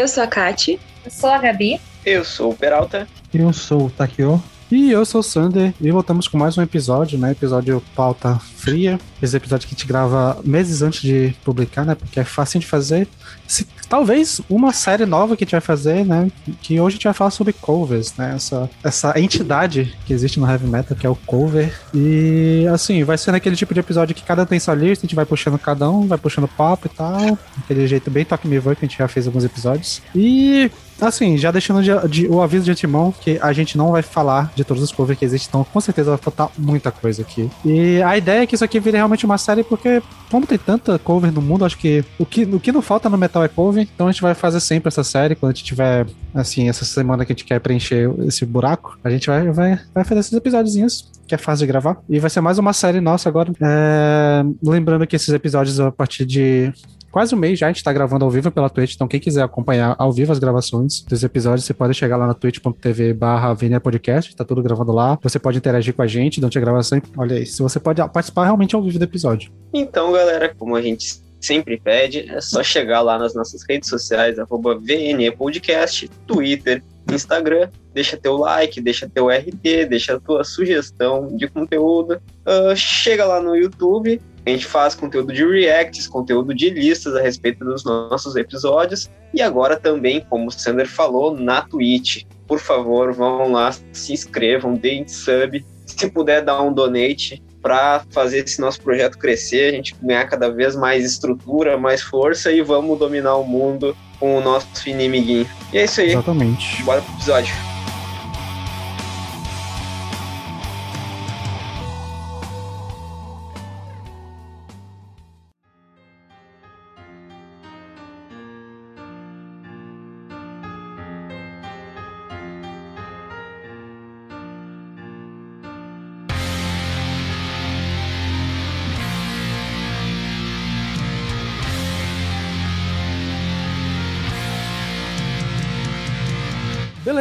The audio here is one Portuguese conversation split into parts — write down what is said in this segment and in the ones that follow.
Eu sou a Kati. Eu sou a Gabi. Eu sou o Peralta. Eu sou o Takio. E eu sou o Sander. E voltamos com mais um episódio, né? Episódio pauta fria. Esse episódio que a gente grava meses antes de publicar, né? Porque é fácil de fazer. Se, talvez uma série nova que a gente vai fazer, né? Que hoje a gente vai falar sobre covers, né? Essa, essa entidade que existe no heavy metal, que é o cover. E assim, vai ser naquele tipo de episódio que cada tem sua lista, a gente vai puxando cada um, vai puxando papo e tal. Aquele jeito bem toque me voe que a gente já fez alguns episódios. E Assim, já deixando de, de, o aviso de antemão que a gente não vai falar de todos os covers que existem, então com certeza vai faltar muita coisa aqui. E a ideia é que isso aqui vire realmente uma série, porque como tem tanta cover no mundo, acho que o que, o que não falta no metal é cover, então a gente vai fazer sempre essa série, quando a gente tiver, assim, essa semana que a gente quer preencher esse buraco, a gente vai, vai, vai fazer esses episódios que é fácil de gravar. E vai ser mais uma série nossa agora. É... Lembrando que esses episódios a partir de quase um mês já, a gente tá gravando ao vivo pela Twitch, então quem quiser acompanhar ao vivo as gravações dos episódios, você pode chegar lá na twitch.tv barra Podcast, tá tudo gravando lá. Você pode interagir com a gente durante a gravação. Olha aí, se você pode participar realmente ao vivo do episódio. Então, galera, como a gente sempre pede, é só chegar lá nas nossas redes sociais, arroba Podcast, Twitter, Instagram, deixa teu like, deixa teu RT, deixa tua sugestão de conteúdo, uh, chega lá no YouTube, a gente faz conteúdo de reacts, conteúdo de listas a respeito dos nossos episódios e agora também, como o Sander falou, na Twitch. Por favor, vão lá, se inscrevam, deem sub, se puder dar um donate para fazer esse nosso projeto crescer, a gente ganhar cada vez mais estrutura, mais força e vamos dominar o mundo com o nosso inimiguinho. E é isso aí. Exatamente. Bora pro episódio.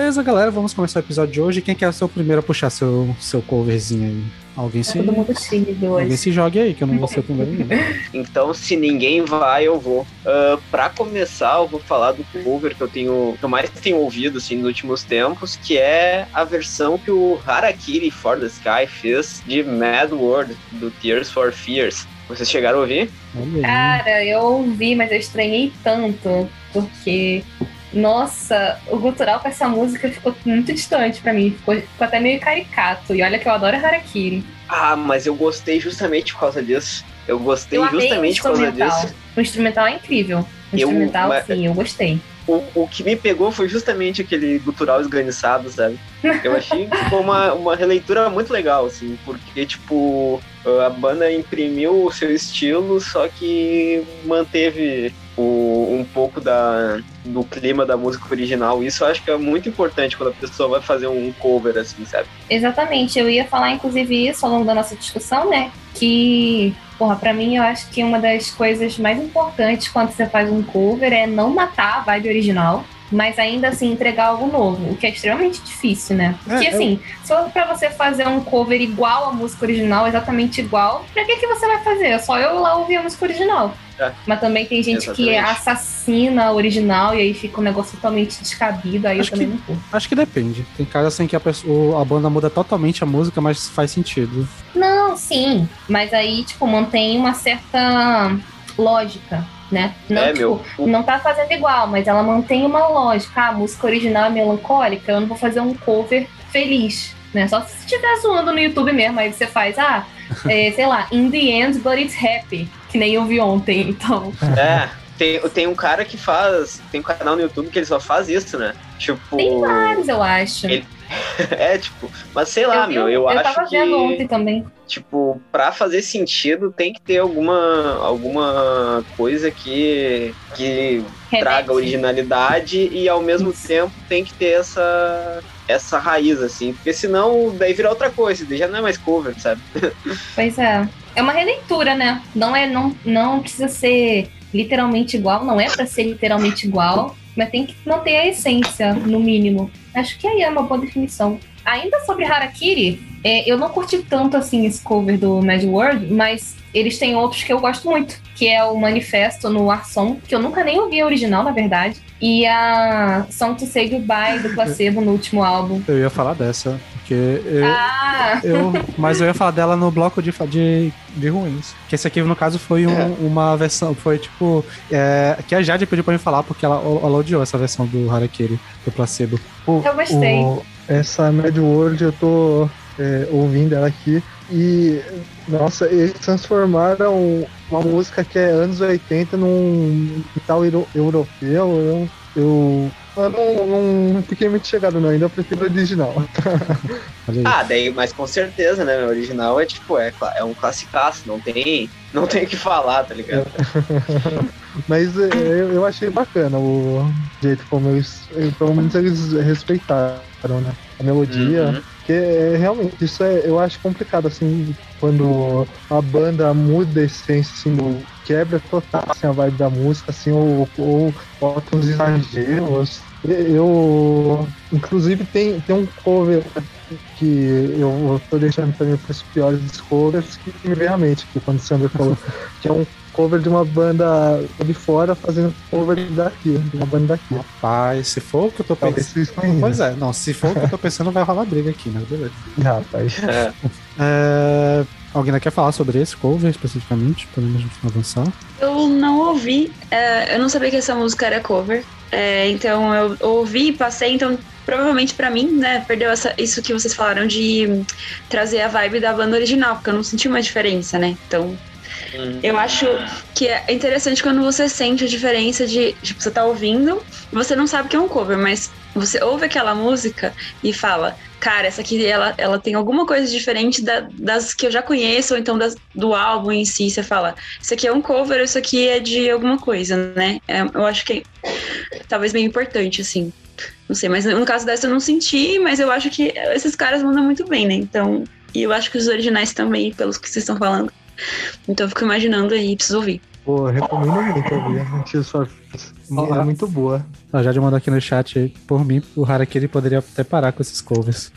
Beleza, galera, vamos começar o episódio de hoje. Quem quer ser o primeiro a puxar seu, seu coverzinho aí? Alguém Tá se, todo mundo tímido hoje. alguém se jogue aí, que eu não vou ser o primeiro. não. Então, se ninguém vai, eu vou. Uh, para começar, eu vou falar do cover que eu tenho, que eu mais tenho ouvido assim nos últimos tempos, que é a versão que o Harakiri for the Sky fez de Mad World do Tears for Fears. Vocês chegaram a ouvir? Cara, eu ouvi, mas eu estranhei tanto, porque, nossa, o gutural com essa música ficou muito distante pra mim, ficou, ficou até meio caricato. E olha que eu adoro Harakiri. Ah, mas eu gostei justamente por causa disso. Eu gostei Eu justamente por causa disso. O instrumental é incrível. O Eu- instrumental, mas- sim, eu gostei. O, o que me pegou foi justamente aquele gutural esganiçado, sabe? Eu achei que ficou uma, uma releitura muito legal, assim, porque, tipo, a banda imprimiu o seu estilo, só que manteve um pouco da, do clima da música original. Isso eu acho que é muito importante quando a pessoa vai fazer um cover, assim, sabe? Exatamente, eu ia falar inclusive isso ao longo da nossa discussão, né? Que, porra, pra mim eu acho que uma das coisas mais importantes quando você faz um cover é não matar a vibe original, mas ainda assim entregar algo novo, o que é extremamente difícil, né? Porque É, eu- assim, se for pra você fazer um cover igual à música original, exatamente igual, pra que, que você vai fazer? É só eu lá ouvir a música original. É. Mas também tem gente que Exatamente. assassina a original e aí fica um negócio totalmente descabido, aí Acho eu também que- não. Acho que depende. Tem casos assim que a, pessoa, a banda muda totalmente a música, mas faz sentido. Não, sim. Mas aí, tipo, mantém uma certa lógica, né? Não, é, tipo, meu. não tá fazendo igual, mas ela mantém uma lógica. Ah, a música original é melancólica, eu não vou fazer um cover feliz. Né? Só se estiver zoando no YouTube mesmo, aí você faz, ah, é, sei lá, in the end, but it's happy. Que nem eu vi ontem, então. É, tem, tem um cara que faz. Tem um canal no YouTube que ele só faz isso, né? Tipo. Tem vários, eu acho. Ele- é, tipo, mas sei lá, vi- meu, eu, eu acho tava que, vendo ontem também. Tipo, pra fazer sentido tem que ter alguma, alguma coisa que, que traga originalidade e ao mesmo Isso. tempo tem que ter essa essa raiz, assim, porque senão daí vira outra coisa, daí já não é mais cover, sabe? Pois é. É uma releitura, né? Não é, não, não precisa ser literalmente igual, não é pra ser literalmente igual, mas tem que manter a essência, no mínimo. Acho que aí é uma boa definição. Ainda sobre Harakiri, é, eu não curti tanto assim esse cover do Mad World, mas eles têm outros que eu gosto muito, que é o Manifesto no Arson, que eu nunca nem ouvi a original, na verdade, e a Song to Say Goodbye do Placebo no último álbum. Eu ia falar dessa, porque eu, Ah! eu. Mas eu ia falar dela no bloco de, de, de ruins. Que esse aqui, no caso, foi um- É. uma versão. Foi tipo. é, que a Jade pediu pra mim falar, porque ela, ela odiou essa versão do Harakiri, do placebo. Pô, Eu gostei. o- essa Mad World eu tô é, ouvindo ela aqui e nossa, eles transformaram uma música que é anos 80 num tal euro- europeu. Eu, eu, eu não, não fiquei muito chegado não, ainda eu prefiro o original. Ah, daí, mas com certeza, né? O original é tipo, é, é um classicaço, não tem, não tem o que falar, tá ligado? Mas é, eu, eu achei bacana o jeito como eles, pelo menos eles respeitaram, né? A melodia. Uhum. Porque é, realmente, isso é, eu acho complicado, assim, quando a banda muda a essência, assim, do, quebra total assim, a vibe da música, assim, ou, ou bota uns exageros. Eu, inclusive, tem, tem um cover que eu, tô deixando também para os piores covers que me veio à mente, que quando o Sandro falou, que é um cover de uma banda de fora fazendo cover daqui, de uma banda daqui. Rapaz, se for o que eu tô pensando. Pois é, não, se for o que eu tô pensando, vai rolar briga aqui, né? Beleza. Rapaz. É. É, alguém ainda quer falar sobre esse cover especificamente? Podemos avançar? Eu não ouvi, é, eu não sabia que essa música era cover. é, então eu ouvi e passei, então provavelmente pra mim, né, perdeu essa- isso que vocês falaram de trazer a vibe da banda original, porque eu não senti uma diferença, né? Então Uhum. eu acho que é interessante quando você sente a diferença de, tipo, você tá ouvindo você não sabe que é um cover, mas você ouve aquela música e fala, cara, essa aqui ela, ela tem alguma coisa diferente da- das que eu já conheço, ou então das, do álbum em si. Você fala, isso aqui é um cover, isso aqui é de alguma coisa, né? É, eu acho que é talvez bem importante, assim. Não sei, mas no caso dessa eu não senti, mas eu acho que esses caras mandam muito bem, né? Então, e eu acho que os originais também, pelos que vocês estão falando. Então eu fico imaginando aí, preciso ouvir. Pô, recomendo muito ouvir É muito boa. A Jade mandou aqui no chat, por mim, o Harakiri poderia até parar com esses covers.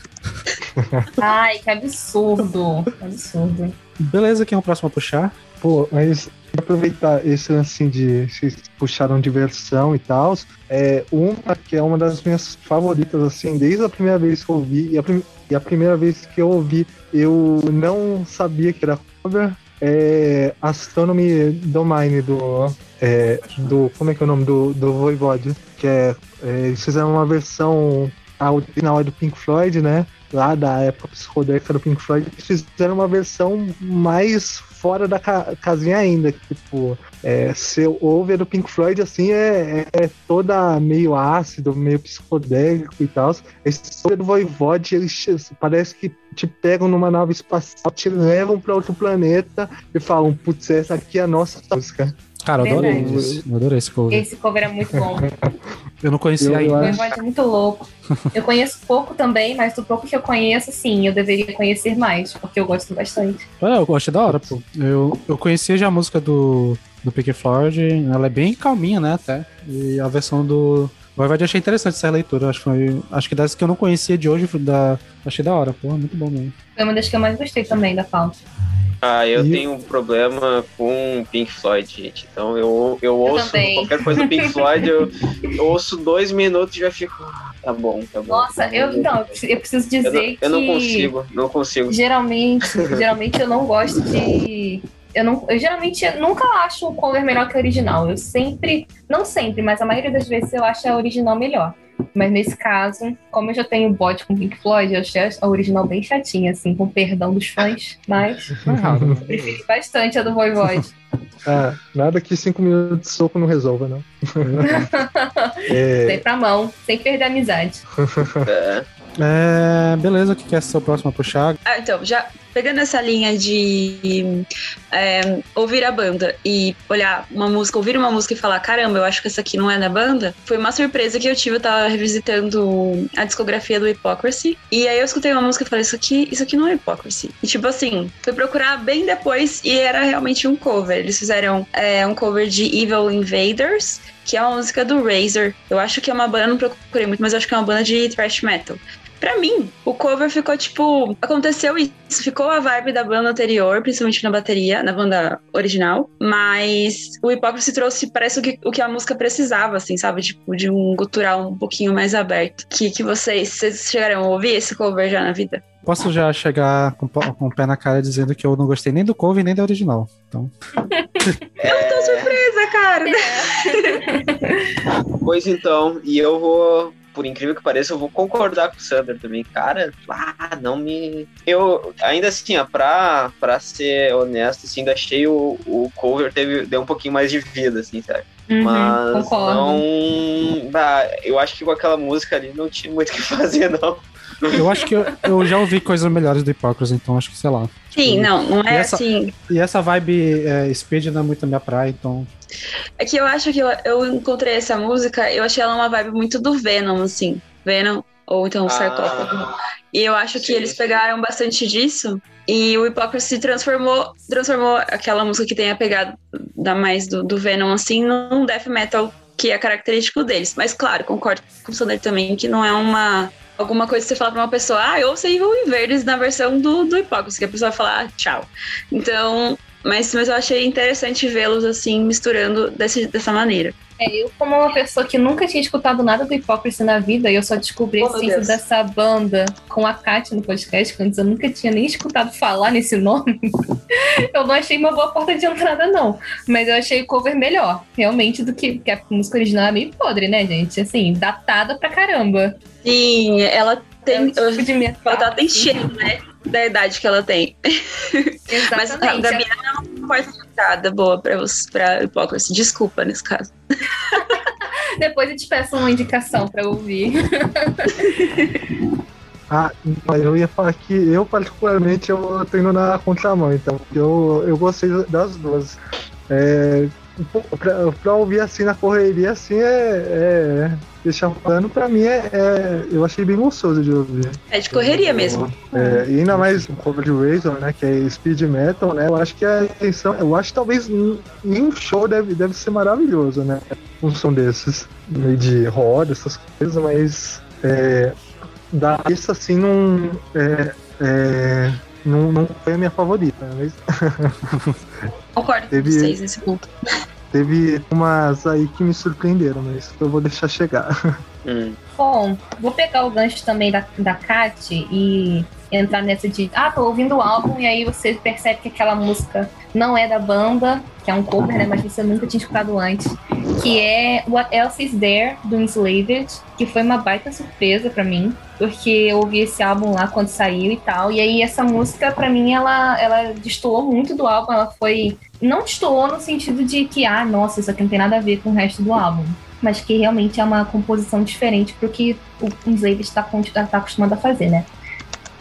Ai, que absurdo. Que absurdo. Beleza, quem é o próximo a puxar? Pô, mas aproveitar esse lance assim de vocês puxaram diversão e tal. É uma que é uma das minhas favoritas, assim, desde a primeira vez que eu ouvi. E a, prim- e a primeira vez que eu ouvi, eu não sabia que era cover. É Astronomy Domain do. É, do. Como é que é o nome? Do, do Voivode. Que é, é. Eles fizeram uma versão. Original do Pink Floyd, né? Lá da época psicodélica do Pink Floyd. Fizeram uma versão mais fora da ca- casinha ainda. Tipo, é, se ouve a do Pink Floyd, assim, é, é, é toda meio ácido, meio psicodélico e tal. Esse som do Voivode, eles parece que te pegam numa nave espacial, te levam para outro planeta e falam, putz, essa aqui é a nossa música. Cara, eu adorei Verdade. isso. Eu adorei esse cover. Esse cover é muito bom. Eu não conhecia ainda. O Voivode é muito louco. Eu conheço pouco também, mas do pouco que eu conheço, sim, eu deveria conhecer mais, porque eu gosto bastante. É, eu achei da hora, pô. Eu, eu conhecia já a música do, do Pink Floyd, ela é bem calminha, né, até. E a versão do Voivode eu achei interessante essa leitura. Acho que, foi, acho que das que eu não conhecia de hoje, da, achei da hora, pô, muito bom mesmo. Foi uma das que eu mais gostei também da pauta. Ah, eu E- tenho um problema com Pink Floyd, gente. Então eu, eu ouço também. qualquer coisa do Pink Floyd, eu, eu ouço dois minutos e já fico. "Ah, Tá bom, tá bom. Nossa, eu então, eu preciso- eu preciso Eu dizer não, eu que não consigo, não consigo. geralmente, geralmente eu não gosto de eu não, eu geralmente nunca acho o cover melhor que o original. Eu sempre, não sempre, mas a maioria das vezes eu acho a original melhor. Mas nesse caso, como eu já tenho bot com Pink Floyd, eu achei a original bem chatinha, assim, com perdão dos fãs. Mas é né? preferi bastante a do Voivode. Ah, nada que cinco minutos de soco não resolva, não. É, Dei pra mão, sem perder a amizade. É. É, beleza, o que é seu próximo a puxar? Ah, então, já pegando essa linha de é, ouvir a banda e olhar uma música, ouvir uma música e falar, caramba, eu acho que essa aqui não é da banda, foi uma surpresa que eu tive, eu tava revisitando a discografia do Hypocrisy, e aí eu escutei uma música e falei, isso aqui, isso aqui não é Hypocrisy. E tipo assim, fui procurar bem depois e era realmente um cover. Eles fizeram é, um cover de Evil Invaders, que é uma música do Razor. Eu acho que é uma banda, não procurei muito, mas acho que é uma banda de thrash metal. Pra mim, o cover ficou tipo. Aconteceu isso. Ficou a vibe da banda anterior, principalmente na bateria, na banda original. Mas o Hipócrita trouxe, parece o que, o que a música precisava, assim, sabe? Tipo, de um gutural um pouquinho mais aberto. Que, que vocês, vocês chegaram a ouvir esse cover já na vida? Posso já chegar com, com o pé na cara dizendo que eu não gostei nem do cover nem da original. Então. Eu tô surpresa, cara! Pois então, e eu vou, por incrível que pareça, eu vou concordar com o Sander também. Cara, ah, não me. Eu, ainda assim, ó, pra, pra ser honesto, assim, ainda achei o, o cover teve, deu um pouquinho mais de vida, assim, sabe? Uhum, Mas concordo. não. Ah, eu acho que com aquela música ali não tinha muito o que fazer, não. Eu acho que eu, eu já ouvi coisas melhores do Hypocrisy, então acho que, sei lá. Sim, não, não é E essa- assim. E essa vibe é, speed não é muito a minha praia, então. É que eu acho que eu, eu encontrei essa música, eu achei ela uma vibe muito do Venom, assim. Venom, ou então Sarcófago. E eu acho que sim, eles sim. pegaram bastante disso. E o Hypocrisy transformou, transformou aquela música que tem a pegada da mais do, do Venom, assim, num death metal que é característico deles. Mas, claro, concordo com o Sander também que não é uma. Alguma coisa que você fala pra uma pessoa, ah, eu sei Evil Verdes na versão do, do Hypocrisy, que a pessoa falar, ah, tchau. Então, mas, mas eu achei interessante vê-los assim, misturando desse, dessa maneira. É, eu, como uma pessoa que nunca tinha escutado nada do Hypocrisy na vida, e eu só descobri Oh, a meu existência Deus. dessa banda com a Kátia no podcast, que antes eu nunca tinha nem escutado falar nesse nome, eu não achei uma boa porta de entrada, não. Mas eu achei o cover melhor, realmente, do que, que a música original é meio podre, né, gente? Assim, datada pra caramba. Sim, ela É o tem. tipo de metal, Ela tá tem assim. cheiro, né? Da idade que ela tem. Mas a Exatamente. Gabi é uma porta de entrada boa pra, os- pra Hypocrisy. Desculpa nesse caso. Depois eu te peço uma indicação pra ouvir. Ah, mas eu ia falar que eu, particularmente, eu tô indo na contramão, então. Eu, eu gostei das duas. É, pra, pra ouvir assim na correria, assim, é. é deixar falando, pra mim, é, é- Eu achei bem gostoso de ouvir. É de correria mesmo. É, e ainda mais o cover de Razor, né? Que é speed metal, né? Eu acho que a intenção. Eu acho que talvez em em um show deve, deve ser maravilhoso, né? Um som desses. Meio de roda, essas coisas, mas. É, da isso assim não. É, é, não, não foi a minha favorita, né? mas Concordo com Teve- vocês nesse ponto. Teve umas aí que me surpreenderam, mas eu vou deixar chegar. Hum. Bom, vou pegar o gancho também da, da Kat e entrar nessa de, ah, tô ouvindo o álbum, e aí você percebe que aquela música não é da banda, que é um cover, né, mas você nunca tinha escutado antes, que é What Else Is There, do Enslaved, que foi uma baita surpresa pra mim, porque eu ouvi esse álbum lá quando saiu e tal, e aí essa música, pra mim, ela, ela destoou muito do álbum, ela foi... Não destoou no sentido de que, ah, nossa, isso aqui não tem nada a ver com o resto do álbum mas que realmente é uma composição diferente pro que o Enslaved está tá acostumado a fazer, né?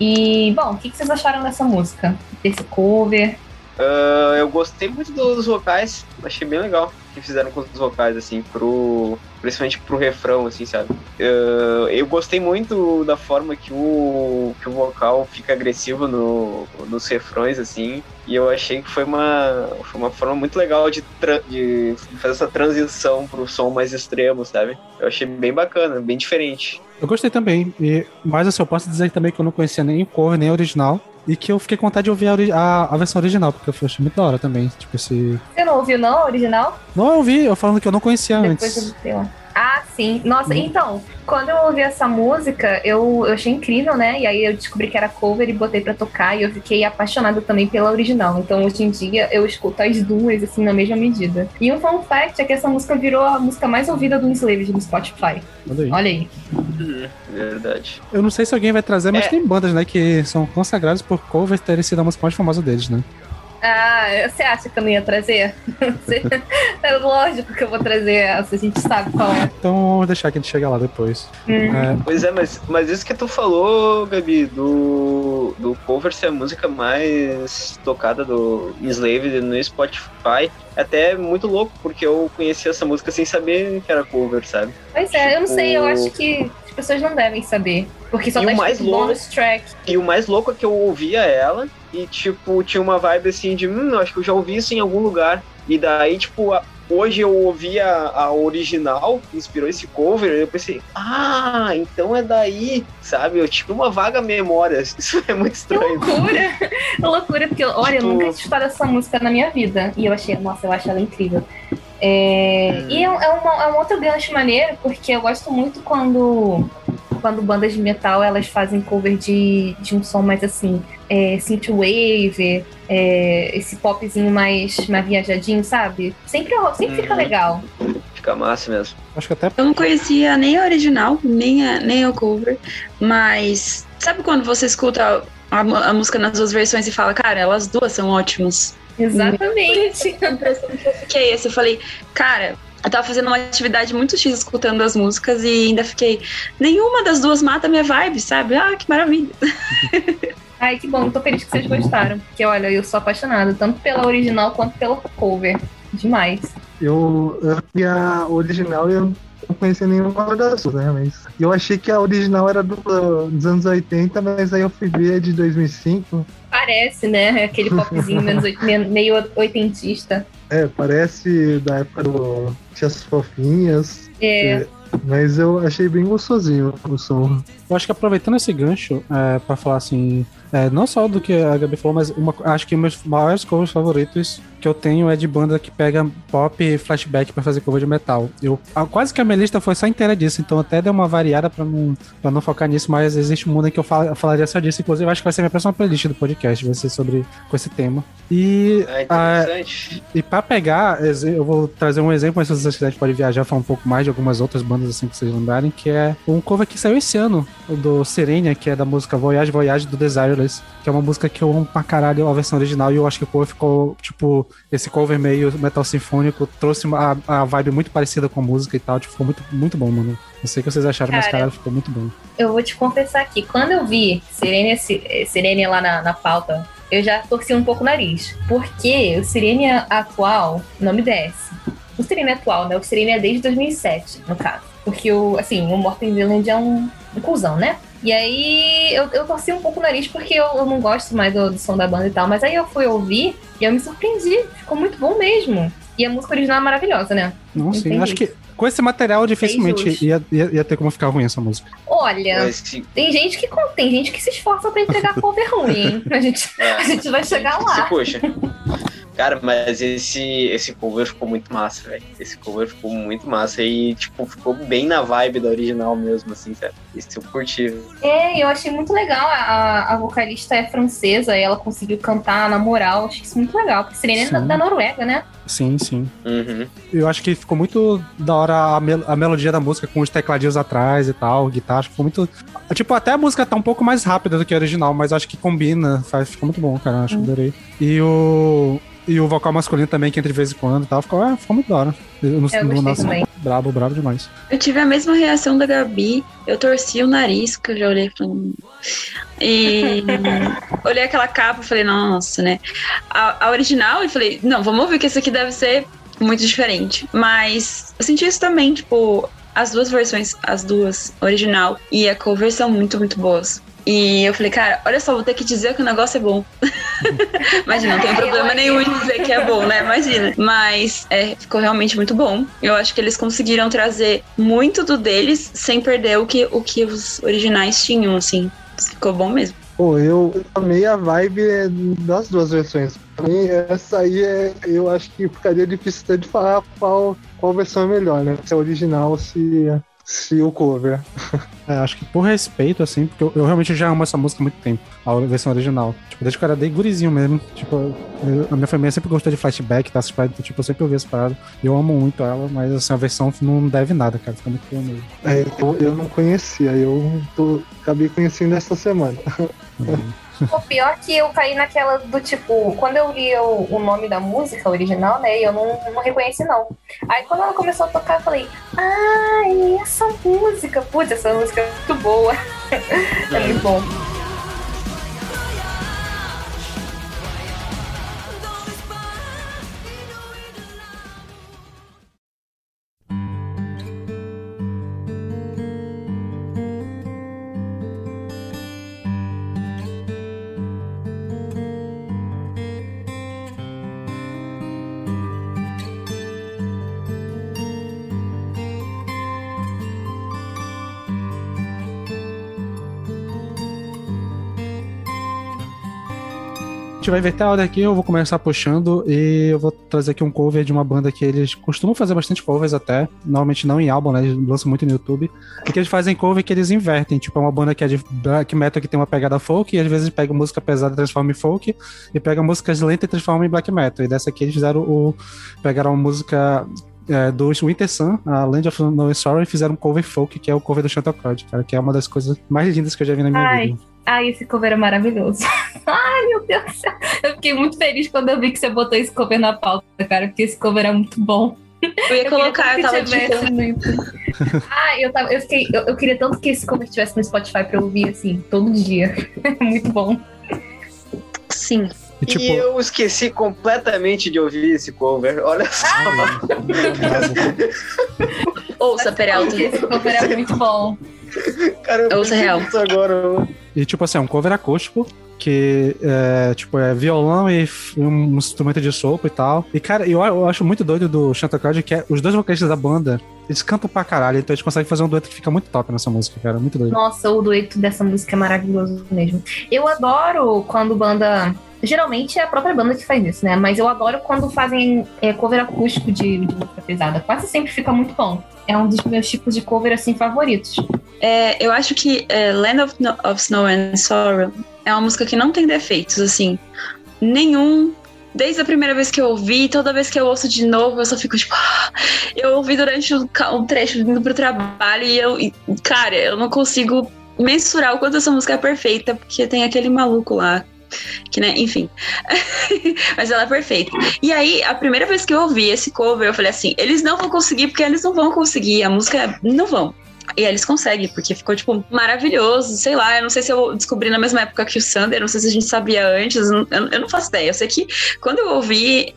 E, bom, o que, vocês acharam dessa música? Desse cover? Ah, eu gostei muito dos vocais, achei bem legal que fizeram com os vocais, assim, pro. Principalmente pro refrão, assim, sabe? Ah, eu gostei muito da forma que o, que o vocal fica agressivo no, nos refrões, assim. E eu achei que foi uma, foi uma forma muito legal de, de fazer essa transição pro som mais extremo, sabe? Eu achei bem bacana, bem diferente. Eu gostei também. E, mas assim, eu posso dizer também que eu não conhecia nem o cover, nem a original. E que eu fiquei com vontade de ouvir a, a, a versão original, porque eu achei muito da hora também. Tipo, esse. Você não ouviu, não, a original? Não, eu ouvi, eu falando que eu não conhecia Depois antes. eu. Ah, sim. Nossa, Uhum. então, quando eu ouvi essa música, eu, eu achei incrível, né? E aí eu descobri que era cover e botei pra tocar e eu fiquei apaixonada também pela original. Então, hoje em dia, eu escuto as duas, assim, na mesma medida. E um fun fact é que essa música virou a música mais ouvida do Enslaved no Spotify. Olha aí. Olha aí. Verdade. Eu não sei se alguém vai trazer, mas É. tem bandas, né, que são consagradas por covers terem sido a música mais famosa deles, né? Ah, você acha que eu não ia trazer? é lógico que eu vou trazer essa, a gente sabe qual é. Então vamos deixar que a gente chega lá depois. Hum. É, Pois é, mas, mas isso que tu falou, Gabi, do, do cover ser a música mais tocada do Enslaved no Spotify, é até muito louco, porque eu conheci essa música sem saber que era cover, sabe? Pois é, eu não sei, eu Tipo- acho que as pessoas não devem saber. Porque só E tá o mais louco- bonus track. E o mais louco é que eu ouvia ela e, tipo, tinha uma vibe assim de, hum, acho que eu já ouvi isso em algum lugar. E daí, tipo, a- hoje eu ouvi a, a original, que inspirou esse cover, e eu pensei, ah, então é daí, sabe? Eu tive uma vaga memória. Isso é muito estranho. loucura! Que loucura, porque, olha, eu Tipo- nunca tinha escutado essa música na minha vida. E eu achei, nossa, eu acho ela incrível. É, Hum. E é, um- é uma- é um outro gancho maneiro, porque eu gosto muito quando, quando bandas de metal elas fazem cover de, de um som mais assim, é, synthwave, é, esse popzinho mais, mais viajadinho, sabe? Sempre, sempre fica Uhum. legal. Fica massa mesmo. acho que até Eu não conhecia nem a original, nem a, nem o cover, mas sabe quando você escuta a, a música nas duas versões e fala, cara, elas duas são ótimas? Exatamente. A impressão que eu fiquei essa, eu falei, cara, eu tava fazendo uma atividade muito X escutando as músicas e ainda fiquei, nenhuma das duas mata minha vibe, sabe? Ah, que maravilha. Ai, que bom, tô feliz que vocês gostaram. Porque, olha, eu sou apaixonada, tanto pela original quanto pelo cover. Demais. Eu, vi a original e eu não conhecia nenhuma das duas, né? Mas eu achei que a original era do- dos anos 80, mas aí eu fui ver a de 2005. Parece, né? Aquele popzinho menos meio oitentista. É, parece da época do Tias Fofinhas, É, mas eu achei bem gostosinho o som. Eu acho que aproveitando esse gancho, é, para falar assim, é, não só do que a Gabi falou, mas uma, acho que meus maiores covers favoritos que eu tenho é de banda que pega pop e flashback pra fazer cover de metal. Eu, a- quase que a minha lista foi só inteira disso, então até deu uma variada pra não, pra não focar nisso, mas existe um mundo em que eu, fal- eu falaria só disso. Inclusive, acho que vai ser minha próxima playlist do podcast, vai ser sobre com esse tema. E É interessante. e pra pegar, eu vou trazer um exemplo, mas se vocês quiserem pode viajar, falar um pouco mais de algumas outras bandas assim que vocês lembrarem, que é um cover que saiu esse ano, do Serenia, que é da música Voyage Voyage do Que é uma música que eu amo pra caralho a versão original, e eu acho que o cover ficou, tipo, esse cover meio metal sinfônico, trouxe uma, a, vibe muito parecida com a música e tal, tipo, ficou muito, muito bom, mano. Não sei o que vocês acharam, mas Cara, caralho, ficou muito bom. eu vou te confessar aqui. Quando eu vi Sirene, Sirene lá na, na pauta, eu já torci um pouco o nariz. Porque o Sirene atual não me desce. O Sirene atual, né? O Sirene é desde 2007, no caso. Porque o, assim, o Morten Villain é um, um cuzão, né? E aí eu, eu torci um pouco o nariz porque eu, eu não gosto mais do, do som da banda e tal. Mas aí eu fui ouvir e eu me surpreendi. Ficou muito bom mesmo. E a música original é maravilhosa, né? Não, sim, Entendi. acho que com esse material dificilmente ia, ia, ia ter como ficar ruim essa música. Olha, Mas, tem gente que tem gente que se esforça pra entregar cover ruim, hein? A gente, é, a gente vai chegar se lá. puxa. Cara, mas esse, esse cover ficou muito massa, velho. Esse cover ficou muito massa e, tipo, ficou bem na vibe da original mesmo, assim, sabe? Isso eu curti. É, eu achei muito legal. A, a vocalista é francesa e ela conseguiu cantar na moral. Achei isso muito legal. Porque Serena é da, da Noruega, né? Sim, sim. Uhum. Eu acho que ficou muito da hora a, mel- a melodia da música com os tecladinhos atrás e tal, guitarra. acho que Ficou muito. Tipo, até a música tá um pouco mais rápida do que a original, mas acho que combina. Faz, ficou muito bom, cara. Acho que adorei. E o. E o vocal masculino também, que entra de vez em quando e tal. Ficou, é, ficou muito da hora. Eu, no- gostei nossa, também. Brabo, brabo demais. Eu tive a mesma reação da Gabi. Eu torci o nariz, que eu já olhei e falei. "Hum". E olhei aquela capa e falei, nossa, né? A, a original, eu falei, não, vamos ouvir que esse aqui deve ser muito diferente. Mas eu senti isso também, tipo, as duas versões, as duas, original e a cover são muito, muito boas. E eu falei, cara, olha só, vou ter que dizer que o negócio é bom. Imagina, não tem problema nenhum em dizer que é bom, né? Imagina. Mas é, ficou realmente muito bom. Eu acho que eles conseguiram trazer muito do deles sem perder o que, o que os originais tinham, assim. Ficou bom mesmo. Pô, eu amei a vibe das duas versões. Pra mim, essa aí é, eu acho que ficaria difícil até de falar qual, qual versão é melhor, né? Se é original ou se, se o cover. É, acho que por respeito, assim, porque eu, eu realmente já amo essa música há muito tempo, a versão original. Tipo, desde que eu era bem gurizinho mesmo. Tipo, eu- a minha família sempre gostou de flashback, tá? Então, tipo, eu sempre ouvi essa parada. Eu amo muito ela, mas assim, a versão não deve nada, cara. Fica muito boa mesmo. É, eu, eu não conhecia, eu tô, acabei conhecendo essa semana. O pior que eu caí naquela do tipo, quando eu li o, o nome da música original, né, eu não, não reconheci não. Aí quando ela começou a tocar, eu falei, ai, essa música, putz, essa música é muito boa. é muito bom. Vai inverter a ordem aqui, eu vou começar puxando e eu vou trazer aqui um cover de uma banda que eles costumam fazer bastante covers até, normalmente não em álbum, né? Eles lançam muito no YouTube. E que eles fazem cover que eles invertem, tipo, é uma banda que é de black metal que tem uma pegada folk e às vezes pega música pesada e transforma em folk e pega músicas lentas e transforma em black metal. E dessa aqui eles fizeram o pegaram a música é, do Winter Sun, a Land of No Sorrow, e fizeram um cover folk, que é o cover do Chantal Crowd, cara, que é uma das coisas mais lindas que eu já vi na minha Ai. vida. Ai, esse cover é maravilhoso. Ai, meu Deus do céu. Eu fiquei muito feliz quando eu vi que você botou esse cover na pauta, cara, porque esse cover é muito bom. Eu ia colocar, eu tava tivesse. Ai, eu, tava, eu, fiquei, eu, eu queria tanto que esse cover estivesse no Spotify pra eu ouvir, assim, todo dia. É muito bom. Sim. E, tipo, E eu esqueci completamente de ouvir esse cover. Olha só. Ouça, Peralta. Esse cover é muito bom. Cara, eu Ouça real. nisso agora. E tipo assim, é um cover acústico que é, tipo, é violão e um instrumento de sopro e tal. E cara, eu, eu acho muito doido do Chantal Crowd que é, os dois vocalistas da banda, eles cantam pra caralho, então eles conseguem fazer um dueto que fica muito top nessa música, cara, muito doido. Nossa, o dueto dessa música é maravilhoso mesmo. Eu adoro quando banda. Geralmente é a própria banda que faz isso, né? Mas eu adoro quando fazem é, cover acústico de, de música pesada. Quase sempre fica muito bom. É um dos meus tipos de cover, assim, favoritos. É, eu acho que é, Land of, No- of Snow and Sorrow é uma música que não tem defeitos, assim. Nenhum. Desde a primeira vez que eu ouvi, toda vez que eu ouço de novo, eu só fico tipo. Eu ouvi durante o, o trecho indo pro trabalho e eu. cara, eu não consigo mensurar o quanto essa música é perfeita, porque tem aquele maluco lá. Que, né, enfim. Mas ela é perfeita. E aí, a primeira vez que eu ouvi esse cover, eu falei assim: eles não vão conseguir, porque eles não vão conseguir. A música não vão. E aí eles conseguem, porque ficou, tipo, maravilhoso. Sei lá, eu não sei se eu descobri na mesma época que o Sander, não sei se a gente sabia antes, eu, eu não faço ideia. Eu sei que quando eu ouvi,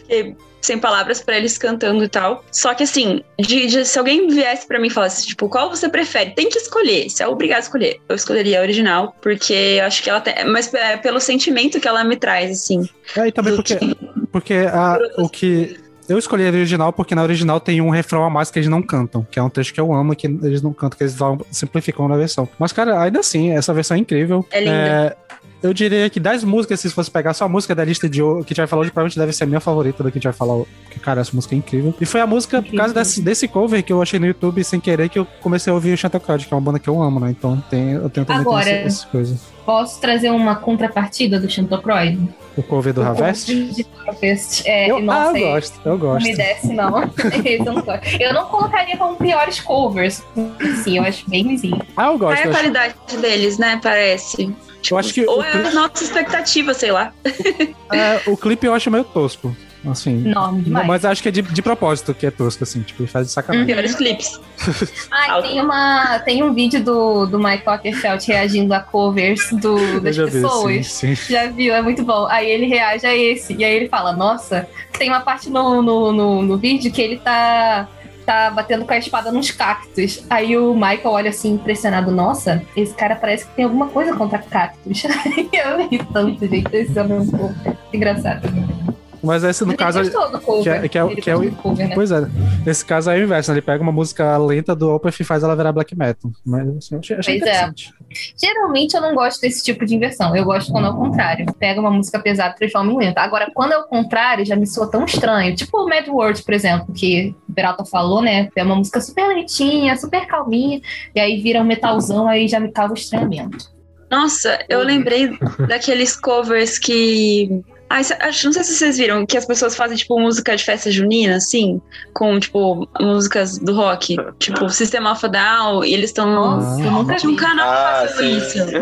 fiquei sem palavras pra eles cantando e tal. Só que assim, de, de- se alguém viesse pra mim e falasse, tipo, qual você prefere? Tem que escolher, você é obrigado a escolher. Eu escolheria a original, porque eu acho que ela tem. Mas é pelo sentimento que ela me traz, assim. É, e também porque, que- porque a, o que. Eu escolhi a original porque na original tem um refrão a mais que eles não cantam, que é um trecho que eu amo e que eles não cantam, que eles vão- simplificam na versão. Mas, cara, ainda assim, essa versão é incrível. É linda. eu diria que das músicas, se fosse pegar só a música da lista de que a gente vai falar hoje, provavelmente deve ser a minha favorita da que a gente vai falar. Porque, cara, essa música é incrível. E foi a música, por causa desse, desse cover que eu achei no YouTube sem querer, que eu comecei a ouvir o Chantal Crowd, que é uma banda que eu amo, né? Então tem, eu tenho também Agora- essas coisas. Posso trazer uma contrapartida do Chantocroid? O cover do Harvest? É, Eu, nossa, ah, eu esse gosto, eu Não gosto. me desce, não. Esse eu não. Eu não colocaria como piores covers. Sim, eu acho bem ruimzinho. Ah, eu gosto. Qual é a eu acho- qualidade deles, né? Parece. Eu acho que Ou o, é a nossa expectativa, sei lá. é, o clipe eu acho meio tosco. Assim. Enorme demais. Mas acho que é de, de propósito que é tosco, assim, tipo, ele faz de sacanagem. Piores clipes. Ai, tem, uma, tem um vídeo do, do Mike Ockerfeld reagindo a covers do, das já vi, pessoas. sim, sim. Já viu, é muito bom. Aí ele reage a esse. E aí ele fala, nossa, tem uma parte no, no, no, no vídeo que ele tá, tá batendo com a espada nos cactos. Aí o Michael olha assim, impressionado, nossa, esse cara parece que tem alguma coisa contra cactos. eu ri tanto, gente. Esse é muito engraçado. Mas esse, no Ele caso. que é- que é que é o- gostou do cover, né? Pois é, nesse caso é o inverso, né? Ele pega uma música lenta do Opeth e faz ela virar black metal. Mas assim, eu achei, é. interessante. Geralmente eu não gosto desse tipo de inversão. Eu gosto quando é o contrário. Pega uma música pesada e transforma em lenta. Agora, quando é o contrário, já me soa tão estranho. Tipo o Mad World, por exemplo, que o Peralta falou, né? É uma música super lentinha, super calminha. E aí vira um metalzão, aí já me causa estranhamento. Nossa, eu lembrei daqueles covers que Ah, não sei se vocês viram que as pessoas fazem, tipo, música de festa junina, assim, com, tipo, músicas do rock. Tipo, Sistema of a Down, e eles estão. Nossa, eu nunca Tinha um vi. canal Ah, fazendo sim. isso.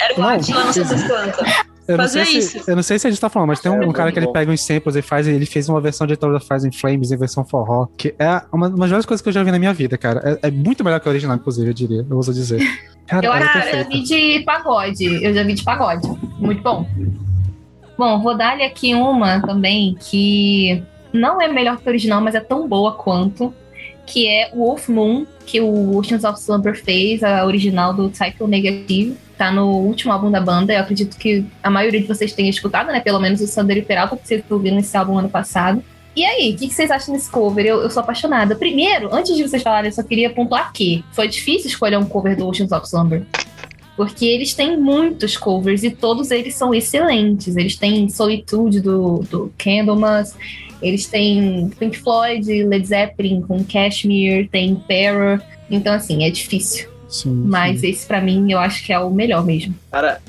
Era o Não, Atila, não sei se vocês plantam. eu, não Fazer sei se, isso. eu não sei se a gente tá falando, mas tem um, É, um cara que ele bom. pega uns samples e faz. Ele fez uma versão de Toda Faz em Flames em versão forró, que é uma, uma das melhores coisas que eu já vi na minha vida, cara. É, é muito melhor que a original, inclusive, eu diria. Eu ouso dizer. Cara, Eu ela é eu vi de pagode. Eu já vi de pagode. Muito bom. Bom, vou dar-lhe aqui uma também que não é melhor que a original, mas é tão boa quanto. Que é o Wolf Moon, que o Oceans of Slumber fez, a original do Cycle Negative. Tá no último álbum da banda. Eu acredito que a maioria de vocês tenha escutado, né? Pelo menos o Sander e Peralta, porque vocês ouviram esse álbum ano passado. E aí, o que, que vocês acham desse cover? Eu, eu sou apaixonada. Primeiro, antes de vocês falarem, eu só queria pontuar que foi difícil escolher um cover do Oceans of Slumber. Porque eles têm muitos covers e todos eles são excelentes. Eles têm Solitude do, do Candlemas, eles têm Pink Floyd, Led Zeppelin com Cashmere, tem Terror. Então, assim, é difícil. Sim, Mas sim. esse, pra mim, eu acho que é o melhor mesmo. Cara,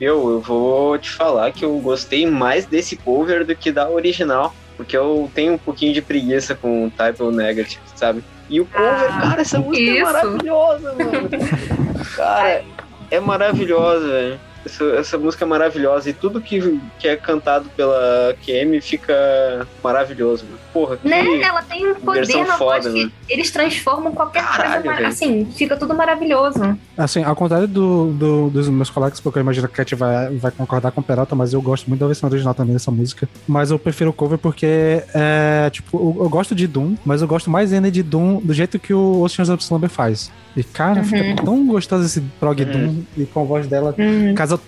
eu, eu vou te falar que eu gostei mais desse cover do que da original. Porque eu tenho um pouquinho de preguiça com o Type O Negative, sabe? E o cover, Ah, cara, essa música é isso. maravilhosa, mano. cara, é maravilhosa, velho. Essa, essa música é maravilhosa e tudo que, que é cantado pela QM fica maravilhoso, mano. Porra, que. Né? Ela tem um poder na voz foda, que né? eles transformam qualquer Caralho, coisa. Assim, fica tudo maravilhoso. Assim, ao contrário do, do- dos meus colegas, porque eu imagino que a Cat vai, vai concordar com o Peralta, mas eu gosto muito da versão original também dessa música. Mas eu prefiro o cover porque, é, tipo, eu, eu gosto de Doom, mas eu gosto mais ainda de Doom do jeito que o Oceans of Slumber faz. E, cara, Uhum. fica tão gostoso esse prog Doom e com a voz dela. Hum. Casa,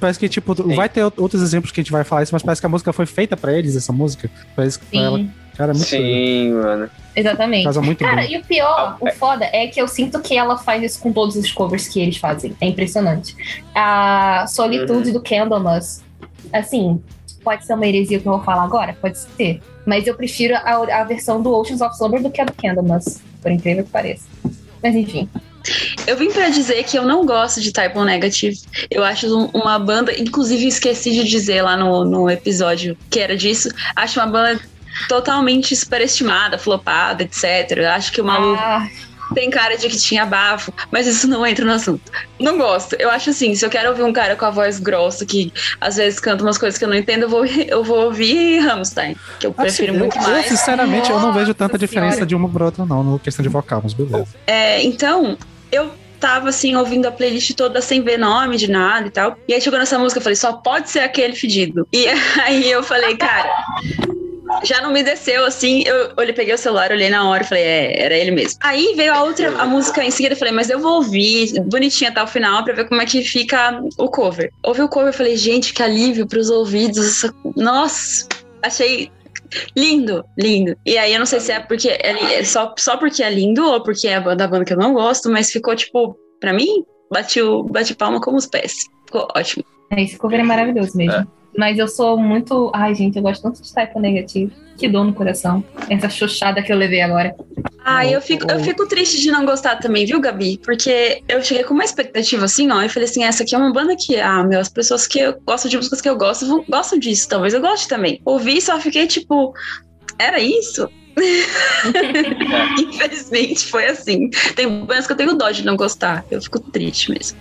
parece que, tipo, vai ter outros exemplos que a gente vai falar isso, mas parece que a música foi feita pra eles, essa música. Parece que pra ela. Sim, Cara, é muito Sim, mano. exatamente. Casa muito Cara, bem. e o pior, Ah, o foda é que eu sinto que ela faz isso com todos os covers que eles fazem. É impressionante. A Solitude do Candlemas, assim, pode ser uma heresia que eu vou falar agora? Pode ser. Mas eu prefiro a, a versão do Oceans of Slumber do que a do Candlemas, por incrível que pareça. Mas enfim. Eu vim pra dizer que eu não gosto de Type O Negative. Eu acho um- uma banda, inclusive esqueci de dizer lá no, no episódio que era disso. Acho uma banda totalmente superestimada, flopada, etc. Eu acho que o maluco Ah, tem cara de que tinha bafo, mas isso não entra no assunto. Não gosto. Eu acho assim, se eu quero ouvir um cara com a voz grossa que às vezes canta umas coisas que eu não entendo, eu vou, eu vou ouvir Rammstein, que eu prefiro Assim, muito eu, eu, mais. sinceramente, eu não vejo tanta Nossa diferença Senhora. de uma pra outra, não, no questão de vocal, mas beleza. É, então, eu tava assim, ouvindo a playlist toda sem ver nome de nada e tal. E aí chegou nessa música, eu falei, só pode ser aquele fedido. E aí eu falei, cara. Já não me desceu assim, eu olhei, peguei o celular, olhei na hora e falei, é, era ele mesmo. Aí veio a outra, a música em seguida, eu falei, mas eu vou ouvir bonitinha até o final pra ver como é que fica o cover. Ouvi o cover e falei, gente, que alívio pros ouvidos. Nossa, achei lindo, lindo. E aí eu não sei se é porque é, é só, só porque é lindo ou porque é da banda que eu não gosto, mas ficou tipo, pra mim, bati, o, bati palma como os pés. Ficou ótimo. é, esse cover é maravilhoso mesmo. Mas eu sou muito. Ai, gente, eu gosto tanto de Type O Negativo. Que dor no coração. Essa chochada que eu levei agora. Ah, eu fico, eu fico triste de não gostar também, viu, Gabi? Porque eu cheguei com uma expectativa assim, ó. Eu falei assim: essa aqui é uma banda que, ah, meu, as pessoas que eu gostam de músicas que eu gosto vão- gostam disso, talvez eu goste também. Ouvi e só fiquei tipo, era isso? Infelizmente foi assim. Tem bandas que eu tenho dó de não gostar. Eu fico triste mesmo.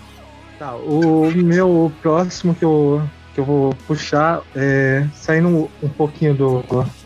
Tá, o meu próximo que eu, que eu vou puxar é saindo um, um pouquinho do,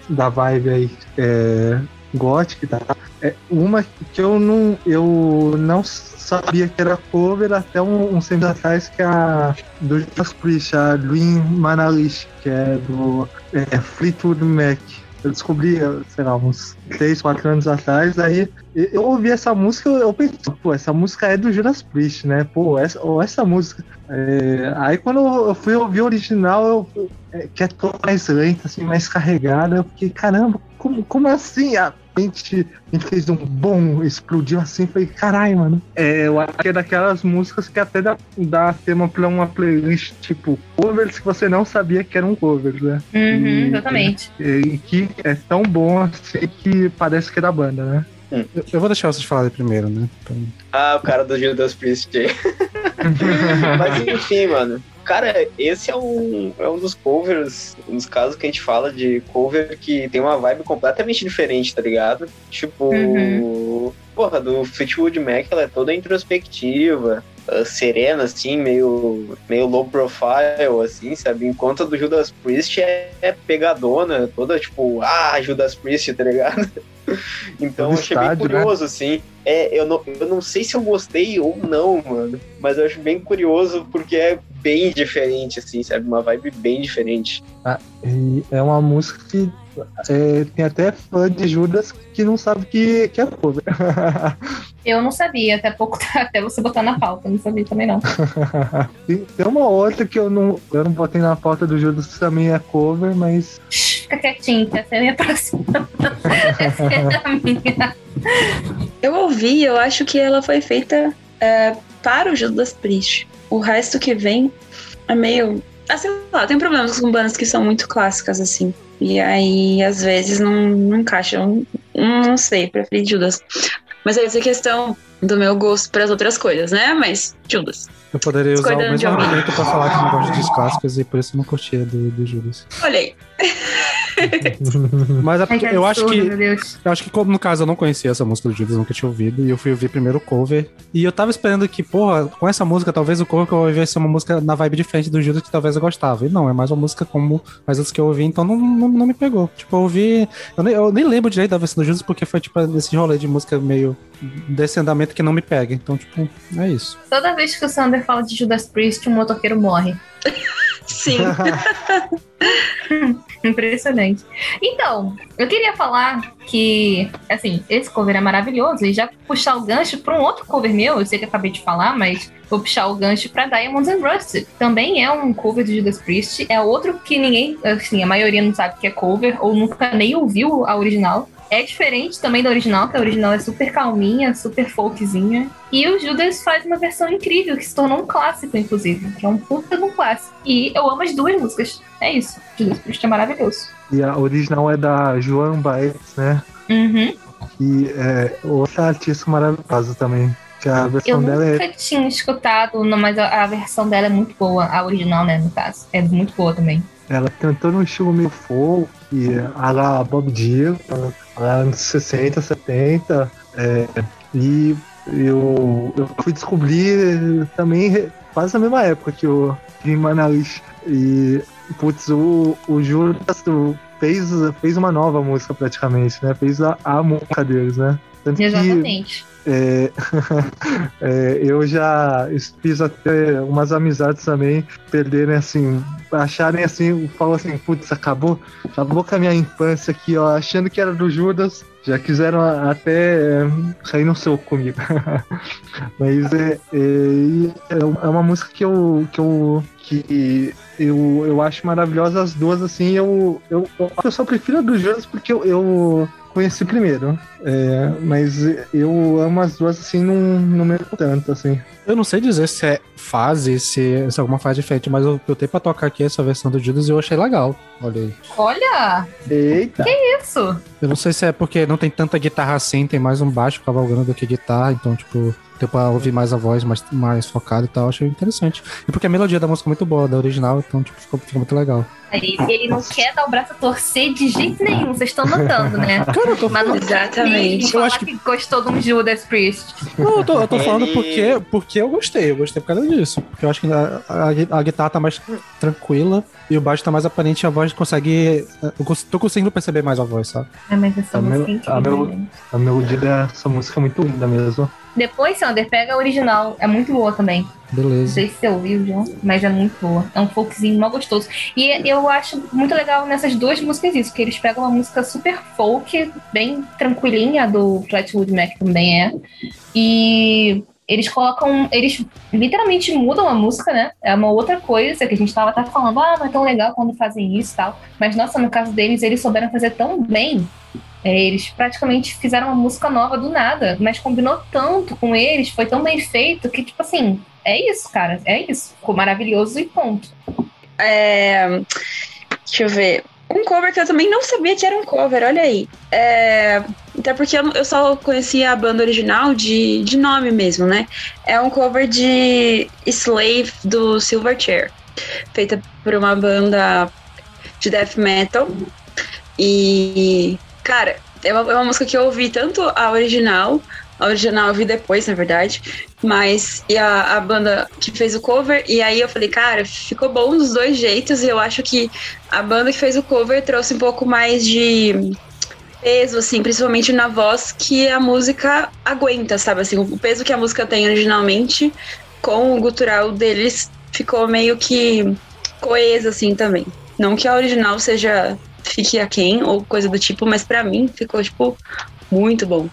da vibe aí é, gothic, tá? É uma que eu não, eu não sabia que era cover até um, uns tempos atrás, que é a do Judas Priest, a Luin Manalish, que é do é, Fleetwood Mac. Eu descobri, sei lá, uns 3, 4 anos atrás, aí eu ouvi essa música, eu pensei, pô, essa música é do Judas Priest, né? Pô, essa, ou essa música. É, aí quando eu fui ouvir o original, eu, é, que é toda mais lenta, assim, mais carregada, eu fiquei, caramba, como, como assim? A a gente fez um bom, explodiu assim, falei, caralho, mano. É, eu acho que é daquelas músicas que até dá, dá tema pra uma playlist, tipo, covers que você não sabia que eram covers, né? Uhum, Hum, exatamente. E que é tão bom assim que parece que é da banda, né? Eu, eu vou deixar vocês falarem primeiro, né? Então, Ah, o cara do Judas Priest. Mas enfim, mano. Cara, esse é um, é um dos covers, um dos casos que a gente fala de cover que tem uma vibe completamente diferente, tá ligado? Tipo, Uhum. porra, do Fleetwood Mac, ela é toda introspectiva, ah, serena, assim, meio, meio low profile, assim, sabe? Enquanto a do Judas Priest é, é pegadona, toda tipo, ah, Judas Priest, tá ligado? Então eu Todo achei bem estádio, né? curioso, assim. É, eu, não, eu não sei se eu gostei ou não, mano. Mas eu acho bem curioso porque é bem diferente, assim, sabe? Uma vibe bem diferente. E é uma música que é, tem até fã de Judas que não sabe que, que é cover. Eu não sabia, até pouco até você botar na pauta, não sabia também não. tem, uma outra que eu não, eu não botei na pauta do Judas que também é cover, mas Fica quietinho, que essa é a minha próxima. essa é a minha. Eu ouvi, eu acho que ela foi feita é, para o Judas Priest. O resto que vem é meio. Sei lá, tem problemas com bandas que são muito clássicas, assim. E aí, às vezes, não, não encaixa. Eu não, não sei, preferi Judas. Mas essa é questão do meu gosto para as outras coisas, né? Mas Judas. Eu poderia usar o mesmo argumento pra falar que não gosto de clássicos e por isso não curtia do, do Judas. Olha aí. Mas é porque que eu acho que. Eu acho que, como no caso, eu não conhecia essa música do Judas, nunca tinha ouvido, e eu fui ouvir primeiro o cover. E eu tava esperando que, porra, com essa música, talvez o cover que eu ouvi ser uma música na vibe diferente do Judas que talvez eu gostava. E não, é mais uma música como as outras que eu ouvi, então não, não, não me pegou. Tipo, eu ouvi. Eu nem, eu nem lembro direito da versão do Judas, porque foi, tipo, esse rolê de música meio desse andamento que não me pega. Então, tipo, é isso. Toda vez que o Sander fala de Judas Priest, um motoqueiro morre. Sim. Impressionante. Então, eu queria falar que, assim, esse cover é maravilhoso e já puxar o gancho para um outro cover meu, eu sei que eu acabei de falar, mas vou puxar o gancho para Diamonds and Rust. Também é um cover de Judas Priest, é outro que ninguém, assim, a maioria não sabe que é cover ou nunca nem ouviu a original. É diferente também da original, que a original é super calminha, super folkzinha. E o Judas faz uma versão incrível, que se tornou um clássico, inclusive. Que é um puta de um clássico. E eu amo as duas músicas. É isso. Judas Priest é maravilhoso. e a original é da Joan Baez, né? Uhum. E é outra artista maravilhosa também. Que a Eu versão dela é nunca tinha escutado, mas a, a versão dela é muito boa. A original, né, no caso. É muito boa também. Ela cantou num estilo meio folk, a la Bob Dylan, a la anos 60, 70. é, e eu, eu fui descobrir também re- quase na mesma época que o Jim Manalish. E, putz, o, o Juras fez, fez uma nova música praticamente, né? Fez a, a música deles, né? Tanto que Exatamente. é, é, eu já fiz até umas amizades também perderem assim, acharem assim, falam assim, putz, acabou, acabou com a minha infância aqui, ó, achando que era do Judas, já quiseram até é, sair no soco comigo. Mas é, é, é uma música que eu, que eu, que eu, eu acho maravilhosa as duas, assim, eu, eu, eu só prefiro a do Judas porque eu, eu conheci primeiro. É, mas eu amo as duas assim, não me tanto, assim. Eu não sei dizer se é fase, se, se é alguma fase diferente, mas eu, eu tenho pra tocar aqui essa versão do Judas e eu achei legal. Olha aí. Olha, Eita! isso. Eu não sei se é porque não tem tanta guitarra assim, tem mais um baixo cavalgando do que guitarra, então, tipo, deu pra ouvir mais a voz mais, mais focada e tal, achei interessante. E porque a melodia da música é muito boa, da original, então, tipo, ficou, ficou muito legal. Ele, ele não quer dar o braço a torcer de jeito nenhum, vocês estão notando, né? Cara, eu tô, Mas não Exatamente. Eu acho acho que gostou de um Judas Priest. não, eu tô, eu tô Ele- falando porque, porque eu gostei, eu gostei por causa disso. Porque eu acho que a, a- a guitarra tá mais tranquila e o baixo tá mais aparente e a voz consegue. Eu tô conseguindo perceber mais a voz, sabe? É, mas essa A música mel- é incrível. a mel-. A melodia dessa música é muito linda mesmo. Depois, Sander, pega a original. É muito boa também. Não Beleza. sei se você ouviu, João, mas é muito boa. É um folkzinho mal gostoso. E eu acho muito legal nessas duas músicas isso, que eles pegam uma música super folk, bem tranquilinha, do Flatwood Mac também é. E eles colocam. Eles literalmente mudam a música, né? É uma outra coisa que a gente tava até falando, ah, não é tão legal quando fazem isso e tal. Mas, nossa, no caso deles, eles souberam fazer tão bem. É, eles praticamente fizeram uma música nova do nada, mas combinou tanto com eles, foi tão bem feito que, tipo assim, é isso, cara, é isso. Ficou maravilhoso e ponto. É, deixa eu ver. Um cover que eu também não sabia que era um cover, olha aí. É, Até porque eu, só conhecia a banda original de, de nome mesmo, né? É um cover de Slave do Silverchair, feita por uma banda de death metal. E, cara, é uma, é uma música que eu ouvi tanto a original, a original eu vi depois, na verdade, mas e a, a banda que fez o cover, e aí eu falei, cara, ficou bom dos dois jeitos, e eu acho que a banda que fez o cover trouxe um pouco mais de peso, assim, principalmente na voz que a música aguenta, sabe? Assim, o peso que a música tem originalmente com o gutural deles ficou meio que coeso, assim, também. Não que a original seja fique aquém ou coisa do tipo, mas para mim ficou, tipo, muito bom.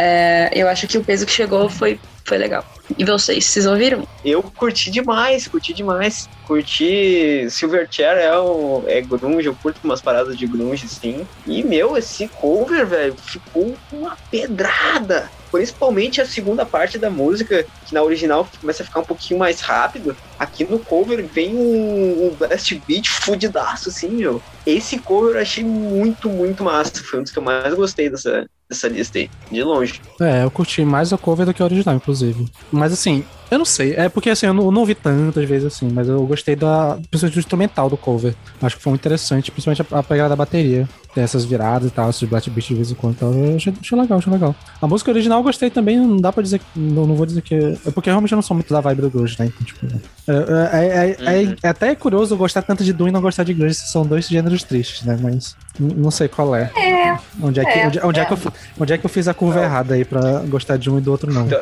É, eu acho que o peso que chegou foi, foi legal. E vocês, vocês ouviram? Eu curti demais, curti demais. Curti Silverchair é, o, é grunge, eu curto umas paradas de grunge, sim. E, meu, esse cover, velho, ficou uma pedrada. Principalmente a segunda parte da música, que na original começa a ficar um pouquinho mais rápido. Aqui no cover vem um, um blast beat fudidaço, assim, meu. Esse cover eu achei muito, muito massa. Foi um dos que eu mais gostei dessa, dessa lista aí, de longe. É, eu curti mais o cover do que o original, inclusive. Mas assim, eu não sei. É porque assim, eu não, eu não ouvi tantas vezes assim, mas eu gostei da. Principalmente do instrumental do cover. Acho que foi interessante, principalmente a, a pegada da bateria. Tem essas viradas e tal, esses black beats de vez em quando. Então, eu achei, achei legal, achei legal. A música original eu gostei também, não dá pra dizer. Não, não vou dizer que. É porque realmente eu não sou muito da vibe do Grunge, né? Então, tipo. É, é, é, é, Uhum. é até curioso eu gostar tanto de Doom e não gostar de Grunge, são dois gêneros tristes, né? Mas não sei qual é. É, Onde é que, É, onde, onde é. é. que eu, fi- onde é que eu fiz a curva errada aí pra gostar de um e do outro não? Então,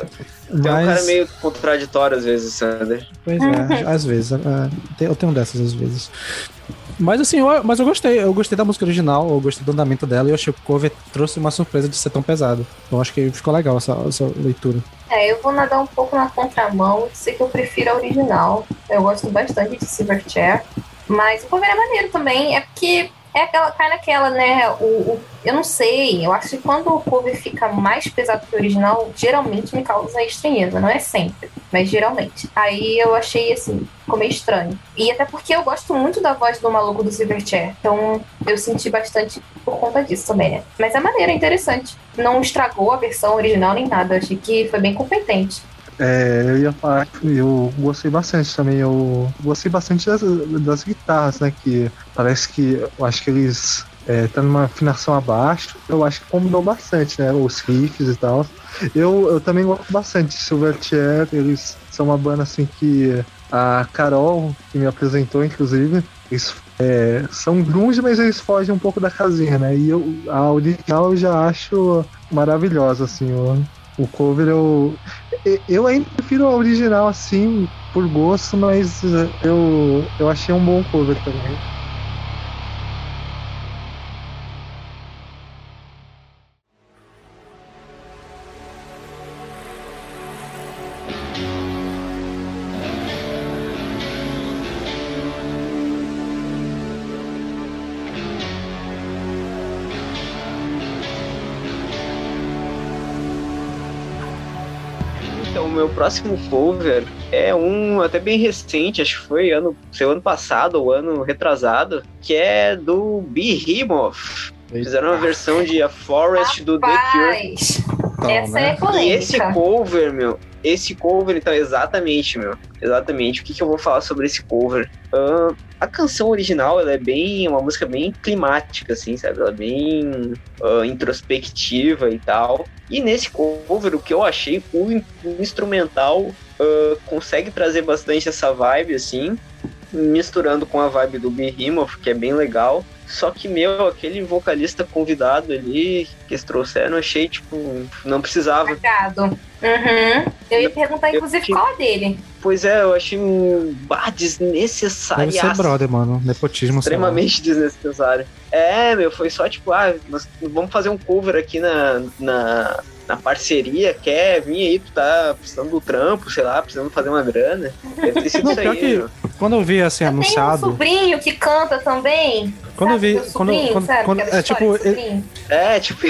Tem um cara meio contraditório às vezes, Sander. Pois é, às vezes. é, eu tenho dessas às vezes. Mas assim, eu, mas eu gostei. Eu gostei da música original, eu gostei do andamento dela e eu achei que o cover trouxe uma surpresa de ser tão pesado. Então acho que ficou legal essa, essa leitura. é, eu vou nadar um pouco na contramão. Sei que eu prefiro a original. Eu gosto bastante de Silverchair. Mas o cover é maneiro também. É porque é aquela, cai naquela, né? O, o- eu não sei. Eu acho que quando o cover fica mais pesado que o original, geralmente me causa estranheza. Não é sempre, mas geralmente. Aí eu achei assim, ficou meio estranho. E até porque eu gosto muito da voz do maluco do Silverchair. Então eu senti bastante por conta disso também, né? Mas é maneiro, é interessante. Não estragou a versão original nem nada. Eu achei que foi bem competente. É, eu ia falar que eu gostei bastante também. Eu gostei bastante das, das guitarras, né? Que parece que eu acho que eles estão numa afinação abaixo. Eu acho que combinou bastante, né? Os riffs e tal. Eu, eu também gosto bastante de Silverchair. Eles são uma banda assim que a Carol, que me apresentou, inclusive, eles é, são grunge, mas eles fogem um pouco da casinha, né? E eu, a original eu já acho maravilhosa, assim. O, o cover eu. Eu ainda prefiro a original, assim, por gosto, mas eh, eu, eu achei um bom cover também. Próximo cover é um até bem recente, acho que foi ano, seu ano passado ou ano retrasado, que é do Behemoth. Fizeram uma versão de A Forest do The Cure. Essa é E esse polêmica. cover, meu, esse cover, então, exatamente, meu. Exatamente. O que, que eu vou falar sobre esse cover? Ahn, a canção original, ela é bem. uma música bem climática, assim, sabe? Ela é bem ah, introspectiva e tal. E nesse cover, o que eu achei, o, in- o instrumental ah, consegue trazer bastante essa vibe, assim, misturando com a vibe do Behemoth, que é bem legal. Só que, meu, aquele vocalista convidado ali que eles trouxeram, eu achei, tipo, não precisava. Cagado. Uhum. Eu ia perguntar, Eu inclusive, qual é dele. Pois é, eu achei um bah, desnecessário. Deve ser brother, mano. Nepotismo. Extremamente desnecessário. É, meu, foi só tipo, ah, nós vamos fazer um cover aqui na, na, na parceria, quer vir aí, tu tá precisando do trampo, sei lá, precisando fazer uma grana. Deve ter sido Não, isso pior aí, que-. Quando eu vi assim Eu tenho um anunciado, sobrinho que canta também. quando eu Sabe, vi, meu quando, sobrinho, quando, sabe? quando- é tipo, sobrinho. É, tipo,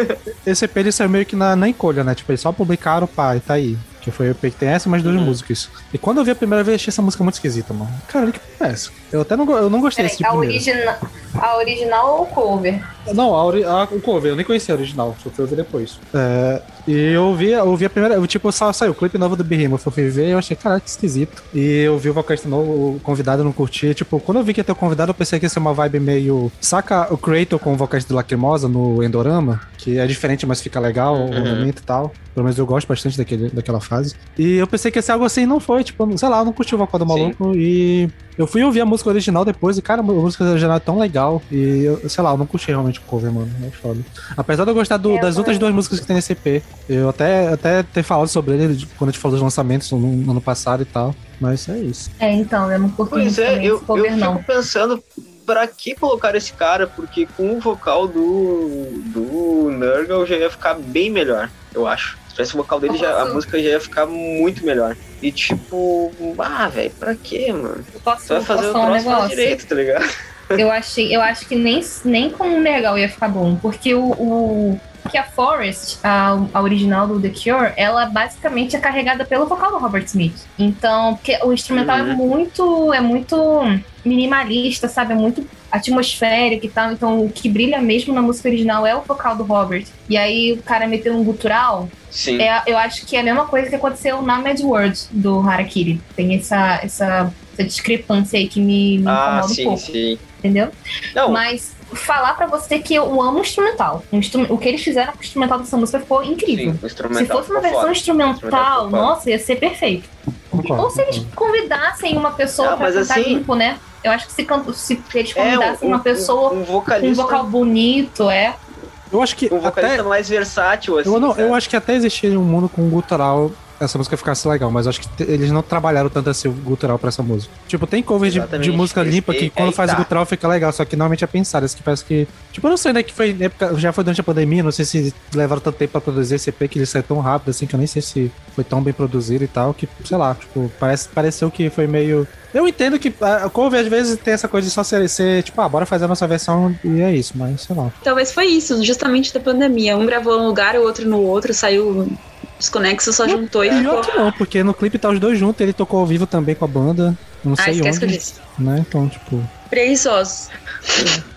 esse EP ele saiu meio que na, na encolha, né? Tipo, eles só publicaram, pá, e tá aí. Que foi o EP que tem essa e mais duas Uhum. músicas. E quando eu vi a primeira vez, achei essa música muito esquisita, mano. Caralho, que porra é essa? Eu até não, eu não gostei Peraí, desse tipo a, primeiro. origina... a original ou o cover? Não, a, ori- a, o cover, eu nem conhecia a original, só fui ouvir depois. É, e eu vi, eu vi a primeira. Eu, tipo, só saiu o clipe novo do Behemoth, eu fui ver e eu achei, caraca, que esquisito. E eu vi o vocalista novo, o convidado, eu não curti. Tipo, quando eu vi que ia ter o convidado, eu pensei que ia ser uma vibe meio. Saca o Kratos com o vocalista do Lacrimosa no Endorama? Que é diferente, mas fica legal, o ornamento e tal. Pelo menos eu gosto bastante daquele, daquela fase. E eu pensei que ia ser algo assim, não foi. Tipo, sei lá, eu não curti o vocal do Sim. maluco. E eu fui ouvir a música original depois, e cara, a música original é tão legal. E eu, sei lá, eu não curti realmente o cover, mano. É foda. Apesar de eu gostar do- É, das outras duas músicas que tem nesse EP, eu até, até ter falado sobre ele quando a gente falou dos lançamentos no, no ano passado e tal. Mas é isso. É, então, eu não curto Pois é, eu, cover, eu não. fico pensando pra que colocar esse cara, porque com o vocal do, do Nurgle já ia ficar bem melhor, eu acho. Se tivesse o vocal dele, já, a música já ia ficar muito melhor. E tipo, ah, velho, pra quê, mano? Eu Posso, Você vai fazer posso o um troço negócio? direito, tá ligado? Eu achei, eu acho que nem, nem com o Nergal ia ficar bom, porque o, o que a Forest, a, a original do The Cure, ela basicamente é carregada pelo vocal do Robert Smith. Então, porque o instrumental é Uhum. muito é muito minimalista, sabe? É muito atmosférico e tal. Então, o que brilha mesmo na música original é o vocal do Robert. E aí o cara meteu um gutural, Sim. é, eu acho que é a mesma coisa que aconteceu na Mad World do Harakiri. Tem essa, essa, essa discrepância aí que me, me ah, incomoda um sim, pouco, sim. entendeu? Não, Mas falar pra você que eu amo o instrumental. O, instru- o que eles fizeram com o instrumental dessa música ficou incrível. sim, Se fosse uma versão foda. instrumental, nossa, ia ser perfeito. Concordo. Ou se eles convidassem uma pessoa Não, pra cantar assim- limpo, né? Eu acho que se, can- se eles É, convidassem um, uma pessoa um, um com um vocal bonito, é. Eu acho que um vocalista até. mais versátil, assim. Eu, não, eu acho que até existiria um mundo com gutural. Essa música ficasse legal, mas eu acho que eles não trabalharam tanto assim o gutural pra essa música. Tipo, tem covers de, de música limpa que aí quando faz tá. gutural fica legal, só que normalmente é pensado. Esse que parece que. Tipo, eu não sei, né? Que foi época, já foi durante a pandemia, não sei se levaram tanto tempo pra produzir esse EP que ele saiu tão rápido assim, que eu nem sei se foi tão bem produzido e tal, que, sei lá, tipo, parece, pareceu que foi meio. Eu entendo que a cover às vezes tem essa coisa de só ser, ser, tipo, ah, bora fazer a nossa versão e é isso, mas sei lá. Talvez foi isso, justamente da pandemia. Um gravou num lugar, o outro no outro, saiu desconexo, só juntou e ficou. Pior que não, porque no clipe tá os dois juntos, ele tocou ao vivo também com a banda. Não Ah, sei esquece que eu onde, disse. né? Então, tipo. Preguiçosos.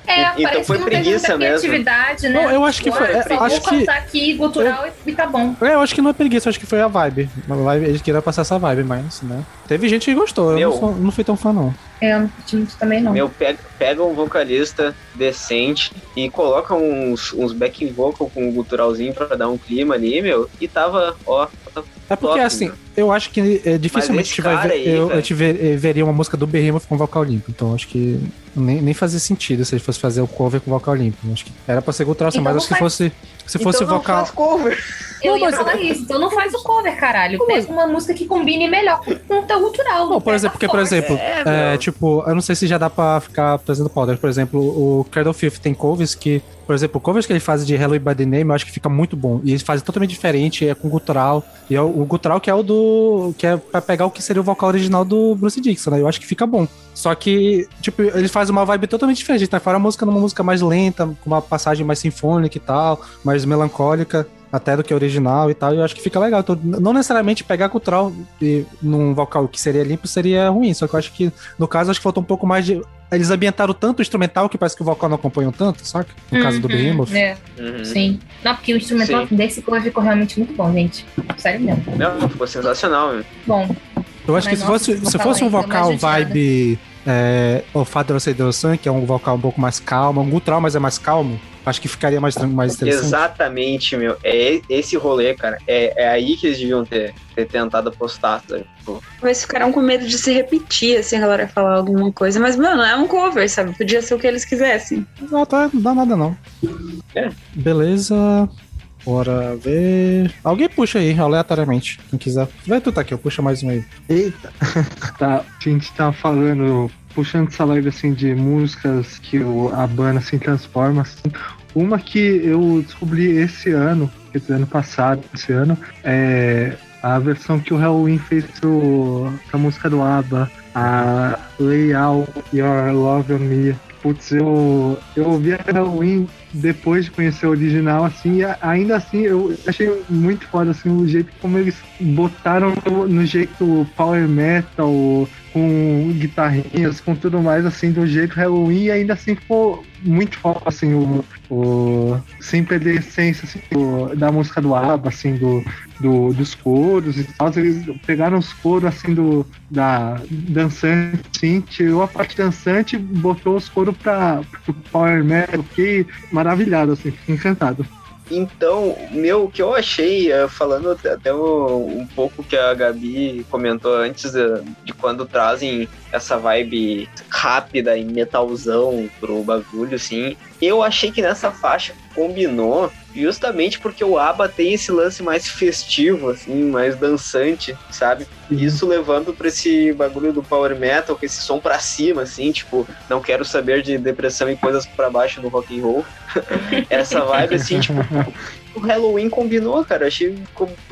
É, Então parece foi que não teve preguiça muita criatividade, né? Não, eu acho que foi- Ué, é, só acho vou que- cantar aqui gutural e, e tá bom. É, eu acho que não é preguiça, eu acho que foi a vibe. A vibe eles queriam passar essa vibe, mas, né? Teve gente que gostou, eu Meu. não, sou- não fui tão fã, não. É, eu muito também não. Meu, pega, pega um vocalista decente e coloca uns, uns backing vocal com um guturalzinho pra dar um clima ali, meu, e tava, ó, É porque, Top, assim, meu. eu acho que é, dificilmente vai ver, aí, eu, eu te ver- eh, veria uma música do Behemoth com vocal limpo. Então, acho que nem, nem fazia sentido se ele fosse fazer o cover com vocal limpo. Acho que era pra ser gutural, Então mas acho que faz- fosse, se fosse então não vocal. faz cover. Eu Não, ia mas- falar isso, então não faz o cover, caralho. Pega uma música que combine melhor com o teu gutural. Não, por exemplo, porque, por exemplo, É, é, tipo, eu não sei se já dá pra ficar trazendo powder. Por exemplo, o Cradle of Filth tem covers que, por exemplo, covers que ele faz de Hello by the Name, eu acho que fica muito bom. E eles fazem totalmente diferente, é com gutural. E é o, o gutural que é o do. que é pra pegar o que seria o vocal original do Bruce Dixon, né? Eu acho que fica bom. Só que, tipo, ele faz uma vibe totalmente diferente. Tá fora a música numa música mais lenta, com uma passagem mais sinfônica e tal, mais melancólica. Até do que original e tal, e eu acho que fica legal. Então, não necessariamente pegar gutural e, num vocal que seria limpo seria ruim, só que eu acho que, no caso, acho que faltou um pouco mais de. Eles ambientaram tanto o instrumental que parece que o vocal não acompanhou tanto, saca? No caso do Uhum, Behemoth. É, Uhum. sim. Não, porque o instrumental Sim. desse cover ficou realmente muito bom, gente. Sério mesmo. Não, ficou sensacional, meu. Bom, Eu acho que se nossa, fosse, se fosse um uma vocal vibe é, O Father of the Sun, que é um vocal um pouco mais calmo, um gutural, mas é mais calmo, acho que ficaria mais, mais interessante. Exatamente, meu. É esse rolê, cara. É, é aí que eles deviam ter, ter tentado apostar, sabe? Tipo, Talvez ficaram com medo de se repetir, assim, a galera falar alguma coisa. Mas, mano, é um cover, sabe? Podia ser o que eles quisessem. Não, tá, não dá nada não. É. Beleza. Bora ver. Alguém puxa aí, aleatoriamente. Quem quiser. Vai tu, tá aqui, eu puxo mais um aí. Eita! tá, a gente tá falando, puxando essa live assim de músicas que o, a banda se transforma. Assim. Uma que eu descobri esse ano, ano passado, esse ano, é a versão que o Halloween fez pro, pra música do ABBA, a Lay Out Your Love on Me. Putz, eu, eu ouvi a Halloween depois de conhecer o original, assim, ainda assim eu achei muito foda, assim, o jeito como eles botaram no, no jeito power metal, com guitarrinhas, com tudo mais, assim, do jeito Halloween, e ainda assim ficou muito forte, assim, o, o sem perder a essência, assim, da música do ABBA, assim, do, do, dos coros e tal. Eles pegaram os coros, assim, do, da dançante, assim, tirou a parte dançante botou os coros pra, pro Power Metal, fiquei maravilhado, assim, fiquei encantado. Então, meu, o que eu achei, eh, falando até um pouco que a Gabi comentou antes de, de, quando trazem essa vibe rápida e metalzão pro bagulho, assim, eu achei que nessa faixa combinou justamente porque o ABBA tem esse lance mais festivo, assim, mais dançante, sabe? E isso levando pra esse bagulho do power metal, com esse som pra cima, assim, tipo, não quero saber de depressão e coisas pra baixo no rock and roll. Essa vibe, assim, tipo, o Halloween combinou, cara. Achei,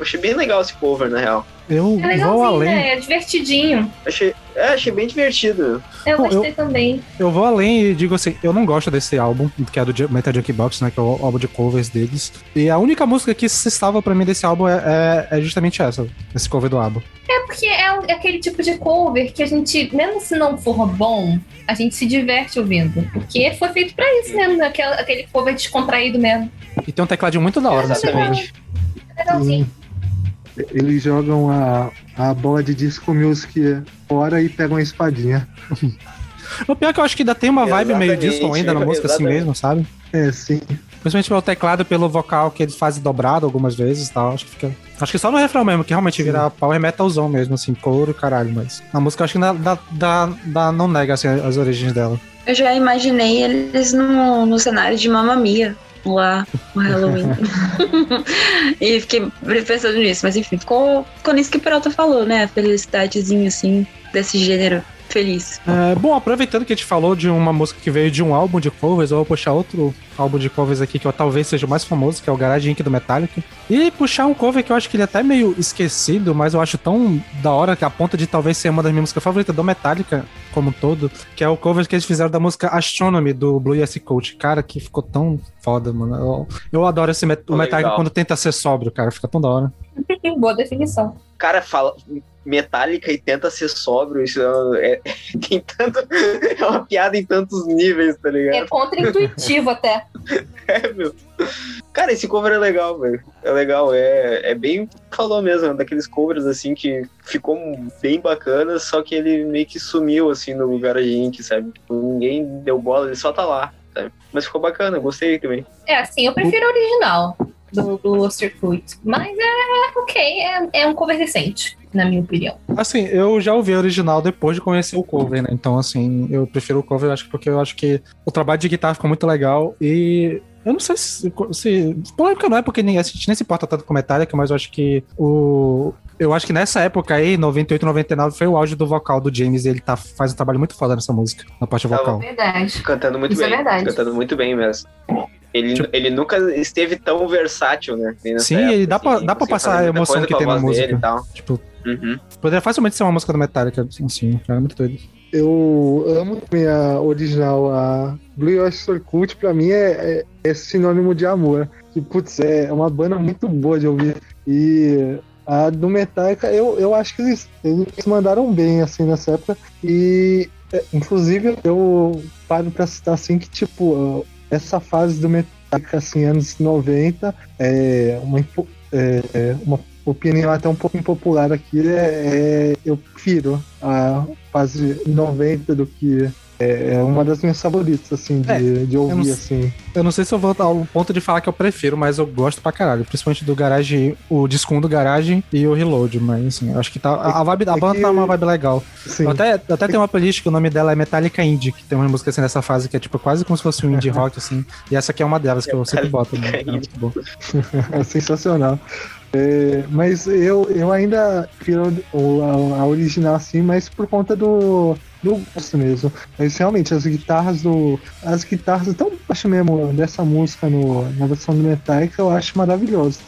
achei bem legal esse cover, na real. Eu é vou além. Né? É divertidinho. Achei, é, achei bem divertido. Eu Bom, gostei eu, também. Eu vou além e digo assim, eu não gosto desse álbum, que é do Metal Jukebox, né? Que é o álbum de covers deles. E a única música que se estava pra mim desse álbum é, é, é justamente essa, esse cover do álbum. É porque é, é, aquele tipo de cover que a gente, mesmo se não for bom, a gente se diverte ouvindo. Porque foi feito pra isso mesmo, aquele, aquele cover descontraído mesmo. E tem um tecladinho muito da hora nesse. Legalzinho. Eles jogam a, a bola de disco music fora e pegam a espadinha. O pior é que eu acho que ainda tem uma vibe meio disco ainda na música assim mesmo, sabe? É, sim. Principalmente pelo teclado e pelo vocal que eles fazem dobrado algumas vezes e tal. Acho que fica. Acho que só no refrão mesmo, que realmente vira power metalzão mesmo, assim, couro e caralho, mas. A música acho que dá, dá, dá, não nega assim, as origens dela. Eu já imaginei eles no, no cenário de Mamma Mia lá no Halloween. e fiquei pensando nisso, mas enfim, ficou, ficou nisso que o Peralta falou, né? A felicidadezinha assim, desse gênero feliz. É, bom, aproveitando que a gente falou de uma música que veio de um álbum de covers, eu vou puxar outro álbum de covers aqui que eu, talvez seja o mais famoso, que é o Garage Inc. do Metallica. E puxar um cover que eu acho que ele é até meio esquecido, mas eu acho tão da hora que a ponta de talvez ser uma das minhas músicas favoritas do Metallica como um todo, que é o cover que eles fizeram da música Astronomy do Blue Yes Coach. Cara, que ficou tão foda, mano. Eu, eu adoro esse met o Metallica quando tenta ser sóbrio, cara, fica tão da hora. Boa definição. Cara, fala, metálica e tenta ser sóbrio, isso é, é, tem tanto, é uma piada em tantos níveis, tá ligado? É contra-intuitivo até. é, meu. Cara, esse cover é legal, velho. É legal, é, é bem, falou mesmo, daqueles covers assim que ficou bem bacana, só que ele meio que sumiu assim no lugar a gente, sabe? Tipo, ninguém deu bola, ele só tá lá, sabe? Mas ficou bacana, gostei também. É, assim, eu prefiro o original do, do Circuit. Mas é ok, é, é um cover decente, na minha opinião. Assim, eu já ouvi o original depois de conhecer o cover, né? Então, assim, eu prefiro o cover, acho que porque eu acho que o trabalho de guitarra ficou muito legal e. Eu não sei se. se polêmica não é porque ninguém, a gente nem se importa tanto com Metallica, mas eu acho que o, eu acho que nessa época aí, 98, 99, foi o auge do vocal do James e ele tá, faz um trabalho muito foda nessa música, na parte vocal. É verdade. Cantando muito Isso bem. É verdade. Cantando muito bem mesmo. Ele, tipo, ele nunca esteve tão versátil, né? Sim, época, ele dá assim, pra, dá pra passar a emoção que tem na música. Tipo, uhum. poderia facilmente ser uma música do Metallica, assim, é muito doido. Eu amo a original, a Blue Oyster Cult, pra mim é, é, é sinônimo de amor. E, putz, é uma banda muito boa de ouvir. E a do Metallica, eu, eu acho que eles, eles mandaram bem, assim, nessa época. E, é, inclusive, eu paro pra citar, assim, que, tipo, essa fase do Metallica, assim, anos 90, é uma, é, é, uma opinião até um pouco impopular aqui, é, é, eu prefiro a fase 90 do que é, é uma das minhas favoritas, assim, de, é, de ouvir, eu não, assim. Eu não sei se eu vou ao ponto de falar que eu prefiro, mas eu gosto pra caralho. Principalmente do Garage, o disco 1 do Garage e o Reload, mas assim, eu acho que tá. A, vibe da é banda que... tá uma vibe legal. Sim. Eu até, eu até tenho uma playlist que o nome dela é Metallica Indie, que tem uma música assim nessa fase que é tipo quase como se fosse um indie rock, assim. E essa aqui é uma delas que eu sempre boto. Né? É muito bom. é sensacional. É, mas eu, eu ainda prefiro a, a, original assim, mas por conta do, do gosto mesmo. Mas realmente, as guitarras do. As guitarras tão baixo mesmo dessa música no, na versão do Metallica, eu acho maravilhoso.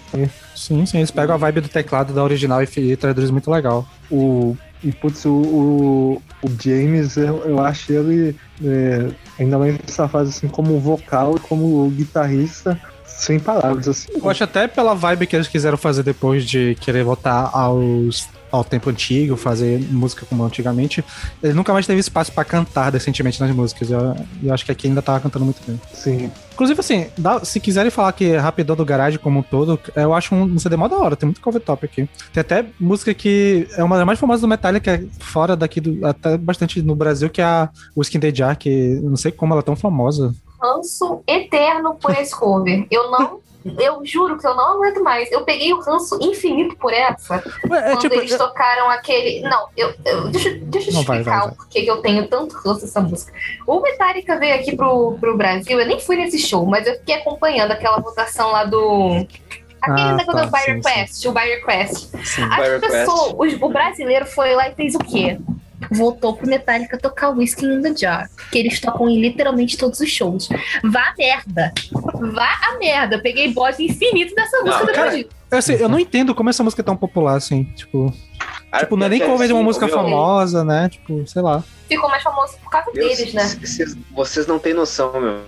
Sim, sim, eles pegam a vibe do teclado da original e, e traduzem muito legal. O, e putz, o, o, o James, eu, eu acho ele, é, ainda mais nessa fase assim, como vocal e como guitarrista, sem palavras, assim. Eu acho até pela vibe que eles quiseram fazer depois de querer voltar aos ao tempo antigo, fazer música como antigamente, ele nunca mais teve espaço pra cantar decentemente nas músicas. Eu, eu acho que aqui ainda tava cantando muito bem. Sim. Inclusive, assim, dá- se quiserem falar que é Rapidão do Garage como um todo, eu acho um, um CD mó da hora, tem muito cover top aqui. Tem até música que é uma das mais famosas do Metallica, é fora daqui, do, até bastante no Brasil, que é a Whiskey in the Jar, que eu não sei como ela é tão famosa. Ranço eterno por esse cover. Eu não. Eu juro que eu não aguento mais. Eu peguei o ranço infinito por essa. Ué, é quando tipo. eles tocaram aquele. Não, eu, eu- deixa, deixa eu Não, vai, explicar vai, vai. o porquê que eu tenho tanto ranço dessa música. O Metallica veio aqui pro, pro Brasil, eu nem fui nesse show, mas eu fiquei acompanhando aquela votação lá do. Aquele Ah, negócio tá, do sim. Quest, o Buyer Quest. Sim. As pessoas, o brasileiro foi lá e fez o quê? Voltou pro Metallica tocar Whiskey in the Jar. Que eles tocam em literalmente todos os shows. Vá a merda. Vá a merda. Eu peguei bode infinito dessa música depois cara, disso. Eu, assim, eu não entendo como essa música é tão popular, assim. Tipo, tipo não é nem cover de uma música famosa, né? Tipo, sei lá. Ficou mais famoso por causa Meu, deles, né? Vocês, vocês não têm noção, meu.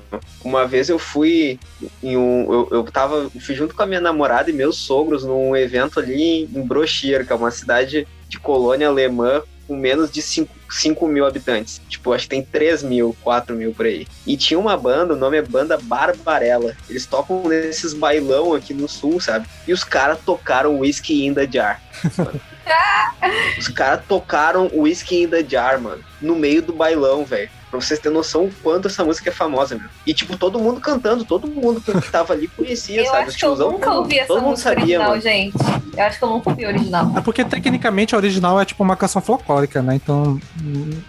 Uma vez eu fui em um. Eu, eu tava. Fui junto com a minha namorada e meus sogros num evento ali em Brochir, que é uma cidade de colônia alemã com menos de 5 mil habitantes. Tipo, acho que tem 3 mil, 4 mil por aí. E tinha uma banda, o nome é Banda Barbarella. Eles tocam nesses bailão aqui no sul, sabe? E os caras tocaram Whiskey in the Jar. Os caras tocaram Whiskey in the Jar, mano, no meio do bailão, velho. Pra vocês terem noção o quanto essa música é famosa, meu. E, tipo, todo mundo cantando, todo mundo que tava ali conhecia, Eu sabe? acho que eu nunca ouvi essa todo mundo música sabia, original, mano. gente. Eu acho que eu nunca ouvi a original. É porque tecnicamente a original é tipo uma canção folclórica, né? Então,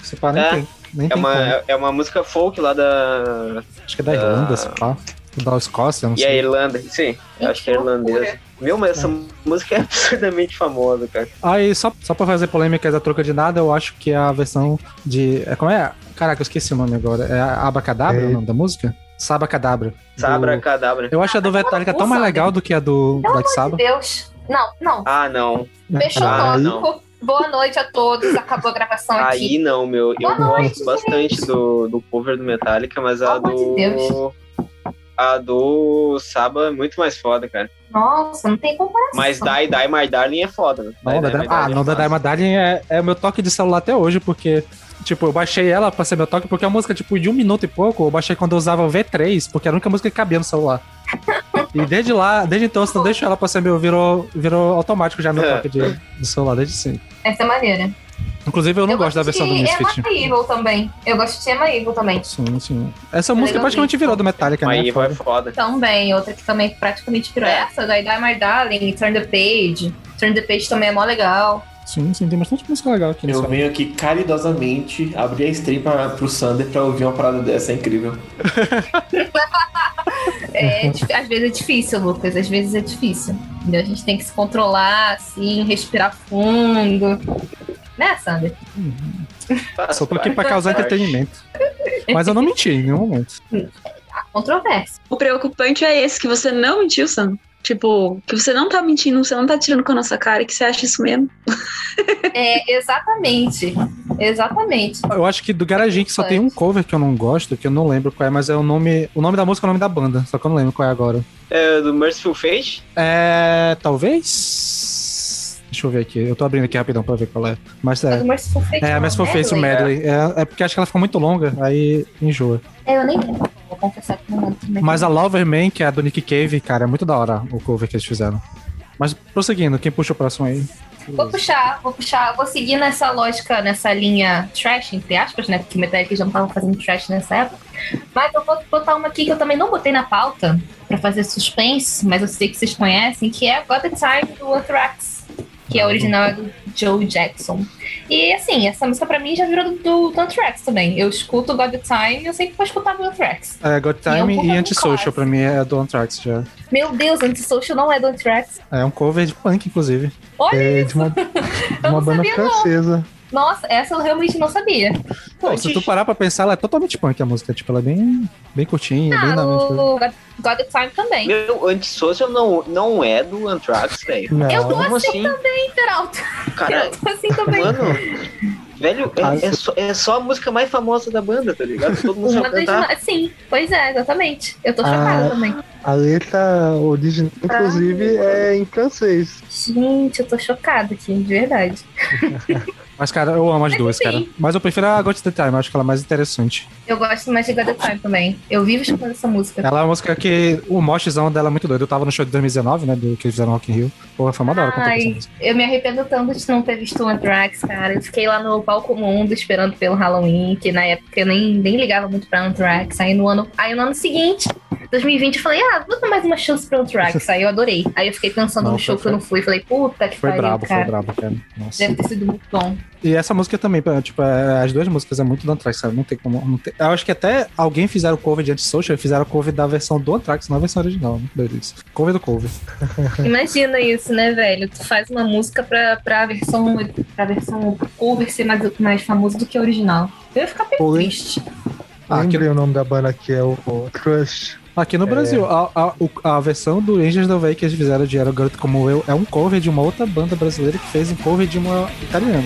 você para nem É. tem. Nem É tem uma, como. é- é uma música folk lá da. Acho que é da Irlanda, sei lá. Da Escócia, não E a sei. Irlanda. Sim, eu acho que é irlandesa. Meu, mas essa música é absurdamente famosa, cara. Aí, só, só pra fazer polêmica da troca de nada, eu acho que é a versão de. É, como é? Caraca, eu esqueci o nome agora. É a Abacadabra É. o nome da música? Sabacadabra. Sabra Do- Cadabra. Eu acho a do Metallica tão mais legal do que a do Black Meu Sabbath. Deus. Não, não. Ah, não. Fechou Ah, o não. tópico. Boa noite a todos. Acabou a gravação Aí aqui. não, meu. Eu Boa noite, gosto bastante do, do cover do Metallica, mas a Pelo de do. A do Saba é muito mais foda, cara. Nossa, não tem comparação. Mas Die Die My Darling é foda, né? Não, Die, Die, My ah, Darling não, é da massa. Daima Darling é, é o meu toque de celular até hoje, porque, tipo, eu baixei ela pra ser meu toque, porque é uma música, tipo, de um minuto e pouco, eu baixei quando eu usava o V3, porque era a única música que cabia no celular. E desde lá, desde então, se não deixo ela pra ser meu, virou, virou automático já meu toque de, do celular, desde sempre. Essa é maneira. Inclusive, eu não gosto da versão do de Misfit. Emma Evil também. Eu gosto de Emma Evil também. Sim, sim. Essa música legal praticamente virou do Metallica, né? Aí vai Foda. foda. Também, outra que também praticamente virou essa, da Die My Darling, Turn the Page. Turn the Page também é mó legal. Sim, sim, tem bastante música legal aqui nesse Eu venho aqui caridosamente abrir a stream pra, pro Sander pra ouvir uma parada dessa, é incrível. É, dif- às vezes é difícil, Lucas. Às vezes é difícil. Entendeu? A gente tem que se controlar, assim, respirar fundo. Né, Sander? Faz Só tô aqui pra causar entretenimento. Mas eu não menti em nenhum momento. Há controvérsia. O preocupante é esse, que você não mentiu, Sam. Tipo, que você não tá mentindo, você não tá tirando com a nossa cara, que você acha isso mesmo. É, exatamente. Exatamente. Eu acho que do Garagin que só tem um cover que eu não gosto, que eu não lembro qual é, mas é o nome. O nome da música é o nome da banda, só que eu não lembro qual é agora. É do Merciful Fate? É. Talvez. Deixa eu ver aqui. Eu tô abrindo aqui rapidão pra ver qual é. Mas o é. Merciful Fate É, não, for né, Face o? Medley. É, é porque acho que ela ficou muito longa, aí enjoa. É, eu nem lembro. Vou confessar que não lembro também. Mas a Lover Man, que é a do Nick Cave, cara, é muito da hora o cover que eles fizeram. Mas prosseguindo, quem puxa o próximo aí? Vou puxar, vou puxar, vou seguir nessa lógica, nessa linha trash, entre aspas, né? Porque Metallica já não tava fazendo trash nessa época. Mas eu vou botar uma aqui que eu também não botei na pauta pra fazer suspense, mas eu sei que vocês conhecem, que é Got the Time do Anthrax, que é a original é do Joe Jackson. E assim, essa música pra mim já virou do, do, do Anthrax também. Eu escuto the Time e eu sei que vou escutar do Anthrax. É, Got E é um Time e Antisocial pra mim é do Anthrax já. Meu Deus, Antisocial não é do Anthrax. É um cover de punk, inclusive. Olha É isso! de uma, de uma banda sabia, não. Nossa, essa eu realmente não sabia. Pô, se tu parar pra pensar, ela é totalmente punk a música. Tipo, ela é bem, bem curtinha, bem Ah, na mente. o God, God the Time também. Meu, Antisocial não, não é do Anthrax, velho. Eu tô Como assim, assim? também, Peralta. Cara, Eu tô assim também. mano, velho, é, é só, é só a música mais famosa da banda, tá ligado? Todo mundo Uma sabe cantar. Sim, pois é, exatamente. Eu tô Ah. chocada também. A letra original, inclusive, é em francês. Gente, eu tô chocada aqui, de verdade. Mas, cara, eu amo as duas, assim- cara. Mas eu prefiro a Got the Time, acho que ela é mais interessante. Eu gosto mais de God the Time também. Eu vivo escutando essa música. Ela é uma música que o moshzão dela é muito doido. Eu tava no show de 2019, né? Do que eles fizeram no Rock in Rio. Porra, foi uma da hora Ai, eu me arrependo tanto de não ter visto o Anthrax, cara. Eu fiquei lá no palco mundo esperando pelo Halloween, que na época eu nem, nem ligava muito pra Anthrax. Aí no ano, aí no ano seguinte, 2020, eu falei, ah, vou dar mais uma chance pro Anthrax. Aí eu adorei. Aí eu fiquei pensando Não, no show foi- que eu não fui. Falei, puta que Foi pariu, brabo, foi cara. brabo, cara. Nossa. Deve ter sido muito bom. E essa música também, tipo, é- as duas músicas é muito do Anthrax, sabe? Não tem como. não tem- Eu acho que até alguém fizeram o cover de Antisocial e fizeram o cover da versão do Anthrax, não a versão original. Muito doido isso. Cover do cover. Imagina isso, né, velho? Tu faz uma música pra, pra versão pra versão cover ser mais, mais famoso do que a original. Eu ia ficar bem Porém- triste. Ah, aqui, o nome da banda que é o, o Crush. aqui no Brasil, a, a, a versão do Angels do Way que eles fizeram de Era Garoto Como Eu é um cover de uma outra banda brasileira que fez um cover de uma italiana.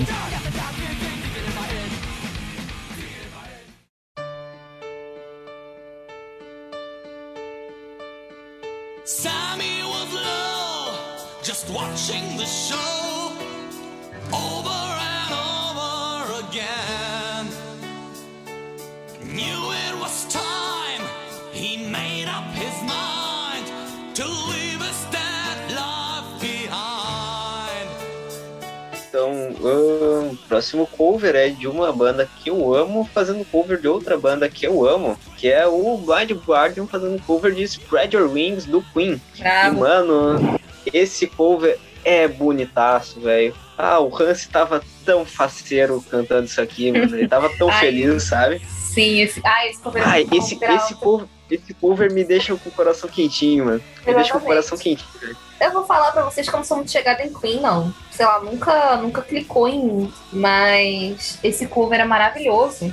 O próximo cover é de uma banda que eu amo fazendo cover de outra banda que eu amo, que é o Blind Guardian fazendo cover de Spread Your Wings do Queen. E, Bravo. mano, esse cover é bonitaço, velho. Ah, o Hans tava tão faceiro cantando isso aqui, mano. Ele tava tão Ai. feliz, sabe? Sim, esse. Ah, esse cover é esse, esse, cover, esse cover me deixa com o coração quentinho, mano. Me deixa com o coração quentinho, velho. Eu vou falar pra vocês como sou muito chegada em Queen, não. Sei lá, nunca, nunca clicou em mim. Mas esse cover é maravilhoso.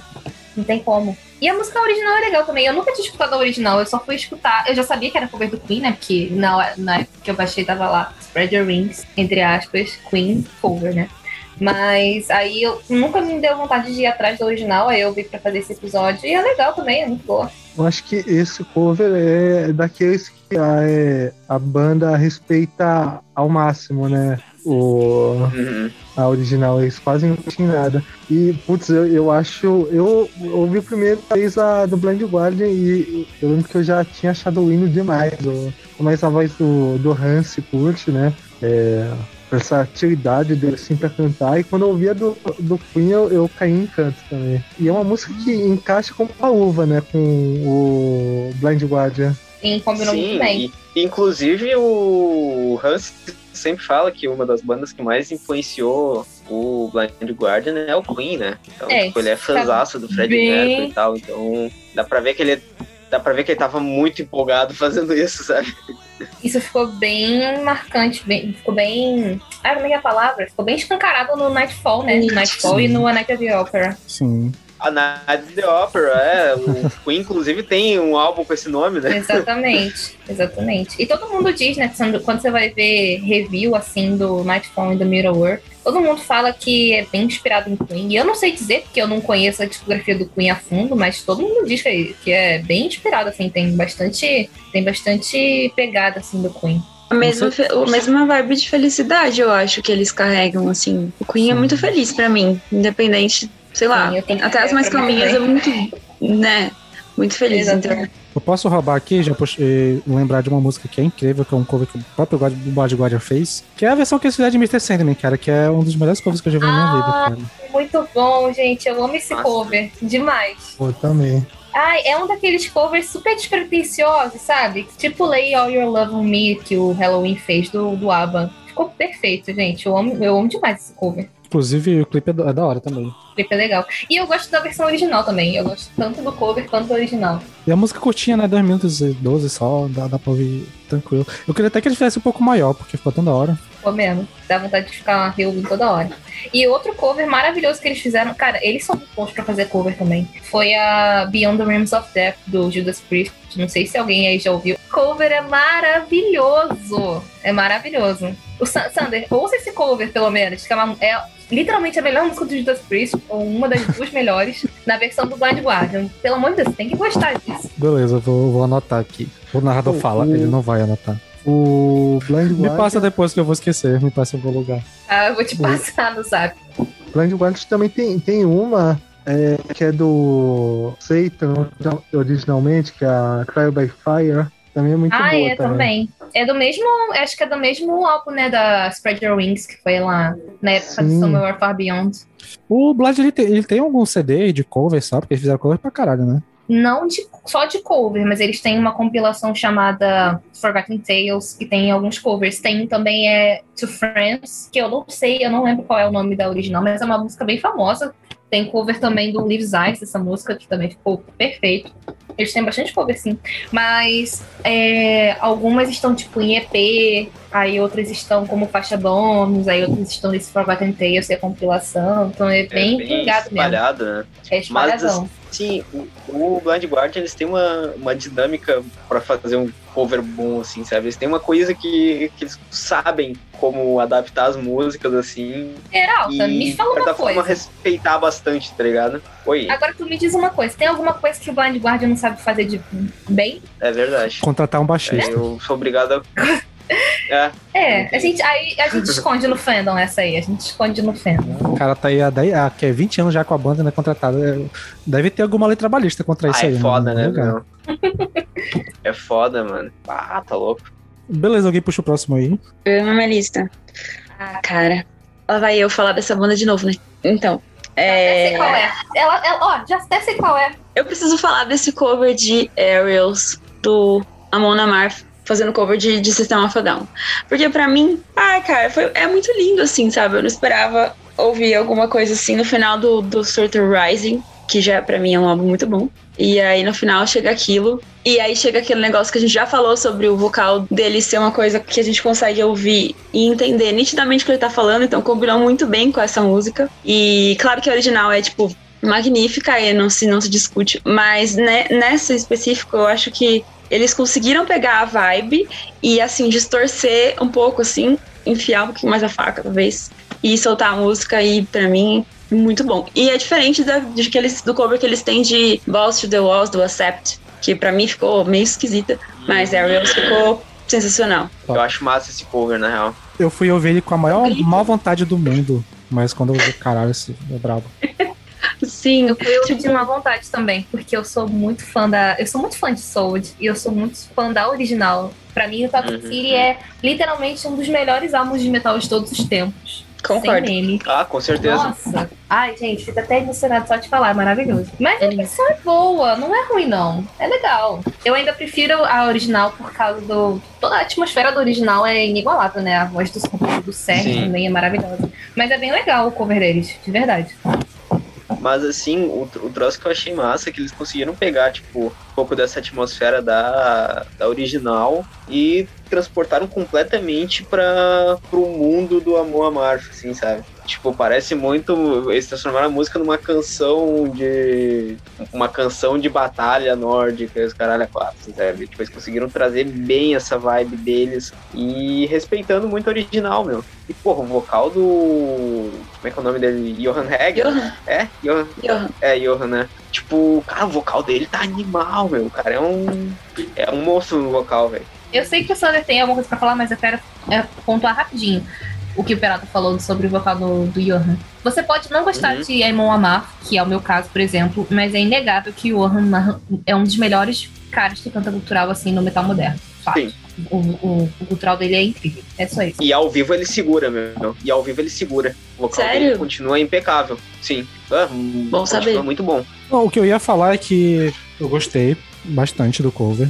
Não tem como. E a música original é legal também. Eu nunca tinha escutado a original, eu só fui escutar. Eu já sabia que era cover do Queen, né? Porque na, na época que eu baixei tava lá, Spread Your Wings, entre aspas, Queen cover, né? Mas aí eu nunca me deu vontade de ir atrás do original, aí eu vi pra fazer esse episódio. E é legal também, é muito boa. Eu acho que esse cover é daqueles que a, é, a banda respeita ao máximo, né? O, Uhum. a original, eles quase não tinham nada. E, putz, eu, eu acho. Eu ouvi primeiro vez a do Blind Guardian e eu lembro que eu já tinha achado o hino demais. O, mais a voz do, do Hans curte, né? É, versatilidade dele assim pra cantar. E quando eu ouvia do, do Queen, eu, eu caí em canto também. E é uma música que encaixa como uma uva, né? Com o Blind Guardian. E combinou muito bem. e, inclusive o Hans sempre fala que uma das bandas que mais influenciou o Blind Guardian é o Queen, né? Então, É, tipo, ele é tá fãzaço do Fred bem- Mercury e tal, então dá pra ver que ele dá pra ver que ele tava muito empolgado fazendo isso, sabe? Isso ficou bem marcante, bem- ficou bem. Ah, como é que é a palavra? Ficou bem escancarado no Nightfall, né? No Nightfall e no A Night of the Opera. Sim. A Night of the Opera, é, o Queen inclusive tem um álbum com esse nome, né? Exatamente, exatamente. E todo mundo diz, né, quando você vai ver review assim do Nightfall e do Middle Earth, todo mundo fala que é bem inspirado em Queen. E eu não sei dizer, porque eu não conheço a discografia do Queen a fundo, mas todo mundo diz que é, que é bem inspirado, assim, tem bastante, tem bastante pegada assim do Queen. A mesma, a mesma vibe de felicidade, eu acho que eles carregam, assim. O Queen é muito feliz pra mim, independente, sei lá. Sim, eu tenho- até as mais calminhas é muito, né? Muito feliz. Então. Eu posso roubar aqui, já puxei, lembrar de uma música que é incrível, que é um cover que o próprio God- Bad Guardian fez, que é a versão que eles fizeram de Mr. Sandman, cara, que é um dos melhores covers que eu já vi na minha vida, Ah. cara. Muito bom, gente. Eu amo esse Nossa. cover. Demais. Eu também. Ai, é um daqueles covers super despretensiosos, sabe? Tipo Lay All Your Love on Me, que o Halloween fez do, do ABBA. Ficou perfeito, gente. Eu amo, eu amo demais esse cover. Inclusive, o clipe é da é da hora também. O clipe é legal. E eu gosto da versão original também. Eu gosto tanto do cover quanto do original. E a música curtinha, né? 2 minutos e 12 só, dá, dá pra ouvir tranquilo. Eu queria até que ele fizesse um pouco maior, porque ficou tão da hora. Ficou mesmo. Dá vontade de ficar reouvindo toda hora. E outro cover maravilhoso que eles fizeram, cara, eles são bons pra fazer cover também. Foi a Beyond the Realms of Death do Judas Priest. Não sei se alguém aí já ouviu. Cover é maravilhoso. É maravilhoso. O Sa- Sander, ouça esse cover pelo menos. É, é- literalmente a melhor música do Judas Priest, ou uma das duas melhores, na versão do Blind Guardian. Pelo amor de Deus, você tem que gostar disso. Beleza, vou, vou anotar aqui. O narrador O- fala, o- ele não vai anotar. O Blind Me Guardian, passa depois que eu vou esquecer, me passa em algum lugar. Ah, eu vou te passar no zap. Blind Guardian também tem, tem uma é, que é do Satan originalmente, que é a Cry by Fire. Também é muito ah, boa é também. É do mesmo, acho que é do mesmo álbum, né, da Spread Your Wings, que foi lá na época do Sim. Somewhere Far Beyond. O Blood, ele tem, ele tem algum CD de cover só, porque eles fizeram cover pra caralho, né? Não de, só de cover, mas eles têm uma compilação chamada Forgotten Tales, que tem alguns covers. Tem também é To Friends, que eu não sei, eu não lembro qual é o nome da original, mas é uma música bem famosa. Tem cover também do Lives Eyes, essa música, que também ficou perfeito. Eles têm bastante cover, sim. Mas é, algumas estão tipo em EP, aí outras estão como faixa bônus, aí outras estão nesse Forgotten Tales, que é compilação. Então é bem, é bem pingado mesmo. espalhado, né? É espalhadão. Sim, o, o Blind Guardian, eles têm uma, uma dinâmica pra fazer um cover bom, assim, sabe? Eles têm uma coisa que, que eles sabem como adaptar as músicas, assim, Geralta, e, me fala uma forma, coisa. respeitar bastante, tá ligado? Oi, Agora tu me diz uma coisa, tem alguma coisa que o Blind Guardian não sabe fazer de bem? é verdade. Contratar um baixista. Eu sou obrigado a... É, É, a gente, aí, a gente esconde no fandom essa aí, a gente esconde no fandom. O cara tá aí há, 10, há que é 20 anos já com a banda, né? Contratado. É, Deve ter alguma lei trabalhista contra isso ah, aí. é foda, né, meu? É foda, mano. Ah, tá louco. Beleza, alguém puxa o próximo aí. Eu na minha lista. Ah, cara. Lá vai eu falar dessa banda de novo, né? Então. Até sei qual É... é. Ela, ela- ó, já até sei qual é. Eu preciso falar desse cover de Aerials do Amon Amar fazendo cover de, de System of a Down. Porque pra mim, ai, cara, foi, é muito lindo, assim, sabe? Eu não esperava ouvir alguma coisa assim no final do, do Surtur Rising, que já pra mim é um álbum muito bom. E aí no final chega aquilo. E aí chega aquele negócio que a gente já falou sobre o vocal dele ser uma coisa que a gente consegue ouvir e entender nitidamente o que ele tá falando, então combinou muito bem com essa música. E claro que a original é tipo magnífica e não se, não se discute, mas né, nessa específico eu acho que eles conseguiram pegar a vibe e assim distorcer um pouco assim, enfiar um pouquinho mais a faca talvez e soltar a música e pra mim muito bom. E é diferente da, de que eles, do cover que eles têm de Balls to the Walls do Accept, que pra mim ficou meio esquisita, mas Ariels ficou sensacional. Eu acho massa esse cover, na real. Eu fui ouvir ele com a maior má vontade do mundo. Mas quando eu vi, caralho, esse é brabo. Sim, Eu fui tipo, de uma vontade também, porque eu sou muito fã da. Eu sou muito fã de Soul e eu sou muito fã da original. Pra mim, o Toxic Uhum. City é literalmente um dos melhores álbuns de metal de todos os tempos. concordo. Sem meme. Ah, com certeza. Nossa! Ai, gente, fica até emocionado só de falar, é maravilhoso. Mas a edição é boa, não é ruim, não. É legal. Eu ainda prefiro a original por causa do. Toda a atmosfera do original é inigualável, né? A voz do, do Sérgio também é maravilhosa. Mas é bem legal o cover deles, de verdade. Mas assim, o, o troço que eu achei massa é que eles conseguiram pegar, tipo, um pouco dessa atmosfera da, da original e transportaram completamente para pro mundo do Amor Amargo, assim, sabe? Tipo, parece muito. Eles transformaram a música numa canção de. Uma canção de batalha nórdica, e os caralho quatro, sabe? Tipo, eles conseguiram trazer bem essa vibe deles e respeitando muito o original, meu. E, porra, o vocal do. Como é que é o nome dele? Johan Hegel? Johan, É? Johan, Johan. é, Johan, né? Tipo, cara, o vocal dele tá animal, meu. O cara é um. É um monstro no vocal, velho. Eu sei que o Sander tem alguma coisa pra falar, mas eu quero é, pontuar rapidinho o que o Perato falou sobre o vocal do, do Johan. Você pode não gostar Uhum. de Eamon Amar, que é o meu caso, por exemplo, mas é inegável que o Johan é um dos melhores caras que canta cultural assim no metal moderno. Fato. Sim. O, o, o cultural dele é incrível. É só isso. E ao vivo ele segura, meu. E ao vivo ele segura. O vocal Sério? dele continua impecável. Sim. Ah, Bom continua saber. muito bom. Bom, o que eu ia falar é que eu gostei bastante do cover.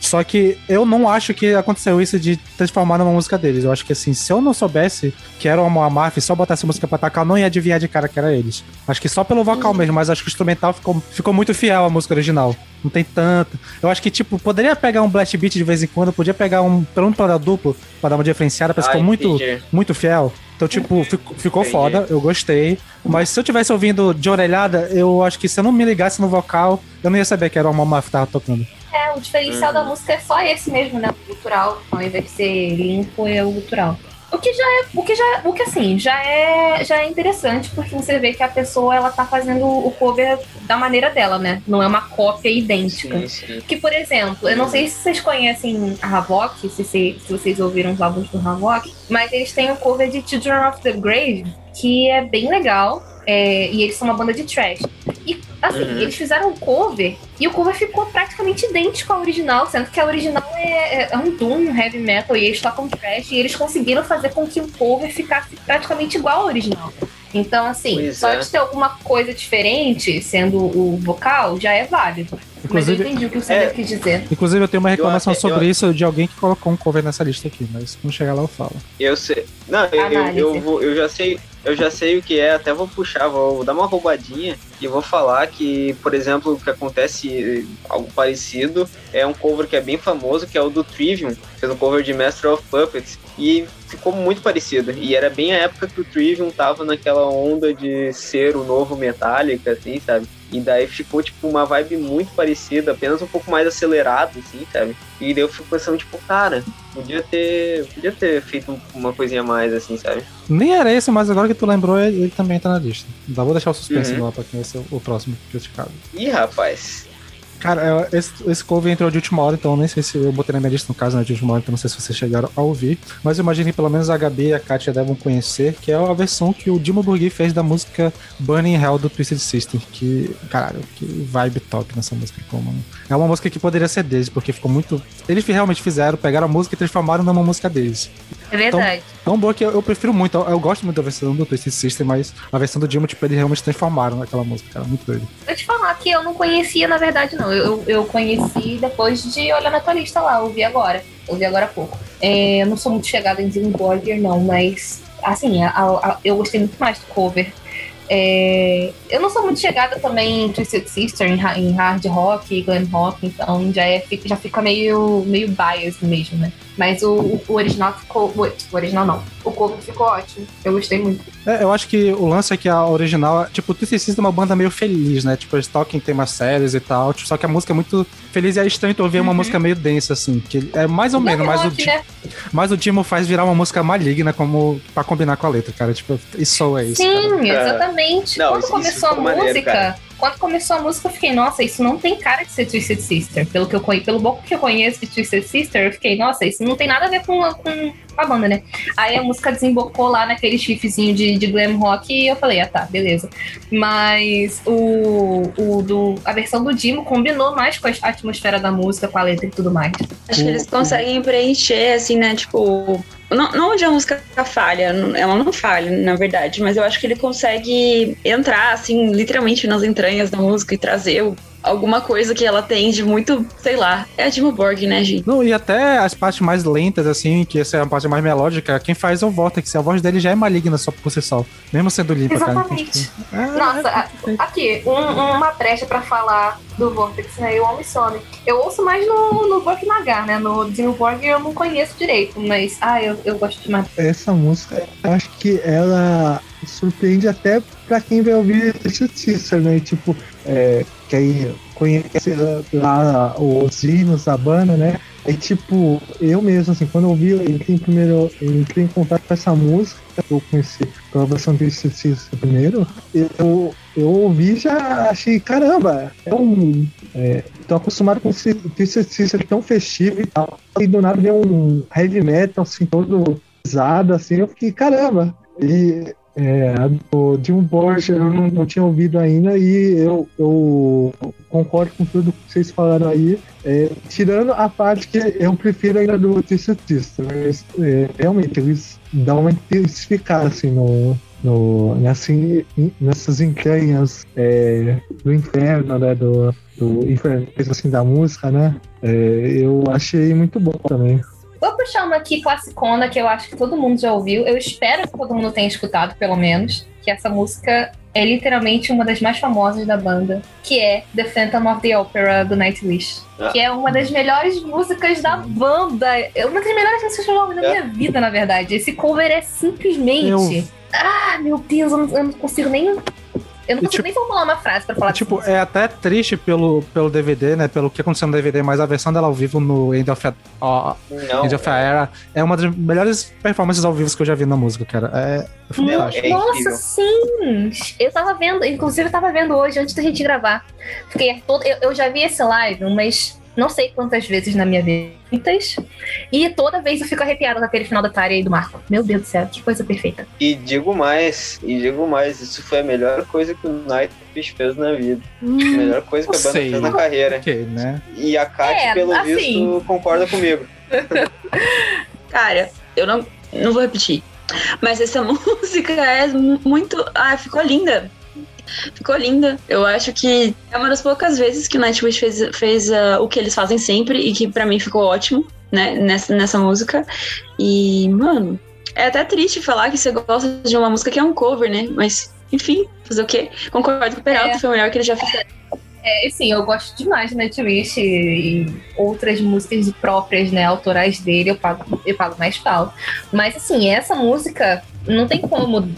Só que eu não acho que aconteceu isso de transformar numa música deles. Eu acho que assim, se eu não soubesse que era uma Mafia e só botasse a música pra atacar, eu não ia adivinhar de cara que era eles. Acho que só pelo vocal mesmo, mas acho que o instrumental ficou, ficou muito fiel à música original. Não tem tanto. Eu acho que, tipo, poderia pegar um blast beat de vez em quando, podia pegar um pelo menos para duplo, pra dar uma diferenciada, mas Ah, ficou muito, entendi. muito fiel. Então, tipo, ficou, ficou Entendi. foda, eu gostei. Mas se eu tivesse ouvindo de orelhada, eu acho que se eu não me ligasse no vocal, eu não ia saber que era uma Mafia que tava tocando. É, o diferencial Uhum. da música é só esse mesmo, né? O cultural. Ao invés de ser limpo, é o cultural. O que já é, o que já, o que assim, já é, já é interessante porque você vê que a pessoa ela tá fazendo o cover da maneira dela, né? Não é uma cópia idêntica. Sim, sim. Que, por exemplo, eu não sei se vocês conhecem a Havok, se, se, se vocês ouviram os álbuns do Havok, mas eles têm o cover de Children of the Grave, que é bem legal. é, e eles são uma banda de trash. E, assim, Uhum. eles fizeram um cover e o cover ficou praticamente idêntico ao original, sendo que a original é, é- é um doom, um heavy metal, e eles tocam trash, e eles conseguiram fazer com que o cover ficasse praticamente igual ao original. Então, assim, Pois só é. de ter alguma coisa diferente, sendo o vocal, já é válido. Mas eu Inclusive, entendi o que o É. Quis dizer. inclusive, eu tenho uma reclamação até- sobre eu- isso de alguém que colocou um cover nessa lista aqui, mas quando chegar lá eu falo. Eu sei. Não, eu, eu, eu, vou, eu já sei. Eu já sei o que é, até vou puxar, vou dar uma roubadinha e vou falar que, por exemplo, o que acontece eh, algo parecido é um cover que é bem famoso, que é o do Trivium, fez um cover de Master of Puppets e ficou muito parecido. E era bem a época que o Trivium tava naquela onda de ser o novo Metallica, assim, sabe? E daí ficou, tipo, uma vibe muito parecida, apenas um pouco mais acelerado, assim, sabe? E daí eu fico pensando, tipo, cara, podia ter, podia ter feito uma coisinha mais, assim, sabe? Nem era esse, mas agora que tu lembrou, ele, ele também tá na lista. Ainda vou deixar o suspense Uhum. lá pra quem vai ser o próximo criticado. Ih, rapaz. Cara, é, esse, esse cover entrou de última hora, então nem sei se eu botei na minha lista no caso, né, de última hora, então não sei se vocês chegaram a ouvir. Mas eu imagino que pelo menos a Gabi e a Katia devem conhecer, que é a versão que o Dimo Burgui fez da música Burning Hell do Twisted Sister. Que, caralho, que vibe top nessa música. Como... É uma música que poderia ser deles, porque ficou muito. Eles realmente fizeram, pegaram a música e transformaram numa música deles. É verdade. Tão boa que eu, eu prefiro muito. Eu, eu gosto muito da versão do Twisted Sister, mas a versão do Dimo, tipo, eles realmente transformaram aquela música, cara. Muito doido. Vou te falar que eu não conhecia, na verdade, não. Eu, eu, conheci depois de olhar na tua lista lá, ouvi agora. Ouvi agora há pouco. É, eu não sou muito chegada em Jim Borger, não, mas assim, a- a- eu gostei muito mais do cover. É, eu não sou muito chegada também em Twisted Sister, em, em hard rock, glam rock, então já, é, já fica meio, meio biased mesmo, né? Mas o, o- original ficou. O, original não. O cover ficou ótimo. Eu gostei muito. É, eu acho que o lance é que a original, tipo, o Twisted Sister é uma banda meio feliz, né? Tipo, eles tocam em temas sérios e tal, tipo, só que a música é muito feliz e é estranho tu ouvir uma música meio densa, assim, que é mais ou menos, mas o, né? mas o Dimo faz virar uma música maligna como pra combinar com a letra, cara, tipo, isso é isso, cara. Sim, exatamente. Não, quando isso- isso começou a ficou maneiro, música, cara. Quando começou a música, eu fiquei, nossa, isso não tem cara de ser Twisted Sister. Pelo que eu pelo pouco que eu conheço de Twisted Sister, eu fiquei, nossa, isso não tem nada a ver com, a- com a banda, né? Aí a música desembocou lá naquele chifrezinho de, de glam rock e eu falei, ah tá, beleza. Mas o, o do, a versão do Dimo combinou mais com a atmosfera da música, com a letra e tudo mais. Acho que eles conseguem preencher, assim, né? Tipo. Não, não onde a música falha, ela não falha, na verdade, mas eu acho que ele consegue entrar, assim, literalmente nas entranhas da música e trazer o- alguma coisa que ela tem de muito, sei lá. É a Dimmu Borg, né, gente? Não, e até as partes mais lentas, assim, que essa é a parte mais melódica, quem faz é o Vortex, a voz dele já é maligna só por si só, mesmo sendo limpa, cara. Então, Exatamente. tipo, é- Nossa, a- aqui, um- uma brecha pra falar do Vortex, né? Eu amo some. Eu ouço mais no, no Borg Nagar, né? No Dino Borg eu não conheço direito, mas ah, eu, eu gosto demais. Essa música, acho que ela surpreende até pra quem vai ouvir Sister, né? Tipo, é, que aí conhece lá os hinos da banda, né? E tipo, eu mesmo, assim, quando eu ouvi, eu entrei, primeiro, eu entrei em contato com essa música, eu conheci pela versão de Sister primeiro, eu, eu ouvi já achei, caramba, é um. É, tô acostumado com esse Sister tão festivo e tal. E do nada veio um heavy metal, assim, todo pesado, assim, eu fiquei, caramba. E é, a do Jim Borges eu não, não tinha ouvido ainda e eu, eu concordo com tudo que vocês falaram aí, é, tirando a parte que eu prefiro ainda do Sister, mas é, realmente eles dão uma intensificada assim no, no, nessa, nessas entranhas é, do inferno, né, do, do inferno assim, da música, né, é, eu achei muito bom também. Vou puxar uma aqui classicona que eu acho que todo mundo já ouviu. Eu espero que todo mundo tenha escutado, pelo menos. Que essa música é literalmente uma das mais famosas da banda, que é The Phantom of the Opera do Nightwish. Ah. Que é uma das melhores músicas da banda. É uma das melhores músicas que eu já ouvi na É. minha vida, na verdade. Esse cover é simplesmente. Ah, meu Deus, eu não, eu não consigo nem Eu não E, consigo tipo- nem formular uma frase pra falar Tipo, disso. é até triste pelo, pelo DVD, né? Pelo que aconteceu no DVD, mas a versão dela ao vivo no End of a, ó, Não, End of a Era é uma das melhores performances ao vivo que eu já vi na música, cara. É, é fantástico. é Nossa, sim! Eu tava vendo, inclusive eu tava vendo hoje, antes da gente gravar. Fiquei todo, eu, eu já vi esse live umas não sei quantas vezes na minha vida. E toda vez eu fico arrepiada com aquele final da Tari aí do Marco. Meu Deus do céu, que coisa perfeita. E digo mais, e digo mais, isso foi a melhor coisa que o Nightwish fez na vida. a melhor coisa que a banda sei. fez na carreira. Ok, né? E a Kat, É, pelo assim. visto, concorda comigo. Cara, eu não, não vou repetir. Mas essa música é mu- muito. Ah, ficou linda. Ficou linda. Eu acho que é uma das poucas vezes que o Nightwish fez, fez ah, o que eles fazem sempre e que pra mim ficou ótimo, né, nessa, nessa música. E, mano, é até triste falar que você gosta de uma música que é um cover, né? Mas, enfim, fazer o quê? Concordo com o Peralta, É. foi o melhor que eles já fizeram. É, sim, eu gosto demais de Nightwish e, outras músicas próprias, né, autorais dele, eu pago, eu pago mais pau. Mas assim, essa música não tem como.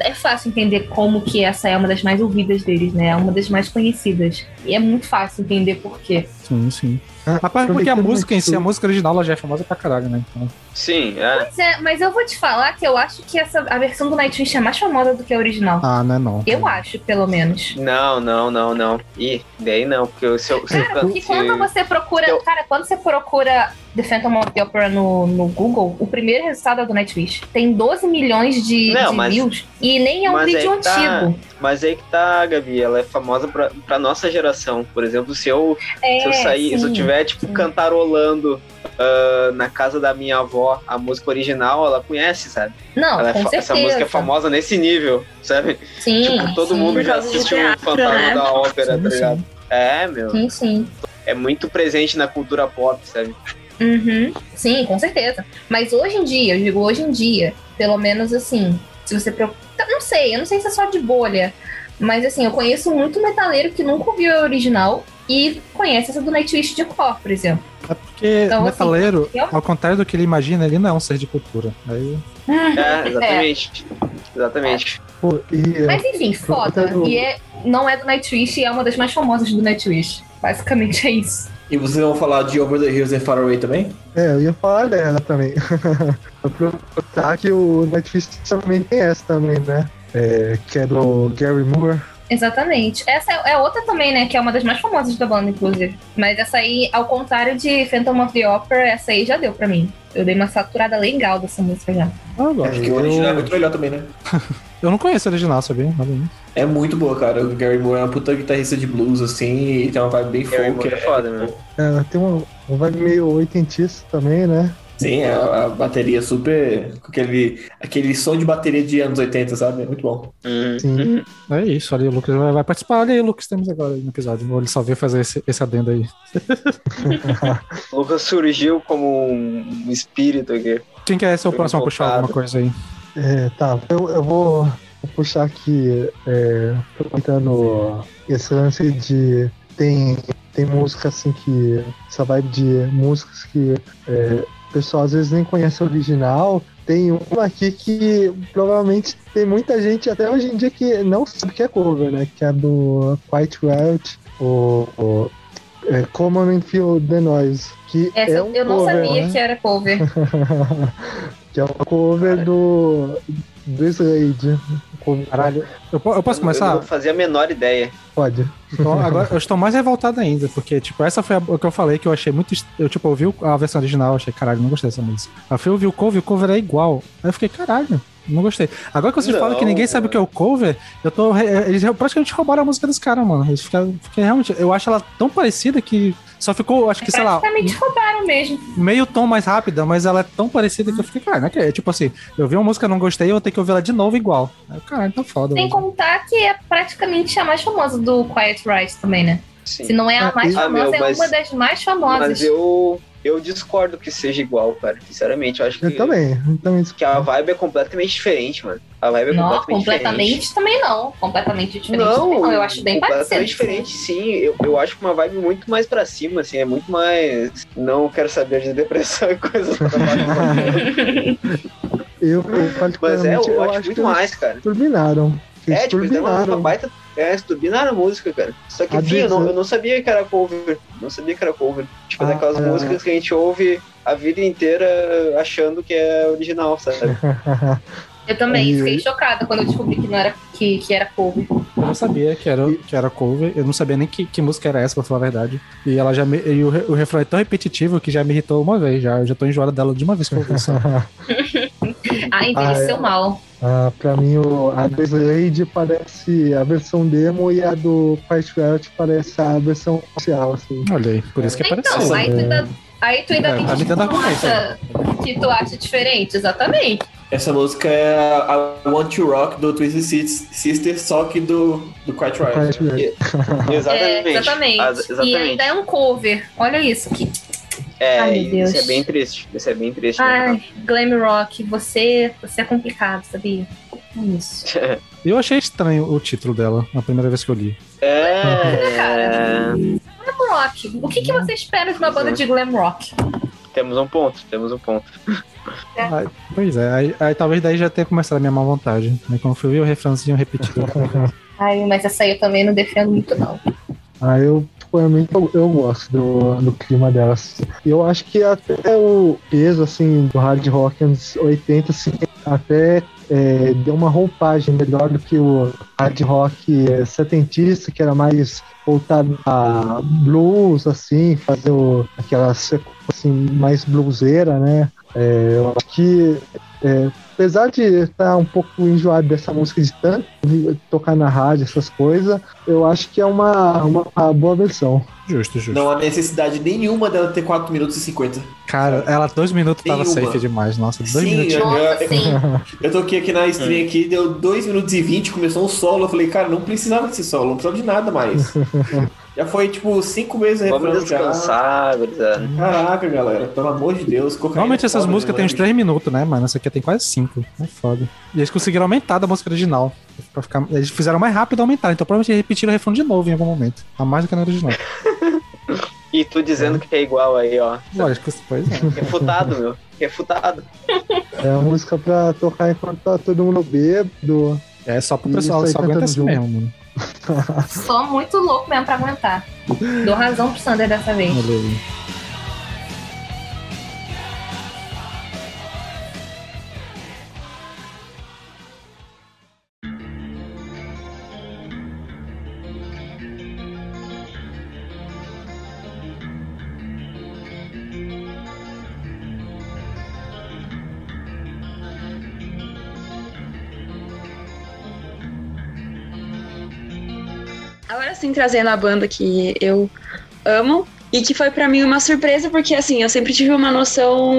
É, é fácil entender como que essa é uma das mais ouvidas deles, né? É uma das mais conhecidas. E é muito fácil entender por quê. Sim, sim. Ah, Rapaz, porque a música em si, a música original, ela já é famosa pra caralho, né? Então, Sim, é. Pois é, mas eu vou te falar que eu acho que essa, a versão do Nightwish é mais famosa do que a original. ah, não é não. Eu acho, pelo menos. Não, não, não, não. Ih, daí não, porque se eu. Se eu Cara, porque quando você procura. eu- Cara, quando você procura The Phantom of the Opera no, no Google, o primeiro resultado é do Nightwish. Tem 12 milhões de, Não, de mas- views. E nem é um vídeo tá. antigo. Mas aí que tá, Gabi, ela é famosa pra, pra nossa geração. Por exemplo, se eu, É, se eu sair, se eu sim. tiver, tipo, sim. cantarolando ah, na casa da minha avó a música original, ela conhece, sabe? Não, Ela é certeza. essa música é famosa nesse nível, sabe? Sim, tipo, todo sim, mundo já assistiu o Fantasma né? da Ópera, Sim, tá sim. ligado? É, meu. sim, sim. É muito presente na cultura pop, sabe? Uhum. Sim, com certeza. Mas hoje em dia, eu digo hoje em dia, pelo menos assim, se você. pro- Não sei, eu não sei se é só de bolha. Mas assim, eu conheço muito metaleiro que nunca ouviu a original e conhece essa do Nightwish de cor, por exemplo. É porque Então, o metaleiro, assim, ao contrário do que ele imagina, ele não é um ser de cultura. Aí, É, exatamente. Exatamente. Pô, e, Mas enfim, foda. quero- E é, não é do Nightwish e é uma das mais famosas do Nightwish. Basicamente é isso. E vocês vão falar de Over the Hills and Far Away também? é, eu ia falar dela também. Aproveitar que o Netflix também tem essa também, né? É, que é do Gary Moore. Exatamente. Essa é, é outra também, né? Que é uma das mais famosas da banda, inclusive. Mas essa aí, ao contrário de Phantom of the Opera, essa aí já deu pra mim. Eu dei uma saturada legal dessa música já. ah, gosto. Acho que o original é muito melhor também, né? Eu não conheço o original, sabia? É muito boa, cara. O Gary Moore é uma puta guitarrista de blues, assim, e tem uma vibe bem Gary folk. Moore é foda, meu. Ela tem uma, uma vibe meio oitentista também, né? Sim, a, a bateria super. com aquele, aquele som de bateria de anos 80, sabe? É muito bom. Uhum. Sim. É isso, ali o Lucas vai, vai participar. Olha aí, Lucas, temos agora no episódio. Ele só veio fazer esse, esse adendo aí. O Lucas surgiu como um espírito aqui. Quem quer ser o próximo a puxar alguma coisa aí? É, tá, eu, eu vou, vou puxar aqui, é, aproveitando esse lance de. Tem, tem música assim que. Essa vibe de músicas que é, o pessoal às vezes nem conhece a original. Tem uma aqui que provavelmente tem muita gente até hoje em dia que não sabe que é cover, né? Que é do Quiet Riot, o, o é, Common and Feel the Noise. Que Essa é um eu não cover, sabia né? que era cover. que é o cover do, do Slade. Caralho. Eu, eu posso Eu começar? não fazia a menor ideia. Pode. Então, agora eu estou mais revoltado ainda, porque, tipo, essa foi a- o que eu falei que eu achei muito. Eu, tipo, ouvi a versão original, eu achei, caralho, não gostei dessa música. Aí eu fui ouvir o cover e o cover é igual. Aí eu fiquei, caralho, não gostei. Agora que vocês Não, falam que ninguém sabe o que é o cover, eu tô. Eles praticamente roubaram a música dos caras, mano. Eles ficaram. Fiquei realmente. Eu acho ela tão parecida que. Só ficou, acho que, sei lá, Praticamente roubaram mesmo. meio tom mais rápida, mas ela é tão parecida que eu fiquei, cara, não é que- Tipo assim, eu vi uma música, não gostei, eu vou ter que ouvir ela de novo igual. Caralho, tá foda. Sem mesmo. contar que é praticamente a mais famosa do Quiet Riot também, né? Se Sim. não é a Ah, mais Ah, famosa, meu, é mas- uma das mais famosas. Mas eu, eu discordo que seja igual, cara. Sinceramente, eu acho que, Eu também. Eu também que a vibe é completamente diferente, mano. A vibe é Não, completamente, completamente diferente. também não. Completamente diferente Não, também não. Eu acho bem completamente parecido. diferente, sim. Eu, eu acho que uma vibe muito mais pra cima, assim, é muito mais. Não quero saber de depressão e coisas pra baixo. Eu, eu Mas é, particularmente, eu, eu acho acho que muito eles mais, cara. terminaram. Eles É, tipo, eles deram uma baita. É, eles turbinaram a música, cara. Só que, enfim, eu não, eu não sabia que era cover. Não sabia que era cover. Tipo, Ah, daquelas é. músicas que a gente ouve a vida inteira achando que é original, sabe? Eu também Aí- fiquei chocada quando eu descobri que não era que, que era cover. Eu não sabia que era, que era cover, eu não sabia nem que, que música era essa, pra falar a verdade. E ela já me, e o, o refrão é tão repetitivo que já me irritou uma vez, já. Eu já tô enjoada dela de uma vez que eu ouvi só. Ah, envelheceu Ah, é. mal. Ah, pra mim, o, a do Slade parece a versão demo e a do Riot parece a versão oficial, assim. Olha aí, por isso que é Então, aí tu ainda, aí tu ainda É, tem que tu acha, que tu acha diferente, exatamente. Essa música é a a Want to Rock do Twisted Sis- Sister, só que do, do Quiet Riot. Quiet Riot. Exatamente. É, exatamente. As- E exatamente. ainda é um cover. Olha isso. Que... É, Ai, meu Deus. isso é bem triste. Isso é bem triste. né? Ai, glam rock, você, você é complicado, sabia? É isso. Eu achei estranho o título dela, a primeira vez que eu li. É. Glam rock. O que, que você espera de uma banda de glam rock? Temos um ponto, temos um ponto. Aí, pois é, aí, aí talvez daí já tenha começado a minha má vontade. Aí quando eu fui ver o refrãozinho repetido. Ai, mas essa aí eu também não defendo muito, não. Ah, eu, particularmente, eu, eu gosto do, do clima delas. E eu acho que até o peso, assim, do hard rock anos 80, assim, até é, deu uma roupagem melhor do que o hard rock é, setentista, que era mais voltado a blues, assim, fazer o, aquela assim, mais bluseira, né? É, eu acho que, é, apesar de estar um pouco enjoado dessa música de tanto tocar na rádio, essas coisas, eu acho que é uma, uma, uma boa versão. Justo, justo. Não há necessidade nenhuma dela ter 4 minutos e 50. Cara, ela dois minutos tava Nenhuma. safe demais. Nossa, dois Sim, minutos. eu, eu, sim. eu toquei aqui na stream aqui, deu 2 minutos e 20, começou um solo. Eu falei, cara, não precisava desse solo, não precisava de nada mais. já foi tipo 5 meses o Vamos refrão já. descansar, gurizada. Caraca, galera, pelo amor de Deus. Normalmente é essas foda, músicas né, têm uns? 3 minutos, né, mano? Essa aqui tem quase 5. É foda. E eles conseguiram aumentar da música original. Pra ficar... Eles fizeram mais rápido aumentar, então provavelmente repetiram o refrão de novo em algum momento. A mais do que na original. E tu dizendo que é igual aí, ó. Lógico, pois é. Refutado, meu. Refutado. É uma música pra tocar enquanto tá todo mundo bêbado. É só pro pessoal, só aguenta assim mesmo, mano. Só muito louco mesmo pra aguentar. Dou razão pro Sander dessa vez. Olha aí. Agora sim, trazendo a banda que eu amo e que foi pra mim uma surpresa, porque assim, eu sempre tive uma noção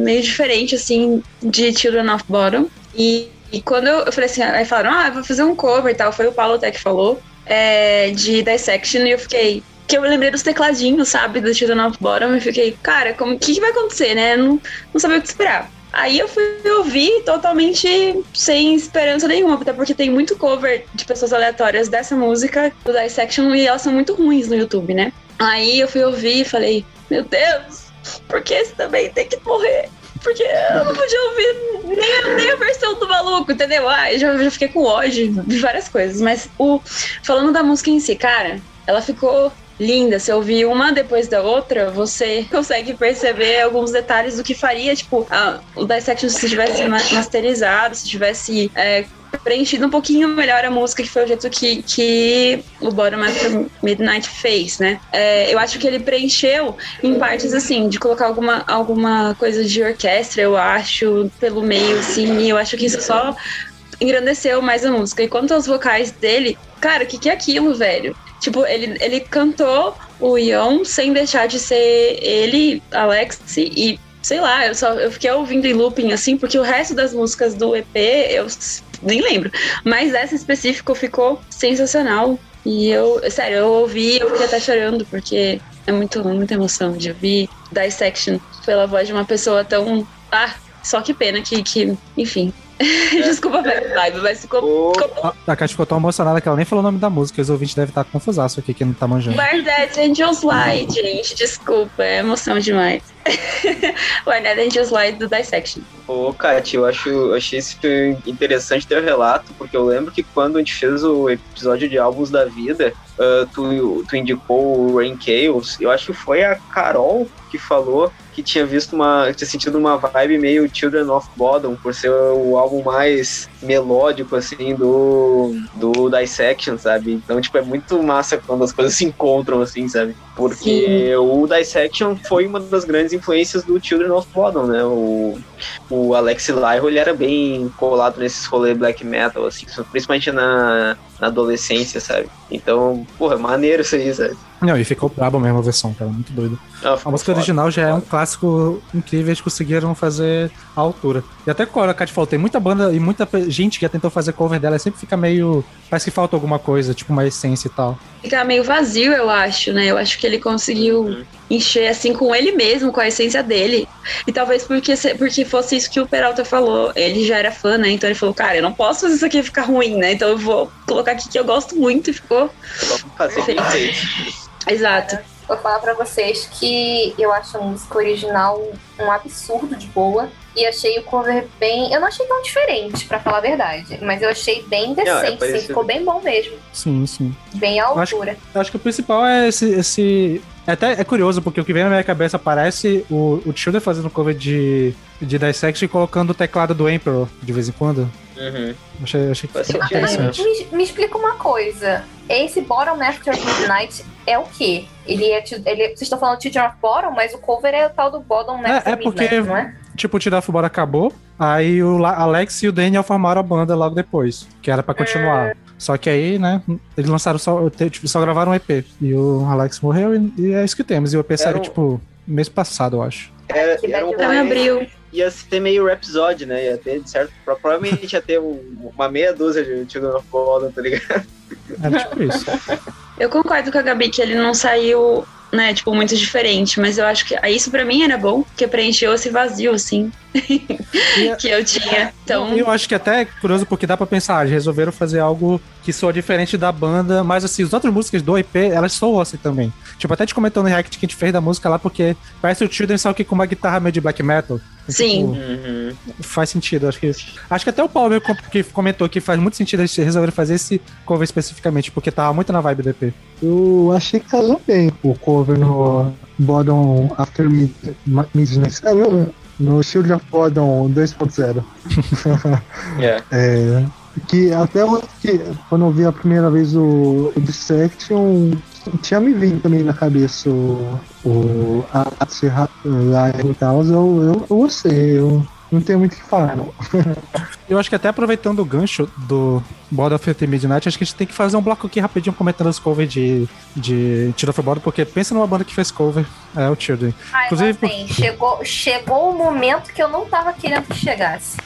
meio diferente, assim, de Children of Bottom. E, e quando eu, eu falei assim, aí falaram, ah, eu vou fazer um cover e tal, foi o Paulo até que falou, é, de Dissection, e eu fiquei. Que eu lembrei dos tecladinhos, sabe, do Children of Bottom, e fiquei, cara, como que, que vai acontecer, né? Eu Não, não sabia o que esperar. Aí eu fui ouvir totalmente sem esperança nenhuma, até porque tem muito cover de pessoas aleatórias dessa música, do Dissection, e elas são muito ruins no YouTube, né? Aí eu fui ouvir e falei, meu Deus, por que esse também tem que morrer? Porque eu não podia ouvir nem a, nem a versão do maluco, entendeu? Ah, eu já, já fiquei com ódio de várias coisas. Mas o falando da música em si, cara, ela ficou linda. Se ouvir uma depois da outra, você consegue perceber alguns detalhes do que faria, tipo, a, o Dissection se tivesse ma- masterizado, se tivesse é, preenchido um pouquinho melhor a música, que foi o jeito que, que o Bottom After Midnight fez, né? É, eu acho que ele preencheu em partes, assim, de colocar alguma, alguma coisa de orquestra, eu acho, pelo meio, assim, eu acho que isso só engrandeceu mais a música. E quanto aos vocais dele, cara, o que, que é aquilo, velho? Tipo, ele, ele cantou o Ion sem deixar de ser ele, Alex, e sei lá, eu só eu fiquei ouvindo em looping assim, porque o resto das músicas do EP eu nem lembro. Mas essa em específico ficou sensacional. E eu, sério, eu ouvi eu fiquei até chorando, porque é muito, muita emoção de ouvir Dissection pela voz de uma pessoa tão. Ah, só que pena que, que enfim. Desculpa pela vibe, mas ficou, Ô, ficou A, a Kat ficou tão emocionada que ela nem falou o nome da música. Os ouvintes devem estar confusaço aqui que não tá manjando. Bardette Angels Light, gente, desculpa, é emoção demais. Arnett and Just Light do Dissection. Ô, Kat, eu acho, eu achei esse interessante teu relato, porque eu lembro que quando a gente fez o episódio de álbuns da vida, ah, tu, tu indicou o Rain Chaos, eu acho que foi a Carol que falou que tinha visto uma. tinha sentido uma vibe meio Children of Bodom, por ser o álbum mais melódico, assim, do, do Dissection, sabe? Então, tipo, é muito massa quando as coisas se encontram, assim, sabe? Porque o Dissection foi uma das grandes influências do Children of Bodom, né? O, o Alex Lyro, ele era bem colado nesses rolês black metal, assim, principalmente na, na adolescência, sabe? Então, porra, maneiro isso aí, sabe? Não, e ficou brabo mesmo a versão, cara, muito doido. Ah, A música original já é um clássico incrível, eles conseguiram fazer a altura. E até quando a Kat falou, tem muita banda e muita gente que já tentou fazer cover dela, sempre fica meio. Parece que falta alguma coisa, tipo uma essência e tal. Fica meio vazio, eu acho, né? Eu acho que ele conseguiu encher assim com ele mesmo, com a essência dele. E talvez porque, porque fosse isso que o Peralta falou. Ele já era fã, né? Então ele falou, cara, eu não posso fazer isso aqui ficar ruim, né? Então eu vou colocar aqui que eu gosto muito e ficou. Vamos fazer. Exato. Vou falar pra vocês que eu acho a música original um absurdo de boa. E achei o cover bem. Eu não achei tão diferente, pra falar a verdade. Mas eu achei bem é decente, sim. parecido. Ficou bem bom mesmo. Sim, sim. Bem à acho- altura. Eu acho que o principal é esse. esse... É até é curioso, porque o que vem na minha cabeça parece o, o Childer fazendo cover de, de Dissect e colocando o teclado do Emperor de vez em quando. Uhum. Achei, achei que ficou interessante. Me, me explica uma coisa. Esse Bottom After Midnight é o quê? Ele é. Ele, vocês estão falando Teacher of Bottom, mas o cover é o tal do Bottom É, After é porque- Midnight, não é? Tipo, o Tira of Bora acabou, aí o Alex e o Daniel formaram a banda logo depois, que era pra continuar. Só que aí, né, eles lançaram só, tipo, só gravaram um EP. E o Alex morreu e, e é isso que temos. E o EP saiu, um- tipo, mês passado, eu acho. Era, Que era um Então abril. Ia ser meio Rhapsody, né? Ia ter, de certo, provavelmente ia ter um- uma meia dúzia de Children of Bodom, tá ligado? Era tipo isso. Eu concordo com a Gabi que ele não saiu, né, tipo, muito diferente, mas eu acho que ah, isso pra mim era bom, porque preencheu esse vazio, assim, E- que eu tinha. Então, eu acho que até é curioso porque dá pra pensar, ah, eles resolveram fazer algo que soa diferente da banda, mas assim, as outras músicas do EP, elas soam assim também. Tipo, até te comentando no react que a gente fez da música lá, porque parece o Children só que com uma guitarra meio de black metal. Sim. Tipo, Uhum. faz sentido, acho que. Acho que até o Paulo que comentou que faz muito sentido eles resolverem fazer esse cover especificamente, porque tava muito na vibe do EP. Eu achei que casou bem o cover no Bottom After Mid- Midnight. É, no, no Shield of Bottom 2.0. É. É, que até que, quando eu vi a primeira vez o, o Dissection, tinha me vindo também na cabeça o, o a, a Live e tal. Eu, eu, eu gostei, eu não tenho muito o que falar, não. Eu acho que até aproveitando o gancho do Border of the Midnight, acho que a gente tem que fazer um bloco aqui rapidinho comentando os covers de, de Tiro of Border, porque pensa numa banda que fez cover, é o Children. Ai, Inclusive, chegou, chegou o momento que eu não tava querendo que chegasse.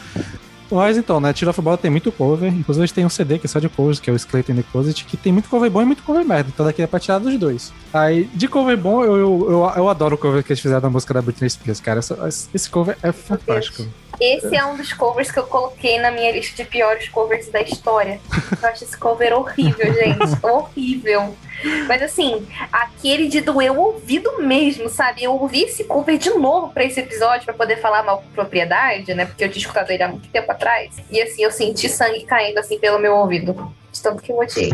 Mas então, né, of Border tem muito cover, inclusive gente tem um CD que é só de covers, que é o Skeleton in the Closet, que tem muito cover bom e muito cover merda, então daqui é pra tirar dos dois. Aí, de cover bom, eu, eu, eu, eu adoro o cover que eles fizeram da música da Britney Spears, cara, Essa- esse cover é fantástico. Esse é um dos covers que eu coloquei na minha lista de piores covers da história. Eu acho esse cover horrível, gente. horrível. Mas assim, aquele de doer o ouvido mesmo, sabe? Eu ouvi esse cover de novo pra esse episódio pra poder falar mal com propriedade, né? Porque eu tinha escutado ele há muito tempo atrás. E assim, eu senti sangue caindo assim pelo meu ouvido. De tanto que eu odiei.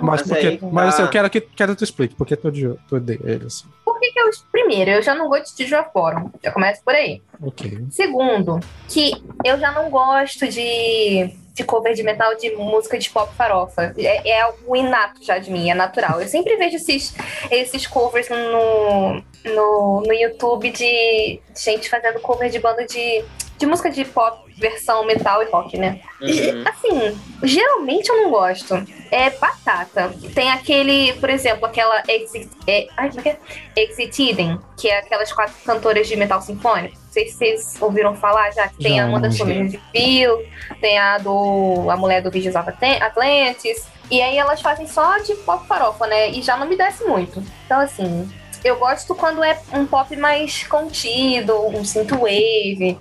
Mas, Mas porque, aí, mas assim, eu quero que, quero que tu explique, porque tu tu odeia ele, assim. Por que, que eu. Primeiro, eu já não gosto de Bottom. Já começa por aí. Ok. Segundo, que eu já não gosto de, de cover de metal de música de pop farofa. É, é algo inato já de mim, é natural. Eu sempre vejo esses, esses covers no, no, no YouTube de gente fazendo cover de banda de, de música de pop, versão metal e rock, né? E, Uhum. assim, geralmente eu não gosto. É batata. Tem aquele, por exemplo, aquela Exit, é, ai, como é que é? Exitiden, que é aquelas quatro cantoras de metal sinfônico. Não sei se vocês ouviram falar já, que tem Já, a Amanda já. Somerville, tem a do a mulher do Visions Atlantis. E aí elas fazem só de pop farofa, né? E já não me desce muito. Então, assim, eu gosto quando é um pop mais contido, um synthwave.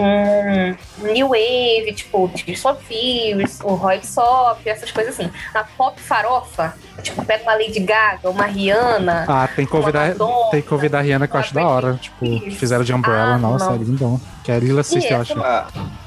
Um New Wave, tipo Tears for Fears, o Roy Sop, essas coisas assim. A pop farofa, tipo, pega uma Lady Gaga, uma Rihanna. Ah, tem cover, da, Madonna, tem cover da Rihanna que eu acho da hora. Tipo, que fizeram de Umbrella, Ah, nossa, não. é lindão. Que é Lila Sister, eu acho.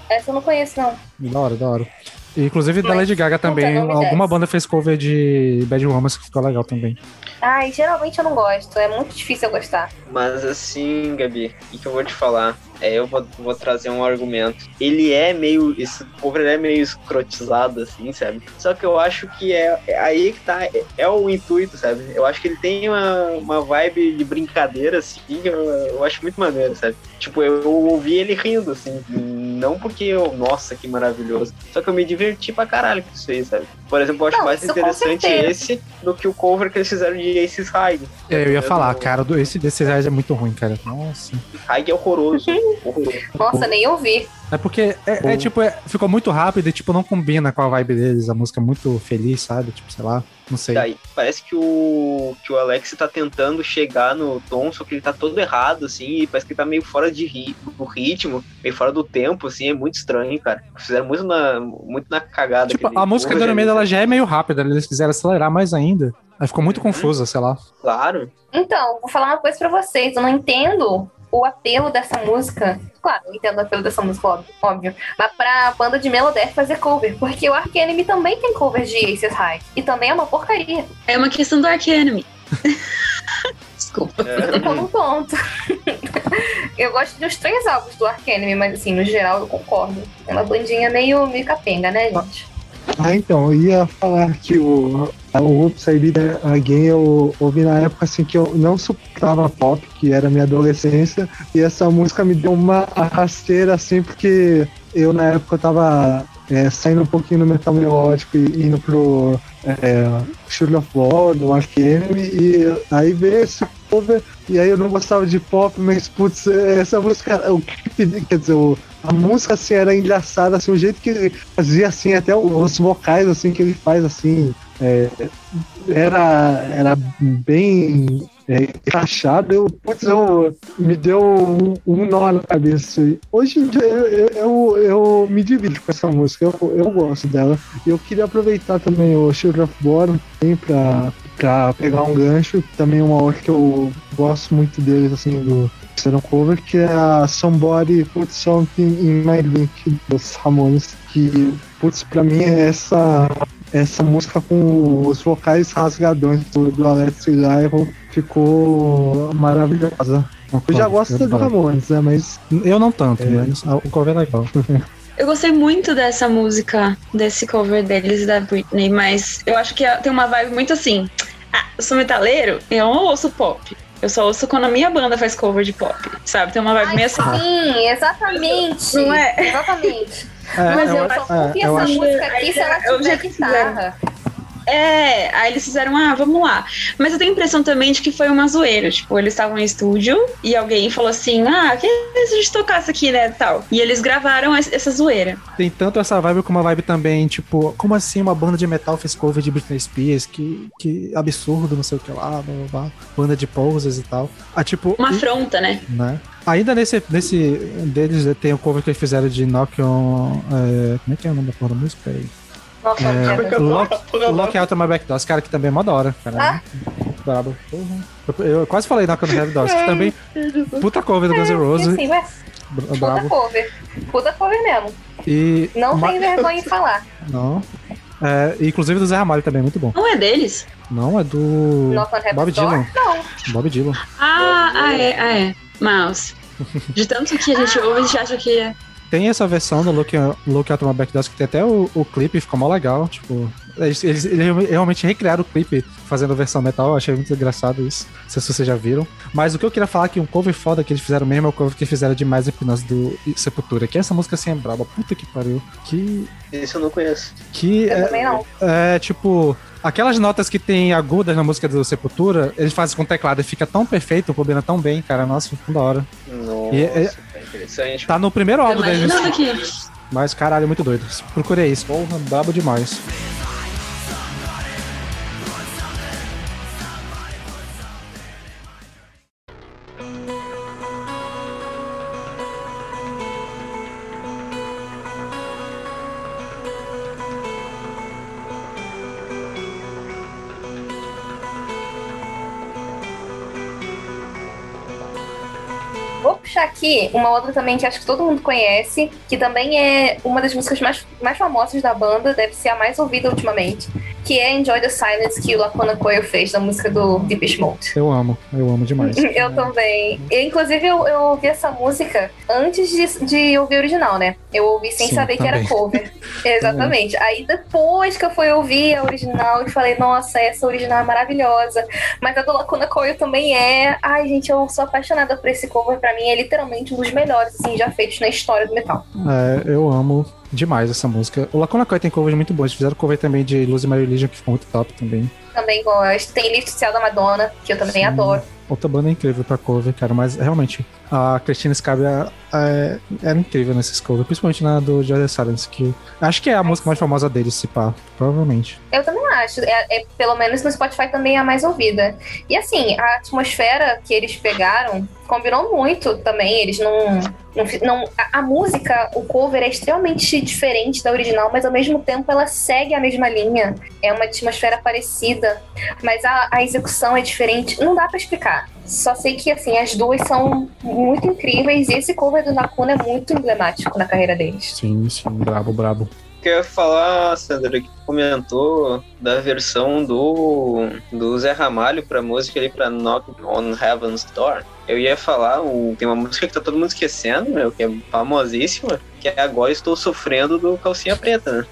Essa eu não conheço, não. Da hora, da hora. E, inclusive da Mas Lady Gaga também. Alguma banda fez cover de Bad Romance que ficou legal também. Ai, geralmente eu não gosto, é muito difícil eu gostar. mas assim, Gabi, o que eu vou te falar? É, eu vou, vou trazer um argumento. Ele é meio. Esse cover é meio escrotizado, assim, sabe? Só que eu acho que é, é aí que tá. É, é o intuito, sabe? Eu acho que ele tem uma, uma vibe de brincadeira, assim, eu, eu acho muito maneiro, sabe? Tipo, eu ouvi ele rindo, assim. Não porque eu, nossa, que maravilhoso. Só que eu me diverti pra caralho com isso aí, sabe? Por exemplo, eu acho Não, mais interessante esse do que o cover que eles fizeram de Aces High. É, eu ia falar, cara, do- esse desse é muito ruim, cara. Nossa. High é horroroso. horroroso. Nossa, nem ouvi. É porque é, é, tipo, é- ficou muito rápido e tipo, não combina com a vibe deles. A música é muito feliz, sabe? Tipo, sei lá, não sei. Daí, parece que o, que o Alex tá tentando chegar no tom, só que ele tá todo errado, assim, e parece que ele tá meio fora de ri, do ritmo, meio fora do tempo, assim, é muito estranho, cara. Fizeram muito na, muito na cagada. Tipo, a música do Iron Maiden. Ela já é meio rápida, eles quiseram acelerar mais ainda. Aí ficou muito confusa, sei lá. Claro. Então, vou falar uma coisa pra vocês. Eu não entendo o apelo dessa música. Claro, eu entendo o apelo dessa música, óbvio. óbvio. Mas pra banda de Melodeath fazer cover. Porque o Ark Enemy também tem covers de Aces High. E também é uma porcaria. É uma questão do Ark Enemy. Desculpa. É, Então, um ponto. eu gosto dos três álbuns do Ark Enemy, mas assim, no geral eu concordo. É uma bandinha meio, meio capenga, né, gente? Ah, então, eu ia falar que o, o Oops, I Did Again eu ouvi na época assim que eu não suportava pop, que era minha adolescência, e essa música me deu uma rasteira assim, porque eu na época eu tava é, saindo um pouquinho do metal melódico e indo pro é, Shield of War, do Ark Enemy, e aí veio esse cover, e aí eu não gostava de pop, mas putz, essa música, o clipe, quer dizer, o, a música assim era engraçada, assim, o jeito que ele fazia assim, até os vocais assim que ele faz assim, é, era, era bem é, encaixado, eu, putz, eu, me deu um, um nó na cabeça. Hoje em dia eu, eu, eu, me divido com essa música, eu, eu gosto dela. Eu queria aproveitar também o Shield of Bottom também pra, pegar um gancho, também uma outra que eu gosto muito deles, assim, do fizeram cover, que é a Somebody Put Something in My Drink dos Ramones, que, putz, pra mim é essa essa música com os vocais rasgadões do, do Alex Lyro ficou maravilhosa. Eu já gosto do Ramones, né? Mas Eu não tanto, mas o cover é legal. Eu gostei muito dessa música, desse cover deles da Britney, mas eu acho que tem uma vibe muito assim. Ah, eu sou metaleiro, eu não ouço pop. Eu só ouço quando a minha banda faz cover de pop, sabe? Tem uma vibe meio assim. Sim, exatamente. Não é? Exatamente. É, Mas eu, eu, só é, ouvi eu essa música aqui se ela É tiver guitarra. É, aí eles fizeram, ah, vamos lá. Mas eu tenho a impressão também de que foi uma zoeira. Tipo, eles estavam em estúdio e alguém falou assim: ah, que se a gente tocasse aqui, né? Tal. E eles gravaram es- essa zoeira. Tem tanto essa vibe como uma vibe também, tipo, como assim uma banda de metal fez cover de Britney Spears? Que, que absurdo, não sei o que lá, blá, blá, blá. banda de poses e tal. Ah, tipo, Uma e- afronta, né? né? Ainda nesse, nesse deles tem o cover que eles fizeram de Knock on. é, como é que é o nome da porra da música aí? Nossa, É. Lock, Lock Out My Back Doors, cara, que também é mó da hora, cara. Ah. Muito brabo. Eu, eu quase falei Knock on the Head Doors, que também. Puta cover do Guns N' Roses. assim, ué, bra- puta cover. Puta cover mesmo. E. Não ma- tem vergonha em falar. Não. É, inclusive do Zé Ramalho também, muito bom. Não é deles? Não, é do. Bob? Dylan. Não. Bob Dylan. Ah, ah, é, ah, é. Mouse. De tanto que a gente ouve, a gente acha que é. Tem essa versão do Look, Look Out My que tem até o, o clipe, ficou mó legal. Tipo, eles, eles, eles realmente recriaram o clipe fazendo a versão metal. Eu achei muito engraçado isso. Não sei se vocês já viram. Mas o que eu queria falar é que um cover foda que eles fizeram mesmo é o cover que fizeram de Mais Empinança do Sepultura. Que essa música assim é braba. Puta que pariu. Que. Esse eu não conheço. Que Eu é, também não. é tipo. Aquelas notas que tem agudas na música do Sepultura, eles fazem com teclado e fica tão perfeito, combina tão bem, cara. Nossa, ficou da hora. Nossa, E é- é interessante. Tá no primeiro álbum aqui. Mas caralho, é muito doido. Procurei isso. Porra, brabo demais. Aqui uma outra também que acho que todo mundo conhece, que também é uma das músicas mais, mais famosas da banda, deve ser a mais ouvida ultimamente, que é Enjoy the Silence, que o Lacuna Coil fez, da música do Deep Mode. Eu amo, eu amo demais. Eu também. Eu, inclusive, eu, eu ouvi essa música antes de, de ouvir a original, né? Eu ouvi sem Sim, saber que era cover. Exatamente. Aí depois que eu fui ouvir a original, eu falei, nossa, essa original é maravilhosa. Mas a do Lacuna Coil também é. Ai, gente, eu sou apaixonada por esse cover. Pra mim, é literalmente um dos melhores, assim, já feitos na história do metal. É, eu amo demais essa música. O Lacuna Coil tem covers muito bons. Eles fizeram cover também de Lose My Religion, que ficou muito top também. Também gosto. Tem Lift Cell da Madonna, que eu também Sim. adoro. Outra banda incrível pra cover, cara. Mas realmente, a Christina Scabi é, era incrível nesses covers, principalmente na do the Silence, que acho que é a música mais famosa deles, se pá, provavelmente. Eu também acho. É, é, pelo menos no Spotify também é a mais ouvida. E assim, a atmosfera que eles pegaram combinou muito também. Eles não. não, não a, a música, o cover é extremamente diferente da original, mas ao mesmo tempo ela segue a mesma linha. É uma atmosfera parecida, mas a, a execução é diferente. Não dá pra explicar. Só sei que assim, as duas são muito incríveis e esse cover do Nakuna é muito emblemático na carreira deles. Sim, sim, brabo, brabo. que eu ia falar, Sandra, que tu comentou da versão do, do Zé Ramalho pra música ali pra Knock on Heaven's Door. Eu ia falar, o, tem uma música que tá todo mundo esquecendo, meu, que é famosíssima, que é Agora Estou Sofrendo do Calcinha Preta, né?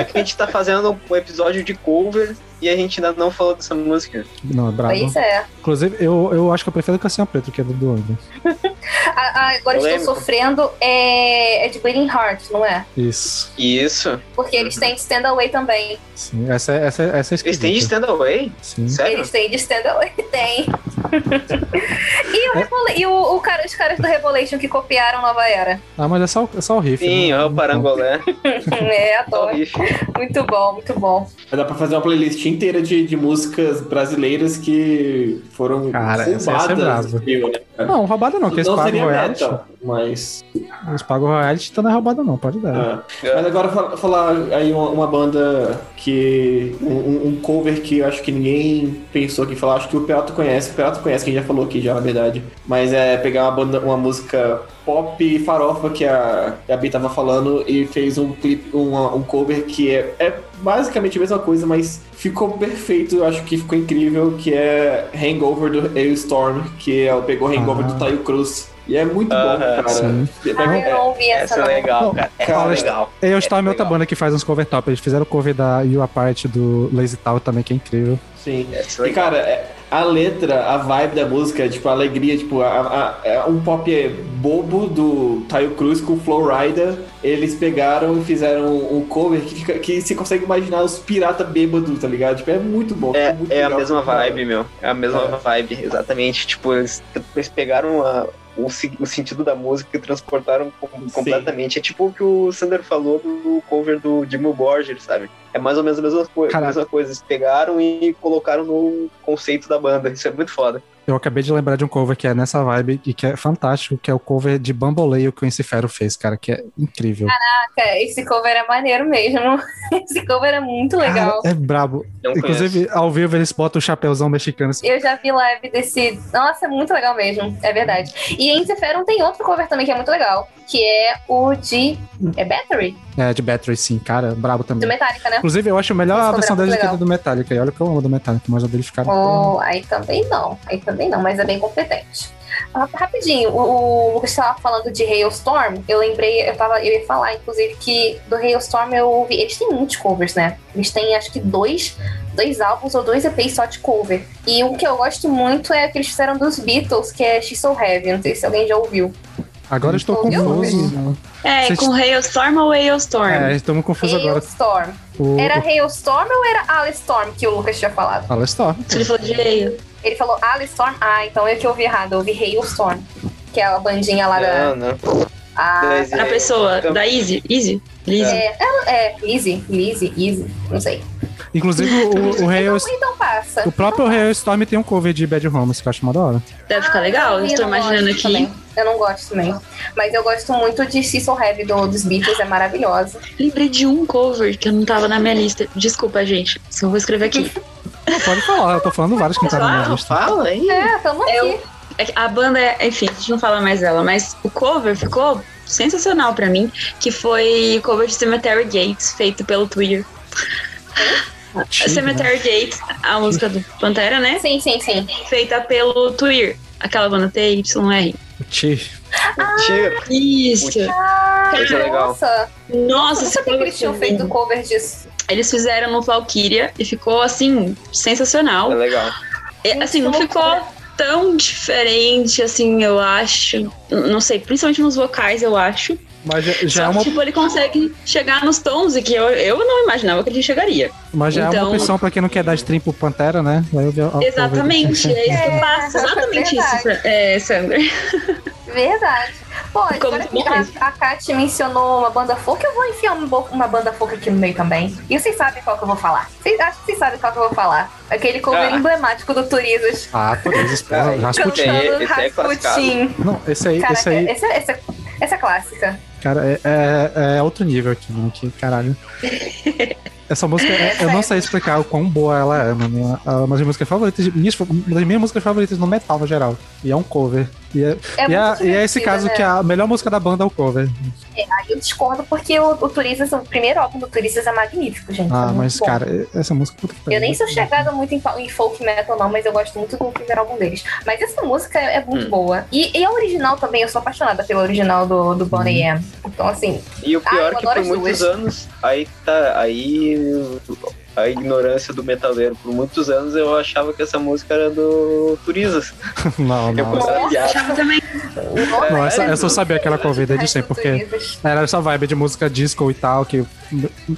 É que a gente tá fazendo um episódio de cover e a gente ainda não falou dessa música. Não, é brabo. Pois é. Inclusive, eu, eu acho que eu prefiro a Cassinha Preta, que é do do Angra. A- a- agora estou sofrendo é, é de Bleeding Heart, não é? Isso. Isso. Porque eles têm de Stand Away também. Sim, essa, é- essa, é- essa é Eles têm de esquisita. Stand Away? Sim. Sério? Eles têm de Stand Away, tem. e o, Revol- e o, o cara, os caras do Revolution que copiaram Nova Era. Ah, mas é só, é só o riff. Sim, né? é o Parangolé. é, adoro. riff. Muito bom, muito bom. Mas dá pra fazer uma playlist inteira de, de músicas brasileiras que foram Cara, essa- essa é roubadas brava. né? cara? Não, roubada não, que eles pagam seria metal, mas... Eles pagam royalties, então não é roubada não, pode dar. ah. Mas agora fa- falar aí uma, uma banda que. Um, um- cover que eu acho que ninguém pensou aqui falar. Acho que o Pelato conhece. O Pelato conhece, quem já falou aqui já, na verdade. Mas é pegar uma banda, uma música pop farofa que a, que a Bi tava falando e fez um clipe, uma- um cover que é, é basicamente a mesma coisa, mas ficou perfeito. Eu acho que ficou incrível. Que é Hangover do Hailstorm, que é, pegou Hangover Ah. do Taio Cruz. E é muito bom, Aham, cara. sim. Pega- Ah, eu não ouvi essa, Essa é legal, cara. Essa Cara, é legal. Eu estou É outra legal. banda que faz uns cover top. Eles fizeram o cover da You Apart do Lazy Tal também, que é incrível. Sim. É E cara, é- a letra, a vibe da música, tipo, a alegria, tipo, a, a- é um pop bobo do Taio Cruz com o Flowrider. Eles pegaram e fizeram um cover que, fica- que você consegue imaginar os piratas bêbados, tá ligado? Tipo, é muito bom. É, muito é a legal. mesma vibe, meu. É a mesma É. vibe, exatamente. Tipo, eles, eles pegaram a- o, o sentido da música transportaram com- completamente. É tipo o que o Sander falou do cover do Dimmu Borgir, sabe? É mais ou menos a mesma, Caraca. mesma coisa. Eles pegaram e colocaram no conceito da banda. Isso é muito foda. Eu acabei de lembrar de um cover que é nessa vibe e que é fantástico, que é o cover de Bamboleio que o Quincy Ferro fez, cara, que é incrível. Caraca, esse cover é maneiro mesmo. Esse cover é muito legal. Cara, é brabo. Não Inclusive, ao vivo eles botam o chapéuzão mexicano. assim. Eu já vi live desse. Nossa, é muito legal mesmo. É verdade. E em Seferon tem outro cover também que é muito legal. Que é o de. É Battery? É, de Battery, sim, cara, brabo Do também. Metallica, né? Inclusive, eu acho melhor Esse a versão deles que a do Metallica. E olha que eu amo do Metallica, mas a deles ficaram. Oh, aí também não. Aí também não, mas é bem competente. Ah, Rapidinho, o, o Lucas estava falando de Hailstorm. Eu lembrei, eu, tava, eu ia falar, inclusive, que do Hailstorm eu ouvi. Eles têm muitos covers, né? Eles têm acho que dois, dois álbuns ou dois EPs só de cover. E um que eu gosto muito é o que eles fizeram dos Beatles, que é She's So Heavy. Não sei se alguém já ouviu. Agora eu estou confuso. É, Vocês- com Hailstorm ou Hailstorm? É, estamos confusos agora. Hailstorm. O, Era Hailstorm ou era Alistorm que o Lucas tinha falado? Fala Storm. Ele falou de Hail. Ele falou Alistorm? Ah, então eu que ouvi errado. Eu ouvi Hailstorm. Que é a bandinha lá da. Não, não. Ah, A é, pessoa, então- da Easy. Easy? Lizzy. É, ela- é, Lizzy, Lizzy, Easy, não sei. Inclusive, o, o, Hail, Então, então passa. o próprio Hailstorm tem um cover de Bad Romance, que eu acho uma da hora. Deve ficar legal. eu estou não imaginando gosto aqui. também. Eu não gosto também. Mas eu gosto muito de So Heavy do, dos Beatles, é maravilhosa. Lembrei de um cover que eu não tava na minha lista. Desculpa, gente. Só vou escrever aqui. Não, pode falar, eu tô falando vários que não tá na minha lista. fala aí. É, tamo aqui. Eu- É A banda, é- enfim, a gente não fala mais dela, mas o cover ficou sensacional pra mim, que foi o cover de Cemetery Gates, feito pelo Twitter. Cemetery Gates, a música do Pantera, né? Sim, sim, sim. Feita pelo Twitter, aquela banda TYR. Ti. Tiro. Isso. Isso é legal. Nossa, Nossa, esse sabia que cover eles tinham ficou feito cover disso. Eles fizeram no Valkyria e ficou assim, sensacional. É legal. É, assim, não que ficou tão diferente, assim, eu acho. Não sei, principalmente nos vocais, eu acho. Mas já, já Só é que, uma, tipo, ele consegue chegar nos tons e que eu, eu não imaginava que ele chegaria. mas já é uma então- opção pra quem não quer dar stream pro Pantera, né? Cover. Exatamente, é isso que eu faço. Exatamente isso, é, Sandra. Verdade. Pô, agora que a, a Kat mencionou uma banda folk, eu vou enfiar uma, uma banda folk aqui no meio também. E vocês sabem qual que eu vou falar. Vocês, acho que vocês sabem qual que eu vou falar. Aquele cover Ah. emblemático do Turizas. Ah, isso, porra. Rasputin. esse aí- Cantando esse aí é classificado. Rasputin. Não, esse aí, Caraca, esse aí, essa, essa, essa é clássica. Cara, é, é, é outro nível aqui, né? Que caralho. Essa música, é- eu não sei explicar o quão boa ela é, mano. É uma das músicas favoritas, minhas, uma das minhas músicas favoritas no metal, no geral. E é um cover. E é, É e é, e é esse caso né? que a melhor música da banda é o cover. Aí eu discordo porque o, o Turizas, o primeiro álbum do Turizas é magnífico, gente. é Ah, muito mas, bom. cara, essa música. Puta que Eu pariu. nem sou chegada muito em, em folk metal, não, mas eu gosto muito do primeiro álbum deles. Mas essa música é Hum. muito boa. E, e a original também, eu sou apaixonada pela original do, do Bonnie Uhum. M. Então, assim, E o Ah, pior eu é que por muitos duas. anos, aí tá. Aí a ignorância do metaleiro. Por muitos anos eu achava que essa música era do Turizas. Não, Eu não. piada. Achava também. Não, essa, essa eu sabia que era cover desde sempre, porque era essa vibe de música disco e tal, que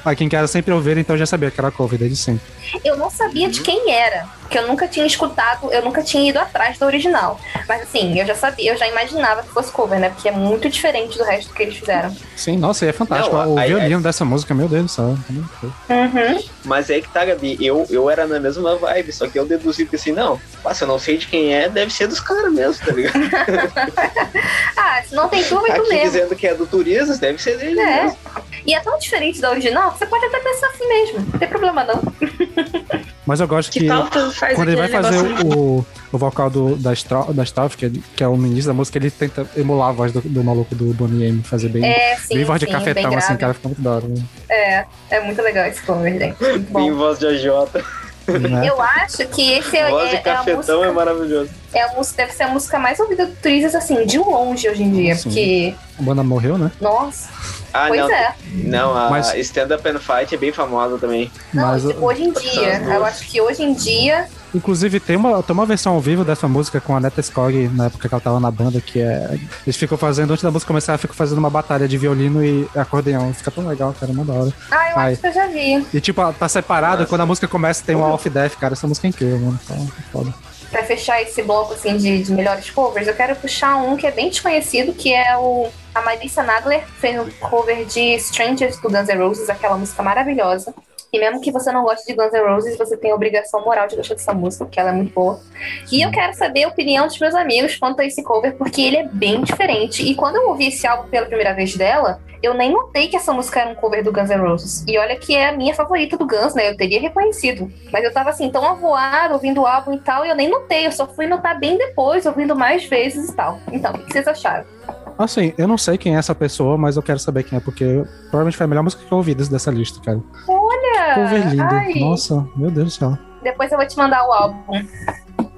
a quem quer sempre ouvir, então eu já sabia que era cover desde sempre. Eu não sabia de quem era, porque eu nunca tinha escutado, eu nunca tinha ido atrás da original. Mas assim, eu já sabia, eu já imaginava que fosse cover, né? Porque é muito diferente do resto que eles fizeram. Sim, nossa, e é fantástico. Não, o aí- violino dessa música, meu Deus do céu. Uhum. Mas é que tá, Gabi. Eu, eu era na mesma vibe, só que eu deduzi que assim, não, passa, eu não sei de quem é, deve ser dos caras mesmo, tá ligado? Ah, se não tem tu, vai tu Aqui mesmo. dizendo que é do Turizas, deve ser dele É. mesmo. E é tão diferente da original você pode até pensar assim mesmo. Não tem problema, não. Mas eu gosto Que que quando ele vai fazer o, o vocal do, da, Stro, da Strofe, que é, que é o início da música, ele tenta emular a voz do, do maluco do Bonnie M, fazer bem, É, sim, bem voz de sim, cafetão, bem assim, cara, fica muito da hora. Né? É, é muito legal esse cover, gente. Muito Em bom. voz de AJ. Né? Eu acho que esse é, voz é, é a cafetão é música, maravilhoso. é a música, deve ser a música mais ouvida do Turizas, assim, de longe hoje em dia. Sim. Porque, A banda morreu, né? nossa, Ah, pois não. é. Não, a Mas- Stand Up and Fight é bem famosa também. Não, Mas, tipo, hoje em dia. Eu acho que hoje em dia. Inclusive, tem uma, tem uma versão ao vivo dessa música com a Neta Skog, na época que ela tava na banda, que é. Eles ficam fazendo, antes da música começar, ela fica fazendo uma batalha de violino e acordeão. Fica tão legal, cara, uma da hora. Ah, eu Ai. acho que eu já vi. E tipo, tá separada, quando a música começa tem um off death, cara. Essa música é incrível, mano. Então, foda. Pra fechar esse bloco assim de, de melhores covers, eu quero puxar um que é bem desconhecido, que é o. A Marissa Nadler fez um cover de Strangers do Guns N' Roses, aquela música maravilhosa. E mesmo que você não goste de Guns N' Roses, você tem a obrigação moral de gostar dessa música, porque ela é muito boa. E eu quero saber a opinião dos meus amigos quanto a esse cover, porque ele é bem diferente. E quando eu ouvi esse álbum pela primeira vez dela, eu nem notei que essa música era um cover do Guns N' Roses. E olha que é a minha favorita do Guns, né? Eu teria reconhecido. Mas eu tava assim, tão avoada, ouvindo o álbum e tal, e eu nem notei. Eu só fui notar bem depois, ouvindo mais vezes e tal. Então, o que vocês acharam? Assim, eu não sei quem é essa pessoa, mas eu quero saber quem é, porque provavelmente foi a melhor música que eu ouvi dessa lista, cara. Olha! Cover lindo. ai, Nossa, meu Deus do céu. Depois eu vou te mandar o álbum.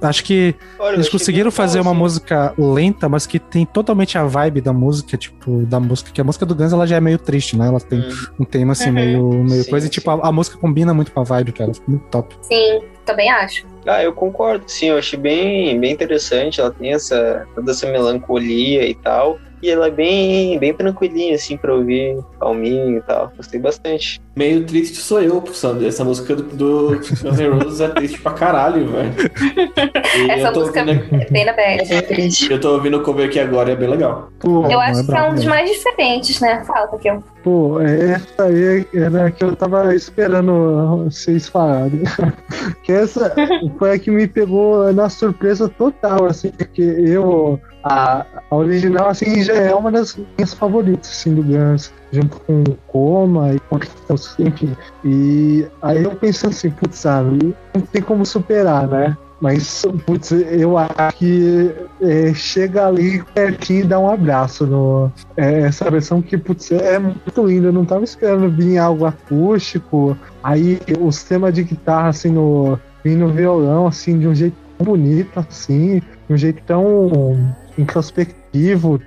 Acho que Olha, eles conseguiram fazer uma assim. música lenta, mas que tem totalmente a vibe da música, tipo, da música. Que a música do Guns ela já é meio triste, né? Ela tem Hum. um tema assim, Uhum. meio, meio Sim, coisa. E tipo, a, a música combina muito com a vibe, cara. Fica muito top. Sim, também acho. Ah, eu concordo, sim, eu achei bem, bem interessante. Ela tem essa, toda essa melancolia e tal. E ela é bem, bem tranquilinha, assim, pra ouvir, calminho e tal. Gostei bastante. Meio triste sou eu, Sandro. Essa música do, do Guns N' Roses é triste pra caralho, velho. E Essa música ouvindo, é bem na bad. É triste. eu tô ouvindo o cover aqui agora, é bem legal. Pô, Eu acho é que é um dos mais diferentes, né? Fala, Taquil. pô, essa aí era a que eu tava esperando vocês falarem. que essa foi a que me pegou na surpresa total, assim, porque eu. A, a original, assim, já é uma das minhas favoritas, assim, do Guns, junto com o Coma e com enfim. E aí eu pensando assim, putz, sabe, não tem como superar, né? Mas, putz, eu acho que é, chega ali pertinho e dá um abraço no. é, essa versão que, putz, é muito linda. Eu não tava esperando vir algo acústico. Aí os temas de guitarra, assim, no. No violão, assim, de um jeito tão bonito, assim, de um jeito tão introspectivo,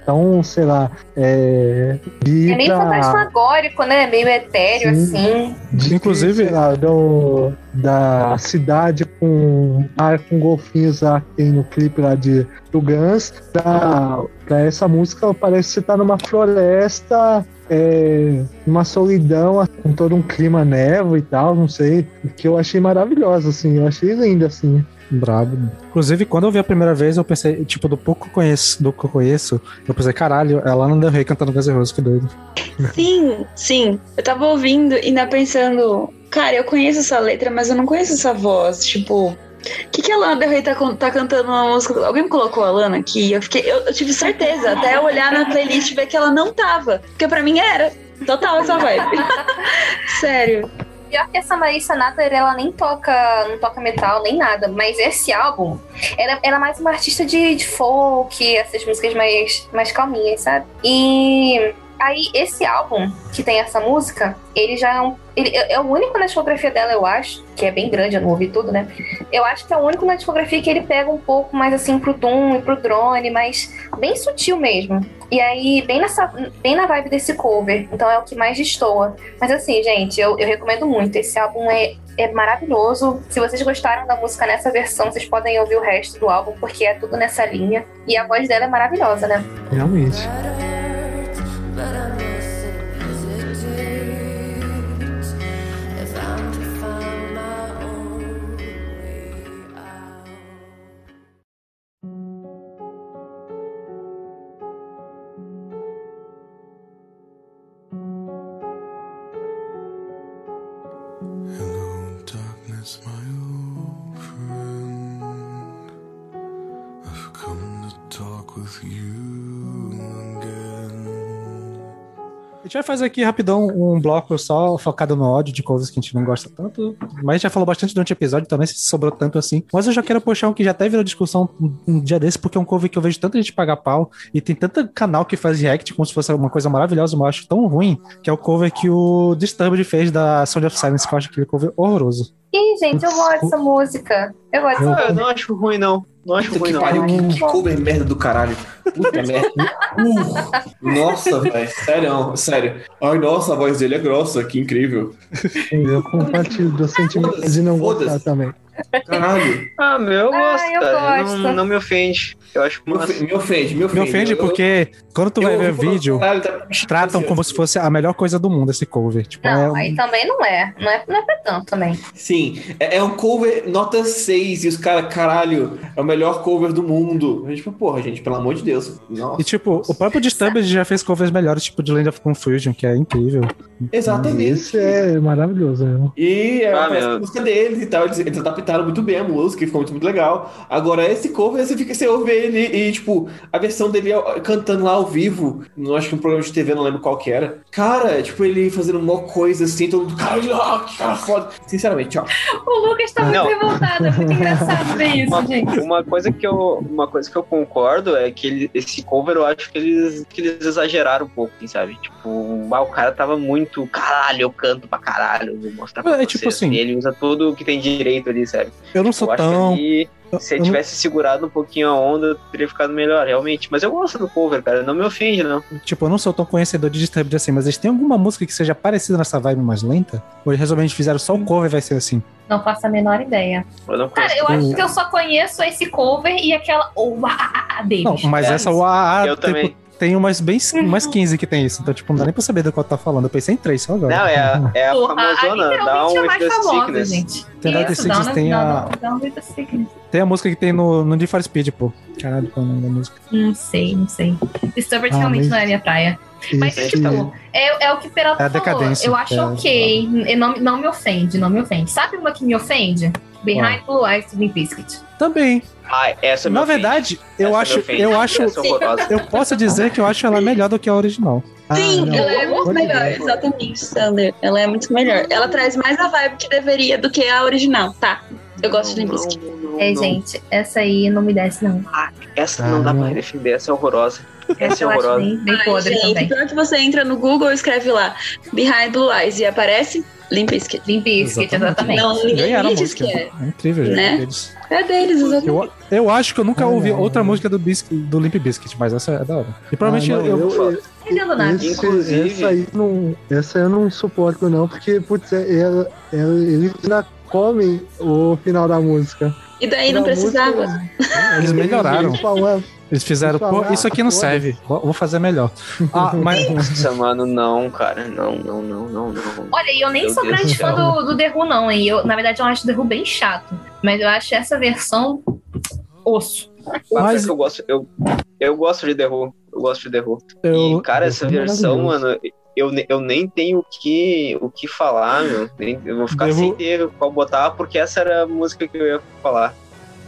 tão, sei lá, é. De É meio fantasmagórico, né? Meio etéreo, Sim. assim. de, Inclusive- sei lá, do, da cidade com mar com golfinhos lá que tem no clipe lá de, do Guns, pra, pra essa música parece que você tá numa floresta, é, uma solidão, com todo um clima névoa e tal, não sei, que eu achei maravilhoso, assim, eu achei lindo, assim. Brabo. Inclusive, quando eu vi a primeira vez, eu pensei, tipo, do pouco que eu conheço, do que eu conheço, eu pensei, caralho, é Lana Del Rey cantando Guns N' Roses, que doido. Sim, sim. Eu tava ouvindo e ainda pensando, cara, eu conheço essa letra, mas eu não conheço essa voz. Tipo, o que, que a Lana Del Rey tá, tá cantando uma música? Alguém me colocou a Lana aqui? Eu fiquei, eu, eu tive certeza, até eu olhar na playlist e ver que ela não tava. Porque pra mim era. Total essa vibe. Sério. Pior que essa Marissa Natter, ela nem toca, não toca metal, nem nada. Mas esse álbum, ela, ela é mais uma artista de, de folk, essas músicas mais, mais calminhas, sabe? E aí, esse álbum, que tem essa música, ele já é um. Ele, é é o único na discografia dela, eu acho, que é bem grande, eu não ouvi tudo, né? Eu acho que é o único na discografia que ele pega um pouco mais assim pro Doom e pro drone, mas bem sutil mesmo. E aí, bem, nessa, bem na vibe desse cover. Então é o que mais destoa. Mas assim, gente, eu, eu recomendo muito. Esse álbum é, é maravilhoso. Se vocês gostaram da música nessa versão, vocês podem ouvir o resto do álbum, porque é tudo nessa linha. E a voz dela é maravilhosa, né? Realmente. A gente vai fazer aqui rapidão um bloco só focado no ódio de coisas que a gente não gosta tanto. Mas a gente já falou bastante durante o episódio, então nem sei se sobrou tanto assim. Mas eu já quero puxar um que já até virou discussão um, dia desse, porque é um cover que eu vejo tanta gente pagar pau e tem tanto canal que faz react como se fosse uma coisa maravilhosa, mas eu acho tão ruim, que é o cover que o Disturbed fez da Sound of Silence, que eu acho aquele cover horroroso. Ih, gente, eu gosto dessa música. Eu gosto dessa Ah, eu não acho ruim, não. Não acho Puta ruim, que não. pariu, que, que cover merda do caralho. Puta merda. Uh, nossa, velho. Sério, sério. Ai, nossa, a voz dele é grossa, que incrível. Eu compartilho do sentimento de não gostar também. Caralho. Ah, meu, eu Ah, gosto, eu cara. gosto. Não, não me ofende. Eu acho Me massa. ofe- me ofende, me ofende. Me ofende Eu- eu- porque quando tu eu vai ver vídeo, caralho, tá- tratam como se fosse a melhor coisa do mundo esse cover. Tipo, é Não, um- aí também não é. Não é, não é pra tanto também. Sim, é, é um cover nota 6 e os caras, caralho, é o melhor cover do mundo. A gente, tipo, porra, gente, pelo amor de Deus. Nossa. E tipo, o próprio Disturbed já fez covers melhores, tipo de Land of Confusion, que é incrível. Exatamente. Esse é maravilhoso, né? E é Ah, a música deles e tal. Eles, eles adaptaram muito bem a música e ficou muito, muito legal. Agora, esse cover, você fica, você ouve ele e, tipo, a versão dele cantando lá ao vivo, não acho que um programa de TV, não lembro qual que era. Cara, tipo, ele fazendo uma coisa assim, todo mundo, caralho, ah, que cara foda. Sinceramente, ó. O Lucas tá muito Não. revoltado. É muito engraçado ver isso, Uma, gente. uma coisa que eu uma coisa que eu concordo é que ele- esse cover eu acho que eles que eles exageraram um pouco, assim, sabe? Tipo, ah, o cara tava muito caralho, eu canto pra caralho, vou mostrar pra É, vocês. tipo assim- ele usa tudo que tem direito ali, sabe? Eu não sou eu acho tão. que ali, se eu ele não- tivesse segurado um pouquinho a onda, teria ficado melhor, realmente. Mas eu gosto do cover, cara, não me ofende, não. Tipo, eu não sou tão conhecedor de Disturbed assim, mas eles têm alguma música que seja parecida nessa vibe mais lenta? Ou eles resolvamente fizeram só o cover e vai ser assim? Não faço a menor ideia. Eu não Cara, eu acho que eu só conheço esse cover e aquela uá deles. Não, mas É, essa UAA, eu tipo, também. Tem umas bem umas 15 que tem isso. Então, tipo, não dá nem pra saber do qual tá falando. Eu pensei em três só agora. Não, é a, é a Porra, famosona, um mais With the famosa, Sickness. gente. Tem Isso, Sickness, Down- tem a- Down- Down with the Sickness. Tem a música que tem no, no Need for Speed, pô. Caralho, qual é o nome da música? Não sei, não sei. Disturbed Ah, realmente mas- não é minha praia. Mas, tipo, é, é o que o Peralta É a falou. decadência, Eu acho é. ok. E Não, não me ofende, não me ofende. Sabe uma que me ofende? Behind Blue Eyes to Limp Bizkit. Também. Ah, essa Na ofende. verdade, eu Essa acho, eu acho, é eu posso dizer que eu acho ela melhor do que a original. Sim, Ah, ela é muito melhor, exatamente, Sander. Ela é muito melhor. Ela traz mais a vibe que deveria do que a original, tá? Eu gosto de não, É, não- gente, essa aí não me desce, não. Essa não dá Ah, pra defender, essa é horrorosa. Essa é eu horrorosa. bem, bem Ai, podre gente, também. pior que você entra no Google e escreve lá Behind Blue Eyes e aparece Limp Bizkit. Limp Bizkit, exatamente. Não, ninguém Ganharam a música. que é. É incrível, gente. Né? Eles- É deles, exatamente. Eu, eu acho que eu nunca Ah, ouvi não, outra não. música do, Bis- do Limp Bizkit, mas essa é da hora. E provavelmente Ah, não, eu, eu-. Esse- Inclusive- Essa aí não, essa eu não suporto, não, porque, putz, é- ela- ela- eles ainda comem o final da música. E daí não precisava. música, Eles melhoraram. eles Eles fizeram, pô, isso aqui não serve. Vou fazer melhor. Ah, mas Nossa, mano, não, cara. Não, não, não, não, não. Olha, e eu nem Meu sou Deus grande fã do, do The Who, não, hein? Eu, na verdade, eu acho o The Who bem chato. Mas eu acho essa versão osso. Mas é eu gosto, eu, eu gosto de The Who. Eu gosto de The Who. eu, E, cara, essa é versão, mano, eu, eu nem tenho o que, o que falar, meu. Nem- eu vou ficar The sem ter qual botar, porque essa era a música que eu ia falar.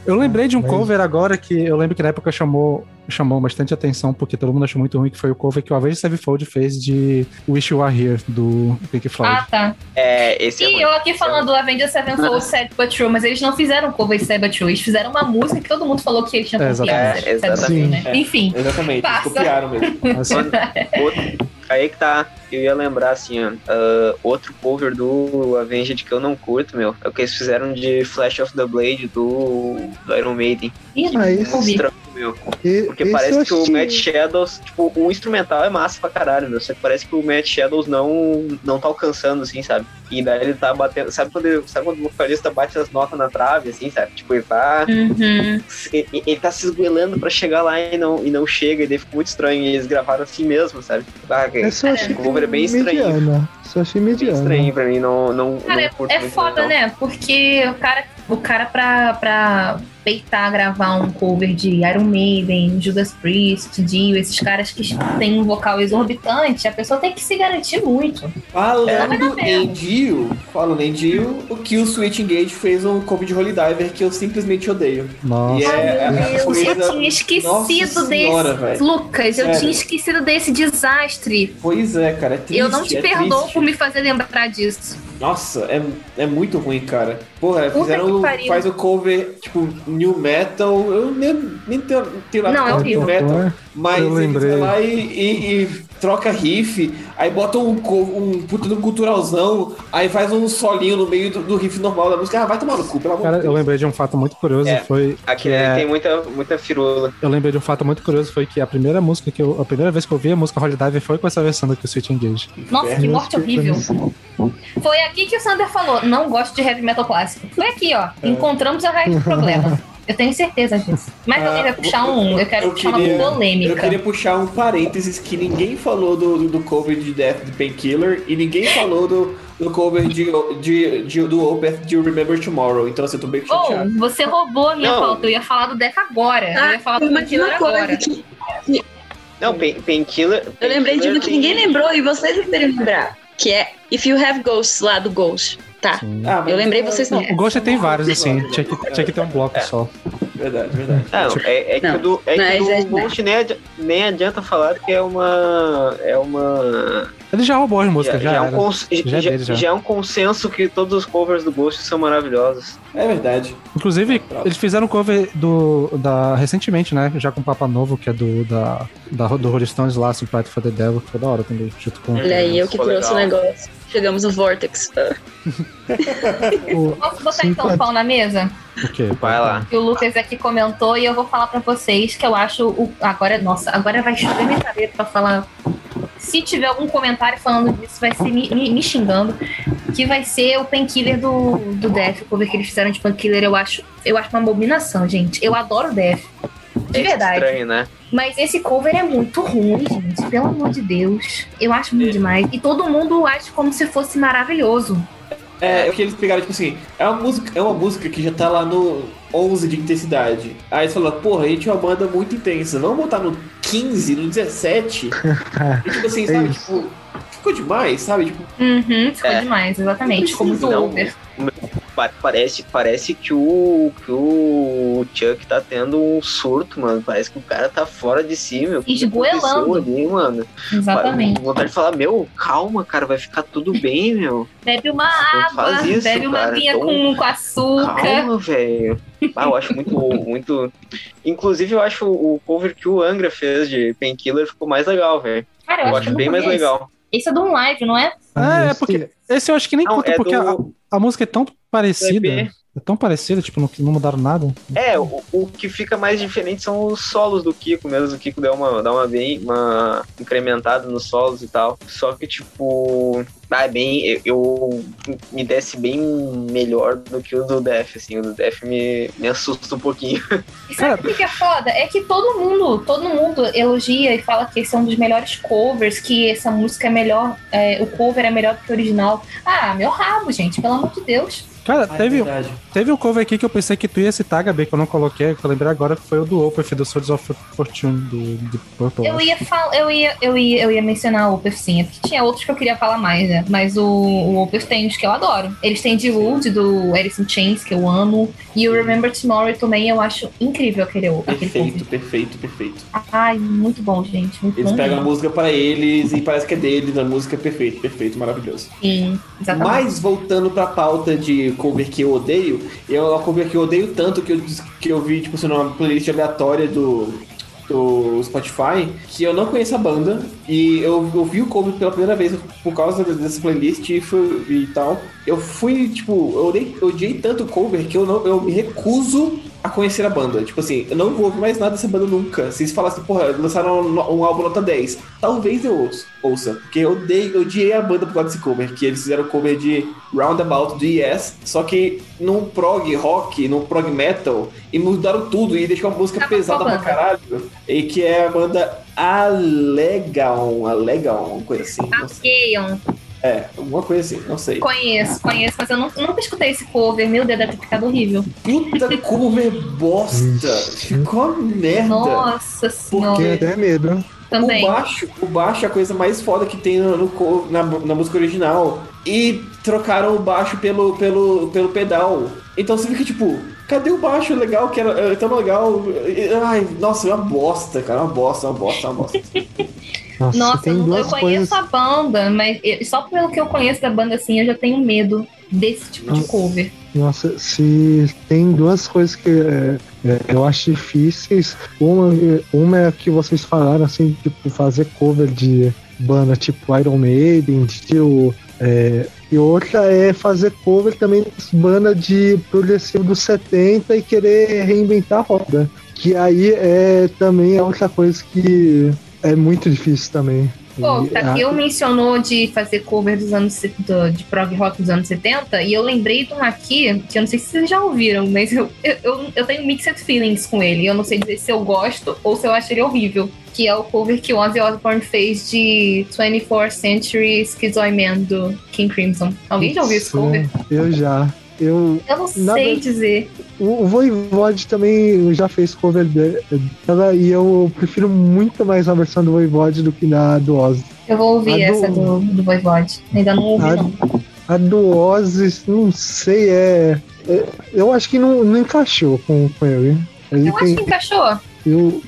eu lembrei de um cover agora que eu lembro que na época chamou, chamou bastante atenção, porque todo mundo achou muito ruim, que foi o cover que o Avenged Sevenfold fez de Wish You Are Here, do Pink Floyd. Ah, tá. É, esse é E ruim. eu aqui falando do Avengers Sevenfold Sad But True, mas eles não fizeram cover de Sad But True. Eles fizeram uma música que todo mundo falou que eles tinham É, copiado. exatamente. True, Exatamente. né? É. Enfim. Exatamente, eles Passa. copiaram mesmo. Assim, outro- aí que tá. Eu ia lembrar, assim, ó, ah, outro cover do Avenged que eu não curto, meu. É o que eles fizeram de Flash of the Blade do, do Iron Maiden. Ih, não isso ouvi. Estranho, meu. e- Porque parece que o Matt Shadows, tipo, o instrumental é massa pra caralho, meu. Só que parece que o Matt Shadows não, não tá alcançando, assim, sabe? E daí ele tá batendo. Sabe quando, ele- sabe quando o vocalista bate as notas na trave, assim, sabe? Tipo, ele tá. Uhum. Ele, ele tá se esgoelando pra chegar lá e não, e não chega, e daí fica muito estranho. E eles gravaram assim mesmo, sabe? Ah, eu achei o cover é bem estranho. mediana. Só achei Bem mediana. estranho pra mim, não, não, Cara, não curto é muito, foda, não. né? Porque o cara, o cara pra, pra peitar gravar um cover de Iron Maiden, Judas Priest, Dio, esses caras que têm um vocal exorbitante, a pessoa tem que se garantir muito. Falando em Dio, falando em Dio, o Kill Switch Engage fez um cover de Holy Diver que eu simplesmente odeio. nossa. E é, é Meu Deus, coisa- eu tinha esquecido senhora, desse. Lucas, eu Sério. tinha esquecido desse desastre. Pois é, cara, é triste. eu não te é perdoo triste. por me fazer lembrar disso. Nossa, é, é muito ruim, cara. Porra, Puta fizeram. Faz o cover, tipo, new metal. Eu nem, nem tenho, tenho nada Não, é horrível. new metal. Mas Eu lembrei. lá e, e- e troca riff, aí bota um, um puta de um culturalzão, aí faz um solinho no meio do, do riff normal da música. Ah, vai tomar no cu, pelo amor Cara, de eu Deus. lembrei de um fato muito curioso, É. foi Aqui que é- tem muita, muita firula. Eu lembrei de um fato muito curioso, foi que a primeira música que eu. A primeira vez que eu ouvi a música Holy Diver foi com essa versão do que o Switch Engage. Nossa, que morte horrível. Foi aqui que o Sander falou: não gosto de heavy metal clássico. Foi aqui, ó. Encontramos a raiz do problema. Eu tenho certeza disso. Mas Ah, alguém vai puxar um. Eu quero eu puxar queria- uma Eu polêmica. queria puxar um parênteses que ninguém falou do, do, do cover de Death de Painkiller e ninguém falou do, do cover de, de, de- do Opeth de Remember Tomorrow. Então, assim, eu tô bem Oh, chateado. você roubou a minha Não. pauta. Eu ia falar do Death agora. eu ia falar do Painkiller agora. que Não, Pain- Painkiller. eu lembrei de uma que ninguém lembrou e vocês deveriam lembrar. Que é If You Have Ghosts lá do Ghost. Tá. Ah, mas Eu lembrei, é- vocês não. O Ghost tem vários, assim. Tinha que, tinha que ter um bloco só. Verdade, verdade. Não, é, é que Não, do, é não, que isso é do Ghost nem, adi- nem adianta falar que é uma. É uma. Ele já roubou as músicas, já, é um cons- Já é já- dele, já. já é um consenso que todos os covers do Ghost são maravilhosos. É verdade. Inclusive, eles fizeram um cover do, da, recentemente, né? Já com o Papa Novo, que é do, da, da, do Rolling Stones lá, Sympathy for the Devil, que foi da hora também, junto com... Olha aí, eu que trouxe o negócio. Chegamos no Vortex. O- Posso botar então o pau na mesa? O quê? Vai lá. que o Lucas aqui comentou e eu vou falar pra vocês que eu acho o agora nossa agora vai chover minha cabeça pra falar se tiver algum comentário falando disso vai ser me, me- me xingando que vai ser o Painkiller do, do Death o cover que eles fizeram de Painkiller eu acho eu acho uma abominação gente eu adoro o Death de É verdade estranho, né? mas esse cover é muito ruim, gente. Pelo amor de Deus. Eu acho muito demais. E todo mundo acha como se fosse maravilhoso. É, é que eles pegaram, tipo assim, é uma música, é uma música que já tá lá no 11 de intensidade. Aí eles falaram, porra, a gente é uma banda muito intensa, vamos botar no 15, no 17? e tipo assim, sabe, isso. tipo, ficou demais, sabe? Tipo, Uhum, ficou É. demais, exatamente. Ficou muito over. Parece, parece que o, que o Chuck tá tendo um surto, mano. Parece que o cara tá fora de si, meu. Esgoelando. Ali, mano. Exatamente. Com vontade de falar, meu, calma, cara, vai ficar tudo bem, meu. Bebe uma Não água, isso, bebe uma cara, aguinha então- com, com açúcar. Calma, velho. Ah, eu acho muito, muito. Inclusive, eu acho o cover que o Angra fez de Painkiller ficou mais legal, velho. Eu, Eu acho, bem mais legal. Esse é de um live, não é? É, é Esse- porque esse eu acho que nem Não, conta, é porque a, do- a música é tão parecida. É tão parecida, tipo, não, não mudaram nada. É, o, o que fica mais diferente são os solos do Kiko mesmo. O Kiko deu uma, dá uma bem uma incrementada nos solos e tal. Só que, tipo, ah, é bem. Eu, eu me desce bem melhor do que o do Def, assim. O do Def me, me assusta um pouquinho. E sabe o que é foda? É que todo mundo, todo mundo elogia e fala que esse é um dos melhores covers, que essa música é melhor, é, o cover é melhor do que o original. Ah, meu rabo, gente, pelo amor de Deus. Cara, Ah, é teve, um cover aqui que eu pensei que tu ia citar, Gabi, que eu não coloquei, que eu lembrei agora, que foi o do Opeth, do Swords of Fortune, do, do Purple. Eu ia, fal eu, ia, eu, ia, eu ia mencionar o Opeth sim, é porque tinha outros que eu queria falar mais, né? Mas o, o Opeth tem os que eu adoro. Eles têm de Wood, do Alice in Chains, que eu amo. E o Remember Tomorrow também eu acho incrível aquele, aquele Perfeito, cover. perfeito, perfeito. Ai, muito bom, gente. Muito Eles bom. pegam a música pra eles e parece que é deles, a música é perfeita, perfeito, maravilhoso. Sim, exatamente. Mas voltando pra pauta de cover que eu odeio, eu é uma cover que eu odeio tanto que eu, que eu vi, tipo, assim, numa playlist aleatória do, do Spotify, que eu não conheço a banda, e eu, eu vi o cover pela primeira vez por causa dessa playlist e, fui- e tal. Eu fui, tipo, eu odiei, eu odiei tanto o cover que eu, não, eu me recuso a conhecer a banda. Tipo assim, eu não vou ouvir mais nada dessa banda nunca. Se eles falassem, porra, lançaram um, um álbum nota 10, talvez eu ouça, ouça porque eu odeio, eu odiei a banda por causa desse cover, que eles fizeram cover de Roundabout do Yes, só que num prog rock, num prog metal, e mudaram tudo e deixou uma música Tá pesada pra caralho, e que é a banda Alegaon, uma coisa assim. Akeon. É, alguma coisa assim, não sei. Conheço, conheço, mas eu não- nunca escutei esse cover. Meu Deus, deve ter ficado horrível. Puta cover bosta! Ficou uma merda! Nossa senhora. até medo. Também. O baixo, o baixo é a coisa mais foda que tem no, no na, na música original. E trocaram o baixo pelo, pelo, pelo pedal. Então você fica tipo, cadê o baixo legal que era é, tão legal? Ai, nossa, é uma bosta, cara, uma bosta, uma bosta, uma bosta. Nossa, Nossa, eu, conheço coisas. a banda, mas eu- só pelo que eu conheço da banda assim, eu já tenho medo desse tipo de Nossa. cover. Nossa, se tem duas coisas que é, é, eu acho difíceis. Uma, é- uma é que vocês falaram, assim, tipo, fazer cover de banda tipo Iron Maiden, tipo. é, e outra é fazer cover também de banda de progressivo dos 70 e querer reinventar a roda. Que aí é também é outra coisa que é muito difícil também. Pô, E, tá mencionou de fazer cover dos anos do- de prog rock dos anos 70 e eu lembrei de um aqui que eu não sei se vocês já ouviram, mas eu, eu, eu, tenho mixed feelings com ele. Eu não sei dizer se eu gosto ou se eu acho ele horrível. Que é o cover que o Ozzy Osbourne fez de 24th Century Schizoid Man do King Crimson. Alguém já ouviu esse cover? Eu já. Eu, Eu não sei dizer. O, o Voivode também já fez cover de- dela e eu prefiro muito mais a versão do Voivode do que na do Ozzy. Eu vou ouvir A essa do, do Voivode. Ainda não ouvi, A- não. A do Ozzy, não sei, é. é- eu acho que não, não encaixou com, com ele. Ele Eu acho que encaixou. Eu,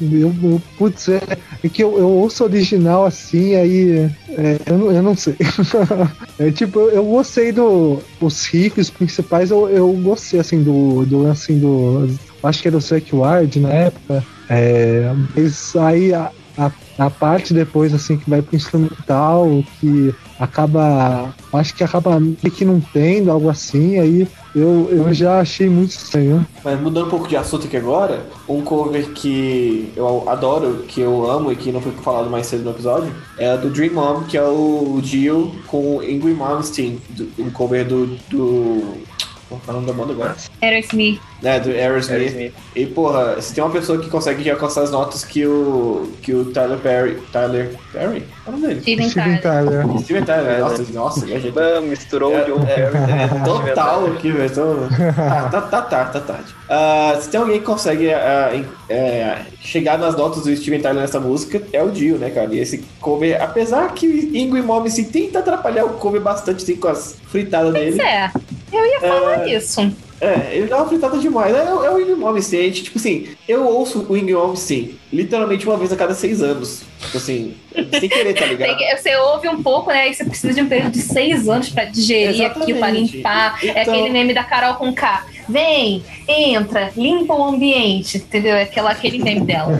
eu, eu- putz, é, é que eu, eu ouço original assim, aí é, eu, não, eu não sei. é tipo, eu, gostei do. Os riffs principais, eu, eu gostei assim do, do assim do. Acho que era o Zack Ward na época. É, mas aí a, a, a parte depois assim que vai pro instrumental, que acaba. Acho que acaba meio que não tendo, algo assim, aí eu, eu já achei muito estranho. Mas mudando um pouco de assunto aqui agora, um cover que eu adoro, que eu amo e que não foi falado mais cedo no episódio, é a do Dream Mom, que é o Dio com Ingrid Malmsteen, um cover do. do... Qual é o nome da banda agora? Aerosmith. né, do Aerosmith. Aerosmith. E, porra, se tem uma pessoa que consegue já alcançar as notas que o, que o Tyler Perry... Tyler Perry? Qual é o nome dele? Steven Steven Tyler. Tyler. Steven Tyler. É, Nossa, nossa, viajei. Bah, misturou É, o John é, Perry. né? Total aqui, velho. Tô... Ah, tá, tá tarde, tá tarde. Ah, se tem alguém que consegue em- é, chegar nas notas do Steven Tyler nessa música, é o Dio, né, cara? E esse cover, apesar que Ingrid Malmsteen tenta atrapalhar o cover bastante, tem com as fritadas Pois dele. é. Eu ia falar isso. É, ele dá uma fritada demais. É, é o Wing Malmsteen, tipo assim, eu ouço o Wing Malmsteen literalmente uma vez a cada seis anos. Tipo assim, sem querer, tá ligado? Você ouve um pouco, né? Aí você precisa de um período de seis anos pra digerir aquilo, pra Exatamente. limpar. É Então- aquele meme da Carol com K. Vem, entra, limpa o ambiente, entendeu? É aquela, aquele meme dela.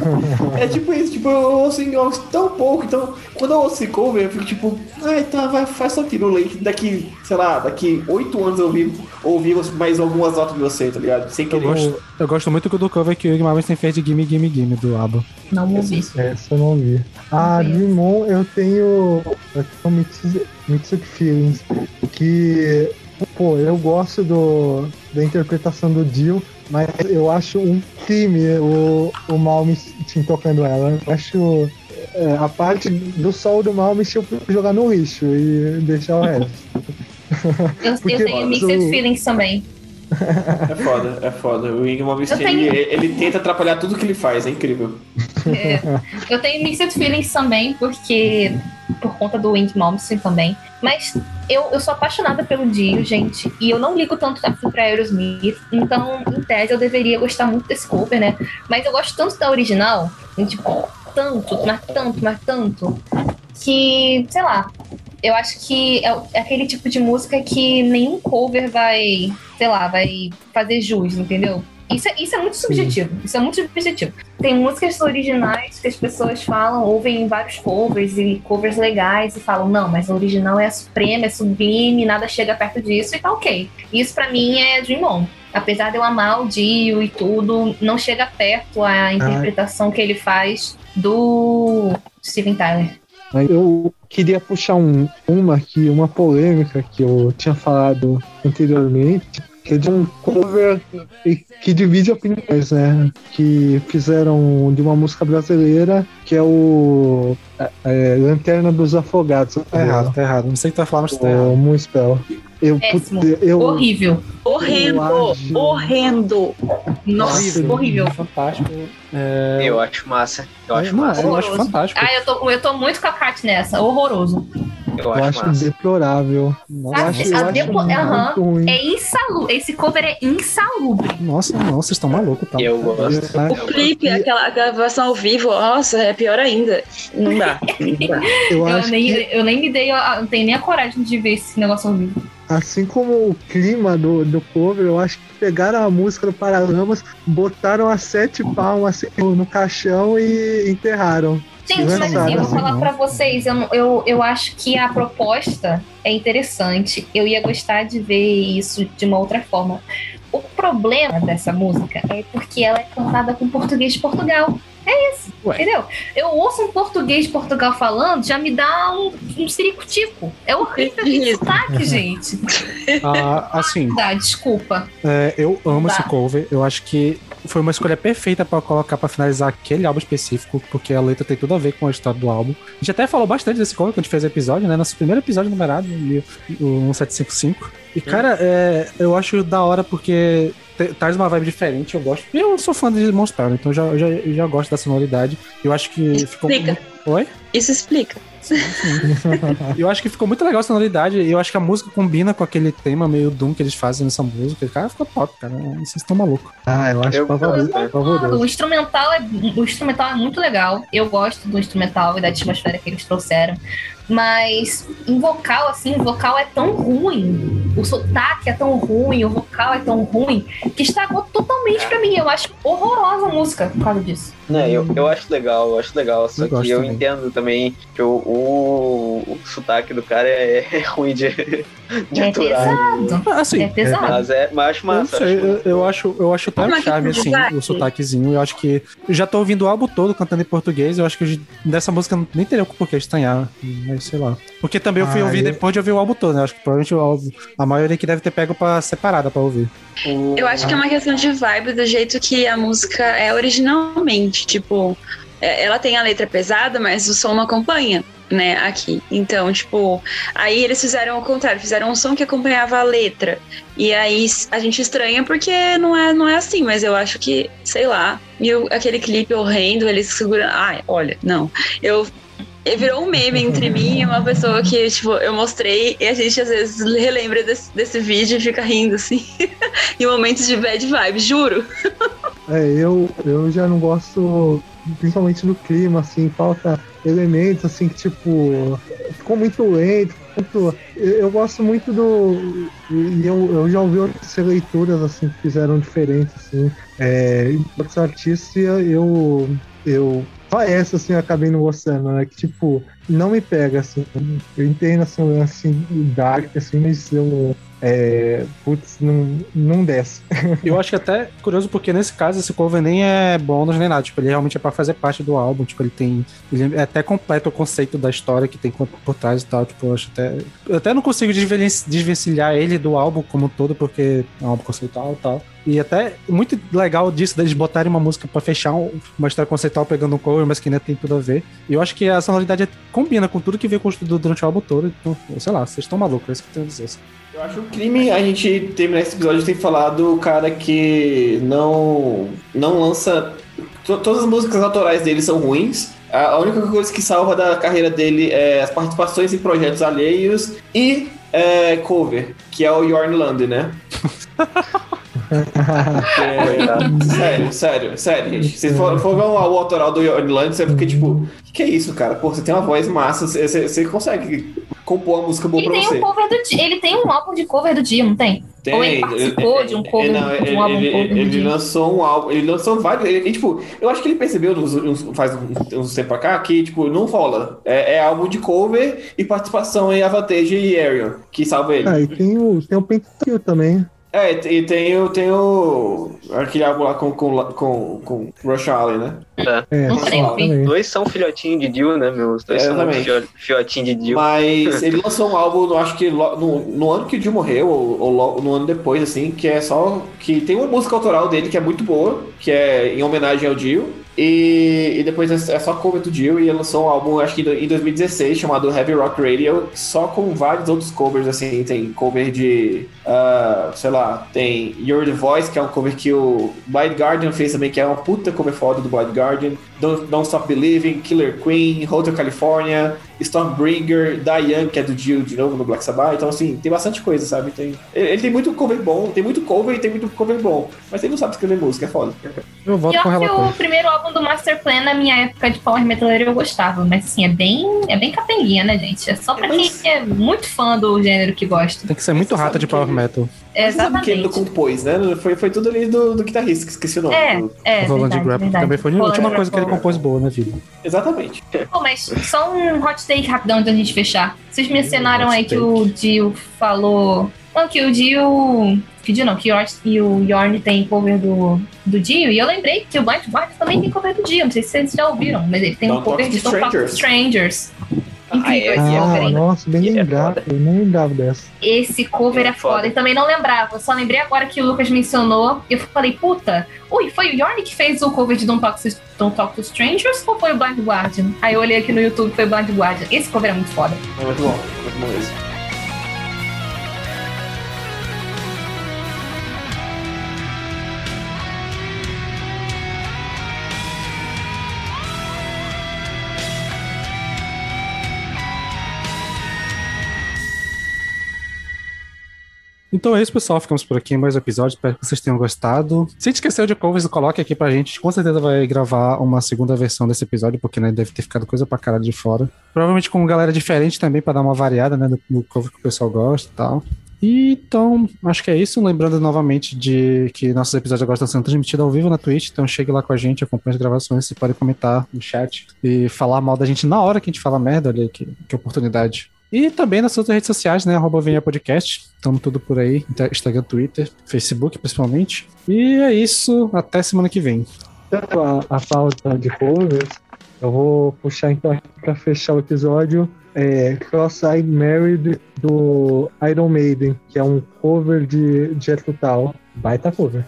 É tipo isso, tipo, eu ouço Malmsteen tão pouco, então quando eu ouço esse cover, eu fico tipo, ai, tá, vai, faz só aí, que daqui, sei lá, daqui oito anos eu ouvi, ouvi mais algumas notas de você, tá ligado? Sem Eu querer. gosto, eu gosto muito do cover que o Iggy Malmsteen fez de Gimme Gimme Gimme do álbum. Não ouvi. Essa eu não vi. Ah, Digimon eu tenho. Eu tenho Mixed Feelings. Que. Pô, eu gosto do, da interpretação do Dio, mas eu acho um crime o, o Malmsteen tocando ela. Eu acho. é, a parte do sol do Malmsteen eu jogar no lixo e deixar o resto. Eu, eu Porque tenho o- mixed feelings também. É foda, é foda. O Wing Malmsteen, tenho- ele, ele tenta atrapalhar tudo que ele faz, é incrível. É. Eu tenho mixed feelings também, porque. Por conta do Wink Malmsteen também. Mas eu, eu sou apaixonada pelo Dio, gente. E eu não ligo tanto pra Aerosmith. Então, em tese, eu deveria gostar muito desse cover, né? Mas eu gosto tanto da original. Tipo, tanto, mas tanto, mas tanto. Que, sei lá. Eu acho que é, o- é aquele tipo de música que nenhum cover vai, sei lá, vai fazer jus, entendeu? Isso é, isso é muito subjetivo. Isso é muito subjetivo. Tem músicas originais que as pessoas falam, ouvem vários covers e covers legais e falam, não, mas a original é a suprema, é sublime, nada chega perto disso e tá ok. Isso pra mim é Dream On. Apesar de eu amar o Dio e tudo, não chega perto a interpretação que ele faz do Steven Tyler. Mas eu queria puxar um, uma aqui, uma polêmica que eu tinha falado anteriormente, que é de um cover que divide opiniões, né? Que fizeram de uma música brasileira, que é o é, é, Lanterna dos Afogados. Tá errado, tá errado. Não sei o que tá falando, mas tá errado. Moonspell. Eu, Péssimo. eu, Horrível. Horrendo, Eu acho- horrendo. Nossa, horrível. Fantástico. É... Eu acho massa. Eu acho não, massa. eu acho fantástico. Ah, eu tô, eu tô muito com a Kat nessa. Horroroso. Eu eu acho acho deplorável. Eu acho, eu a acho depo- ruim. É insalubre. Esse cover é insalubre. Nossa, não, vocês estão malucos, tá? Eu gosto. O clipe, aquela gravação ao vivo, nossa, é pior ainda. Não dá. Não dá. Eu Eu acho nem, que, eu nem me dei, a- não tenho nem a coragem de ver esse negócio ao vivo. Assim como o clima do, do cover, eu acho que pegaram a música do Paralamas, botaram as sete palmas assim, no caixão e enterraram. Gente, mas assim, eu vou falar pra vocês, eu, eu, eu acho que a proposta é interessante. Eu ia gostar de ver isso de uma outra forma. O problema dessa música é porque ela é cantada com português de Portugal. É isso, Ué. entendeu? Eu ouço um português de Portugal falando, já me dá um, um ciricutico. É horrível esse sotaque, gente. Ah, assim, Dá, desculpa. é, eu amo Tá. esse cover. Eu acho que foi uma escolha perfeita pra colocar pra finalizar aquele álbum específico, porque a letra tem tudo a ver com a história do álbum. A gente até falou bastante desse cover quando a gente fez o episódio, né? Nosso primeiro episódio numerado, o 1755. E, cara, é, eu acho da hora porque traz uma vibe diferente, eu gosto. Eu sou fã de Monster, então eu já, eu já, eu já gosto da sonoridade. Eu acho que ficou. Explica. Oi? Isso explica. Eu acho que ficou muito legal a sonoridade. e Eu acho que a música combina com aquele tema meio Doom que eles fazem nessa música. Cara, ficou top, cara. Vocês estão malucos. Ah, eu acho Eu pavoroso. né? pavoroso. O instrumental, é, o instrumental é muito legal. Eu gosto do instrumental e da atmosfera que eles trouxeram. Mas em vocal, assim, o vocal é tão ruim. O sotaque é tão ruim, o vocal é tão ruim, que estragou totalmente pra mim. Eu acho horrorosa a música por causa disso. Não, eu, eu acho legal, eu acho legal. Só Eu que eu também. entendo também que o, o, o sotaque do cara é, é ruim de, de É aturar. pesado. Assim, É pesado. Mas, é, mas acho Eu massa. sei, acho eu, eu acho, eu acho até um charme, o assim, sotaque? o sotaquezinho. Eu acho que. Eu já tô ouvindo o álbum todo cantando em português. Eu acho que eu- dessa música eu nem teria por que estranhar. Mas sei lá. Porque também eu fui Ah, ouvir eu- depois de ouvir o álbum todo, né? Eu acho que provavelmente o álbum, a maioria que deve ter pego pra separada pra ouvir. Eu acho que é uma questão de vibe do jeito que a música é originalmente. Tipo, é- ela tem a letra pesada, mas o som não acompanha, né, aqui. Então, tipo, aí eles fizeram o contrário, fizeram um som que acompanhava a letra. E aí a gente estranha porque não é, não é assim, mas eu acho que, sei lá. E o- aquele clipe horrendo, eles segurando. Ai, olha, não. Eu virou um meme entre mim e uma pessoa que, tipo, eu mostrei e a gente às vezes relembra desse, desse vídeo e fica rindo, assim. em momentos de bad vibe, juro. É, eu, eu já não gosto, principalmente do clima, assim, falta elementos, assim, que tipo, ficou muito lento, muito, eu, gosto muito do, e eu, eu já ouvi outras leituras, assim, que fizeram diferente, assim, é, outros artistas eu, eu, só essa, assim, eu acabei não gostando, né, que tipo, não me pega, assim, eu entendo, assim, o assim, dark, assim, mas eu, é, putz, não, não desce. Eu acho que até curioso porque nesse caso esse cover nem é bônus nem nada. Tipo, ele realmente é pra fazer parte do álbum. Tipo, ele tem. Ele é até completo o conceito da história que tem por trás e tal. Tipo, eu acho até. Eu até não consigo desven- desvencilhar ele do álbum como um todo, porque é um álbum conceitual e tal. E até muito legal disso, deles botarem uma música pra fechar um- uma história conceitual pegando um cover, mas que ainda tem tudo a ver. E eu acho que a sonoridade combina com tudo que veio construído durante o álbum todo. Então, sei lá, vocês estão malucos, é isso que eu tenho a dizer. Eu acho um crime a gente terminar esse episódio sem falar do cara que não, não lança. to- Todas as músicas autorais dele são ruins. A única coisa que salva da carreira dele é as participações em projetos alheios e é, cover, que é o Jorn Lande, né? Sério, sério, sério, gente. Se for, for ver o álbum autoral do Jorn Lande, você fica tipo, o que, que é isso, cara? Pô, você tem uma voz massa, você, você- você consegue compor uma música boa Ele pra tem você. um cover do Dio. Ele tem um álbum de cover do Dio, não tem? Tem, Ou ele participou de um cover, não, de ele, um álbum ele- cover do ele lançou um álbum, ele lançou vários. Ele, e, tipo, eu acho que ele percebeu nos- uns- faz uns, uns tempo pra cá que, tipo, não rola. É, é álbum de cover e participação em Avantage e Arion, que salva ele. Ah, e tem o, tem o Pentakill também. É, e tem, o- tem o. aquele álbum lá com, com, com, com Rush Allen, né? É, também. Dois são filhotinhos de Dio, né, meu? Os dois É, são fio- de Dio. Mas ele lançou um álbum, eu acho que no, no ano que o Dio morreu, ou, ou no ano depois, assim, que é só. que tem uma música autoral dele que é muito boa, que é em homenagem ao Dio. E, e depois é é só cover do Dio, e ele lançou um álbum, acho que em 2016, chamado Heavy Rock Radio, só com vários outros covers, assim, tem cover de, ah, sei lá, tem You're the Voice, que é um cover que o Blind Guardian fez também, que é uma puta cover foda do Blind Guardian, Don't, Don't Stop Believing, Killer Queen, Hotel California, Stormbringer, Diane, que é do Dio de novo no Black Sabbath, então assim, tem bastante coisa, sabe? Tem, ele, ele tem muito cover bom, tem muito cover e tem muito cover bom, mas ele não sabe escrever música, é foda. Eu volto com o Pior que relatório. o primeiro álbum do Master Plan, na minha época de Power Metaleiro, eu gostava. Mas assim, é bem, é bem capenguinha, né, gente? É só pra Mas- quem é muito fã do gênero que gosta. Tem que ser muito Você rata de que- power metal. É, Você sabe que ele não exatamente. compôs, né? Foi, foi tudo ali do, do guitarrista, que esqueci o nome. É, é, o Roland Grapp também foi a última coisa que ele compôs boa na vida. Exatamente. Pô, mas só um hot take rapidão antes da gente fechar. Vocês mencionaram hot aí que o Dio falou. Não, que o Dio. Que Dio não, que o Yorn, e o Yorn tem cover do, do Dio. E eu lembrei que o Blind Guardian também tem cover do Dio. Não sei se vocês já ouviram, mas ele tem um Don't Talk cover to de to Strangers. Incrível Ah, esse é, cover, Ah, hein? nossa, bem é lembrado. Eu não lembrava dessa. Esse cover é, É foda. E também não lembrava. Eu só lembrei agora que o Lucas mencionou. Eu falei, puta, ui, foi o Yorn que fez o cover de Don't Talk, to, Don't Talk to Strangers ou foi o Blind Guardian? Aí eu olhei aqui no YouTube, foi o Blind Guardian. Esse cover é muito foda. É muito bom, muito bom mesmo. Então é isso, pessoal. Ficamos por aqui em mais um episódio. Espero que vocês tenham gostado. Se esqueceu de covers, coloque aqui pra gente Com certeza vai gravar uma segunda versão desse episódio, porque né, deve ter ficado coisa pra caralho de fora. Provavelmente com galera diferente também, pra dar uma variada né, no, no cover que o pessoal gosta e tal. E, então, acho que é isso. Lembrando novamente de que nossos episódios agora estão sendo transmitidos ao vivo na Twitch. Então chegue lá com a gente, acompanhe as gravações. Você pode comentar no chat e falar mal da gente na hora que a gente fala merda. Olha aí, que, que oportunidade. E também nas outras redes sociais, né? Arroba Venha Podcast. Estamos tudo por aí. Instagram, Twitter, Facebook, principalmente. E é isso. Até semana que vem. Tanto a, a de covers, eu vou puxar então pra fechar o episódio. É, Cross-Eyed Married do Iron Maiden, que é um cover de Jet Total. Baita cover.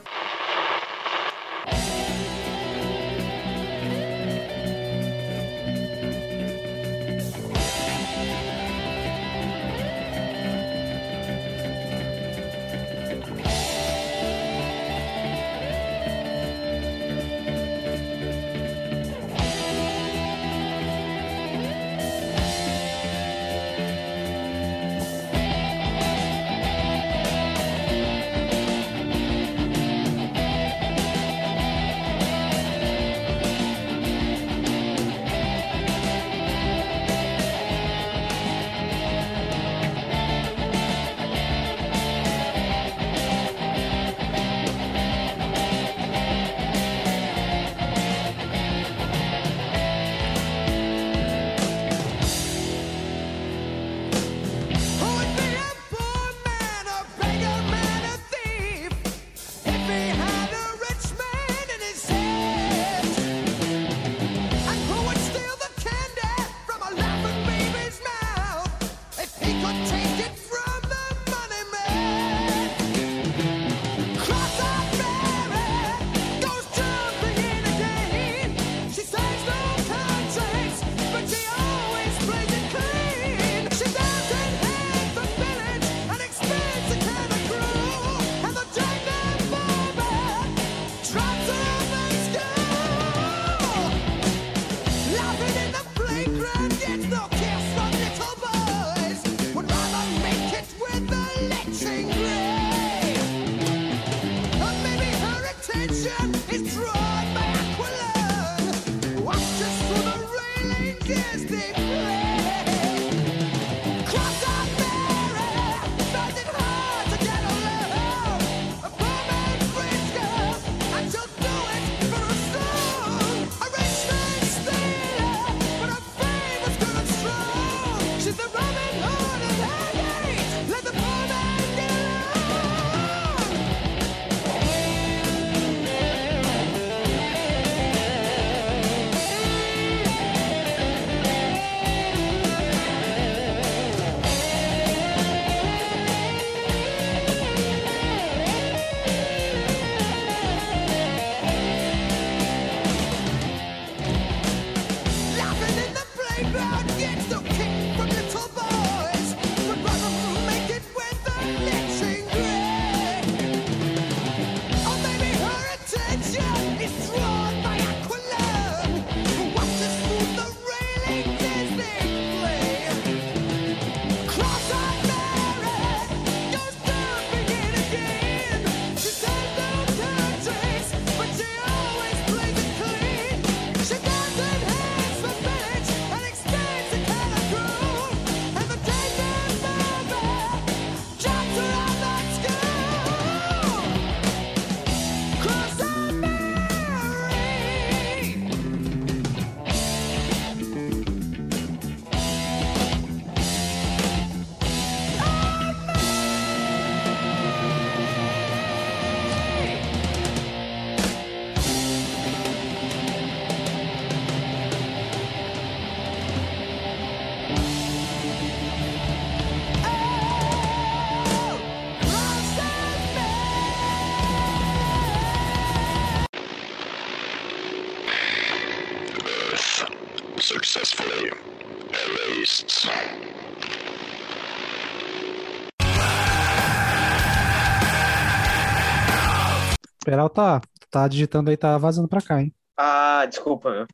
Peralta, tá digitando aí, tá vazando pra cá, hein? Ah, desculpa, meu.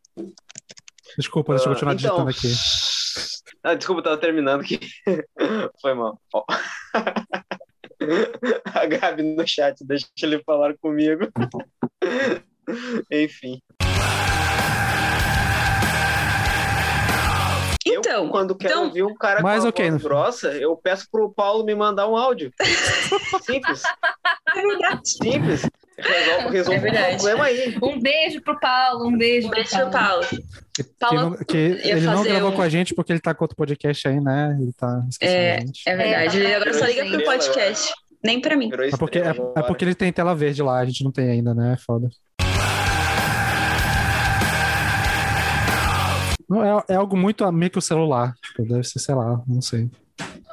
Desculpa, deixa eu Ah, continuar então. digitando aqui. Ah, desculpa, eu tava terminando aqui. Foi mal. A Gabi no chat, deixa ele falar comigo. Enfim. Então, eu, quando quero então- ouvir um cara Mas com a ok, voz no- grossa, eu peço pro Paulo me mandar um áudio. Simples, É verdade. simples. Resolve, resolve É verdade. o problema aí. Um beijo pro Paulo, um beijo, Um beijo pro Paulo. Que, Paulo não- que ele não gravou um- com a gente porque ele tá com outro podcast aí, né? Ele tá esquecendo a gente. É verdade. É, Ele agora só liga pro podcast. Nem pra mim. É porque, é, é porque ele tem tela verde lá, a gente não tem ainda, né? É foda. Não, é, é algo muito microcelular. Tipo, deve ser, sei lá, não sei.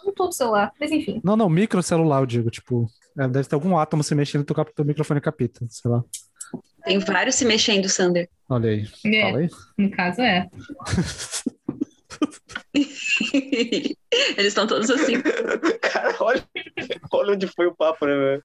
Não tô no celular, mas enfim. Não, não, microcelular, eu digo, tipo. É, deve ter algum átomo se mexendo e pro teu microfone capita, sei lá. Tem vários se mexendo, Sander. Olha aí. É, Fala aí. no caso é. Eles estão todos assim. Cara, olha, olha onde foi o papo, né, velho?